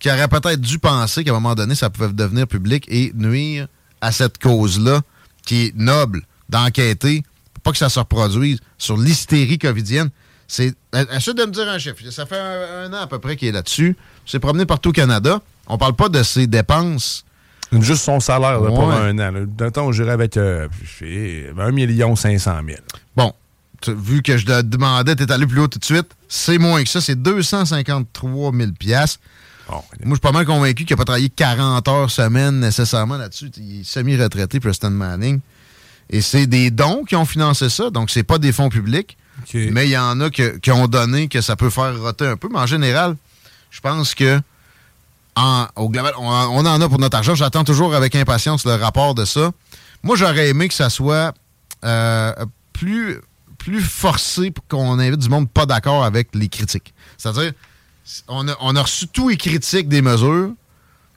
[SPEAKER 4] qu'il aurait peut-être dû penser qu'à un moment donné, ça pouvait devenir public et nuire à cette cause-là qui est noble d'enquêter pour pas que ça se reproduise sur l'hystérie covidienne. C'est suite de me dire un chiffre. Ça fait un, an à peu près qu'il est là-dessus. C'est promené partout au Canada. On parle pas de ses dépenses.
[SPEAKER 5] Juste son salaire pour un an. D'un temps, on j'irais avec euh, 1 million 500 000.
[SPEAKER 4] Bon, vu que je te demandais, tu es allé plus haut tout de suite. C'est moins que ça. C'est 253 000 Moi, je suis pas mal convaincu qu'il n'a pas travaillé 40 heures semaine nécessairement là-dessus. Il est semi-retraité, Preston Manning. Et c'est des dons qui ont financé ça. Donc, c'est pas des fonds publics. Mais il y en a qui ont donné que ça peut faire roter un peu. Mais en général, je pense que au global, on, en a pour notre argent. J'attends toujours avec impatience le rapport de ça. Moi, j'aurais aimé que ça soit euh, plus, plus forcé pour qu'on invite du monde pas d'accord avec les critiques. C'est-à-dire, on a, reçu tous les critiques des mesures.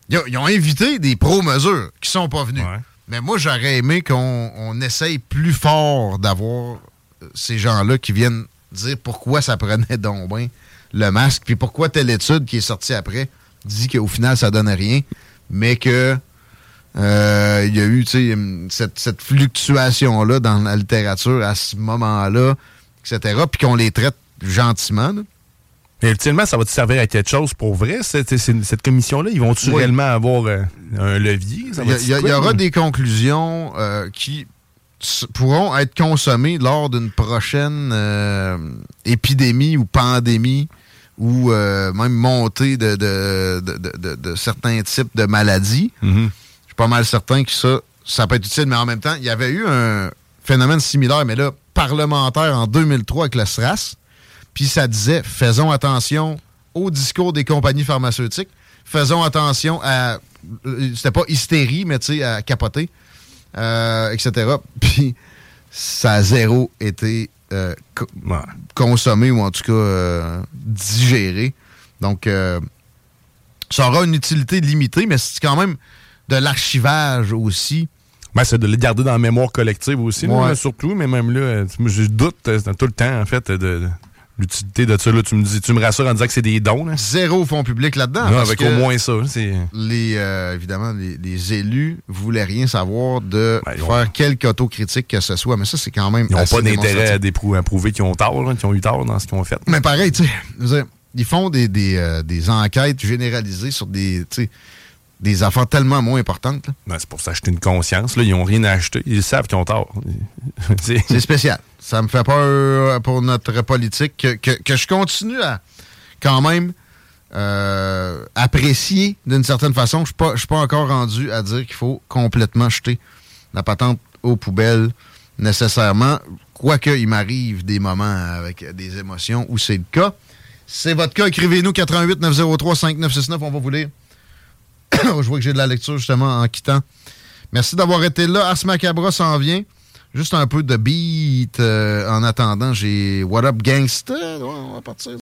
[SPEAKER 4] Ils ont, invité des pro-mesures qui sont pas venus. Mais moi, j'aurais aimé qu'on essaye plus fort d'avoir euh, ces gens-là qui viennent dire pourquoi ça prenait donc bien le masque, puis pourquoi telle étude qui est sortie après dit qu'au final, ça donne rien, mais que euh, il y a eu cette, cette fluctuation-là dans la littérature à ce moment-là, etc., puis qu'on les traite gentiment.
[SPEAKER 5] Mais ultimement, ça va te servir à quelque chose pour vrai, cette, cette commission-là? Ils vont-tu réellement avoir euh, un levier?
[SPEAKER 4] Il y, aura des conclusions euh, qui pourront être consommées lors d'une prochaine épidémie ou pandémie ou euh, même montée de, de, certains types de maladies.
[SPEAKER 5] Mm-hmm.
[SPEAKER 4] Je suis pas mal certain que ça, ça peut être utile, mais en même temps, il y avait eu un phénomène similaire, mais là, parlementaire en 2003 avec le SRAS. Puis ça disait, faisons attention au discours des compagnies pharmaceutiques, faisons attention à, euh, c'était pas hystérie, mais tu sais, à capoter, euh, etc. Puis ça a zéro été euh, consommer ou en tout cas euh, digérer. Donc, ça aura une utilité limitée, mais c'est quand même de l'archivage aussi.
[SPEAKER 5] Ben, c'est de le garder dans la mémoire collective aussi, surtout, mais même là, je doute tout le temps, en fait, de, l'utilité de ça. Là, tu me dis, tu me rassures en disant que c'est des dons.
[SPEAKER 4] Zéro fonds public là-dedans.
[SPEAKER 5] avec au moins ça.
[SPEAKER 4] Les, euh, évidemment, les, élus voulaient rien savoir de ben, faire quelque autocritique que ce soit. Mais ça, c'est quand même.
[SPEAKER 5] Ils n'ont pas d'intérêt à, prouver qu'ils ont tort, qu'ils ont eu tort dans ce qu'ils ont fait.
[SPEAKER 4] Mais pareil, tu sais, ils font des, euh, des, enquêtes généralisées sur des des affaires tellement moins importantes.
[SPEAKER 5] Ben, c'est pour s'acheter une conscience. Là. Ils n'ont rien à acheter. Ils savent qu'ils ont tort.
[SPEAKER 4] c'est spécial. Ça me fait peur pour notre politique que, je continue à quand même euh, apprécier d'une certaine façon. Je ne suis pas encore rendu à dire qu'il faut complètement jeter la patente aux poubelles nécessairement. Quoique, il m'arrive des moments avec des émotions où c'est le cas. C'est votre cas. Écrivez-nous 88 903 5969. On va vous lire. je vois que j'ai de la lecture justement en quittant. Merci d'avoir été là. Ars Macabra s'en vient. Juste un peu de beat euh, en attendant. J'ai What Up Gangsta. on va partir.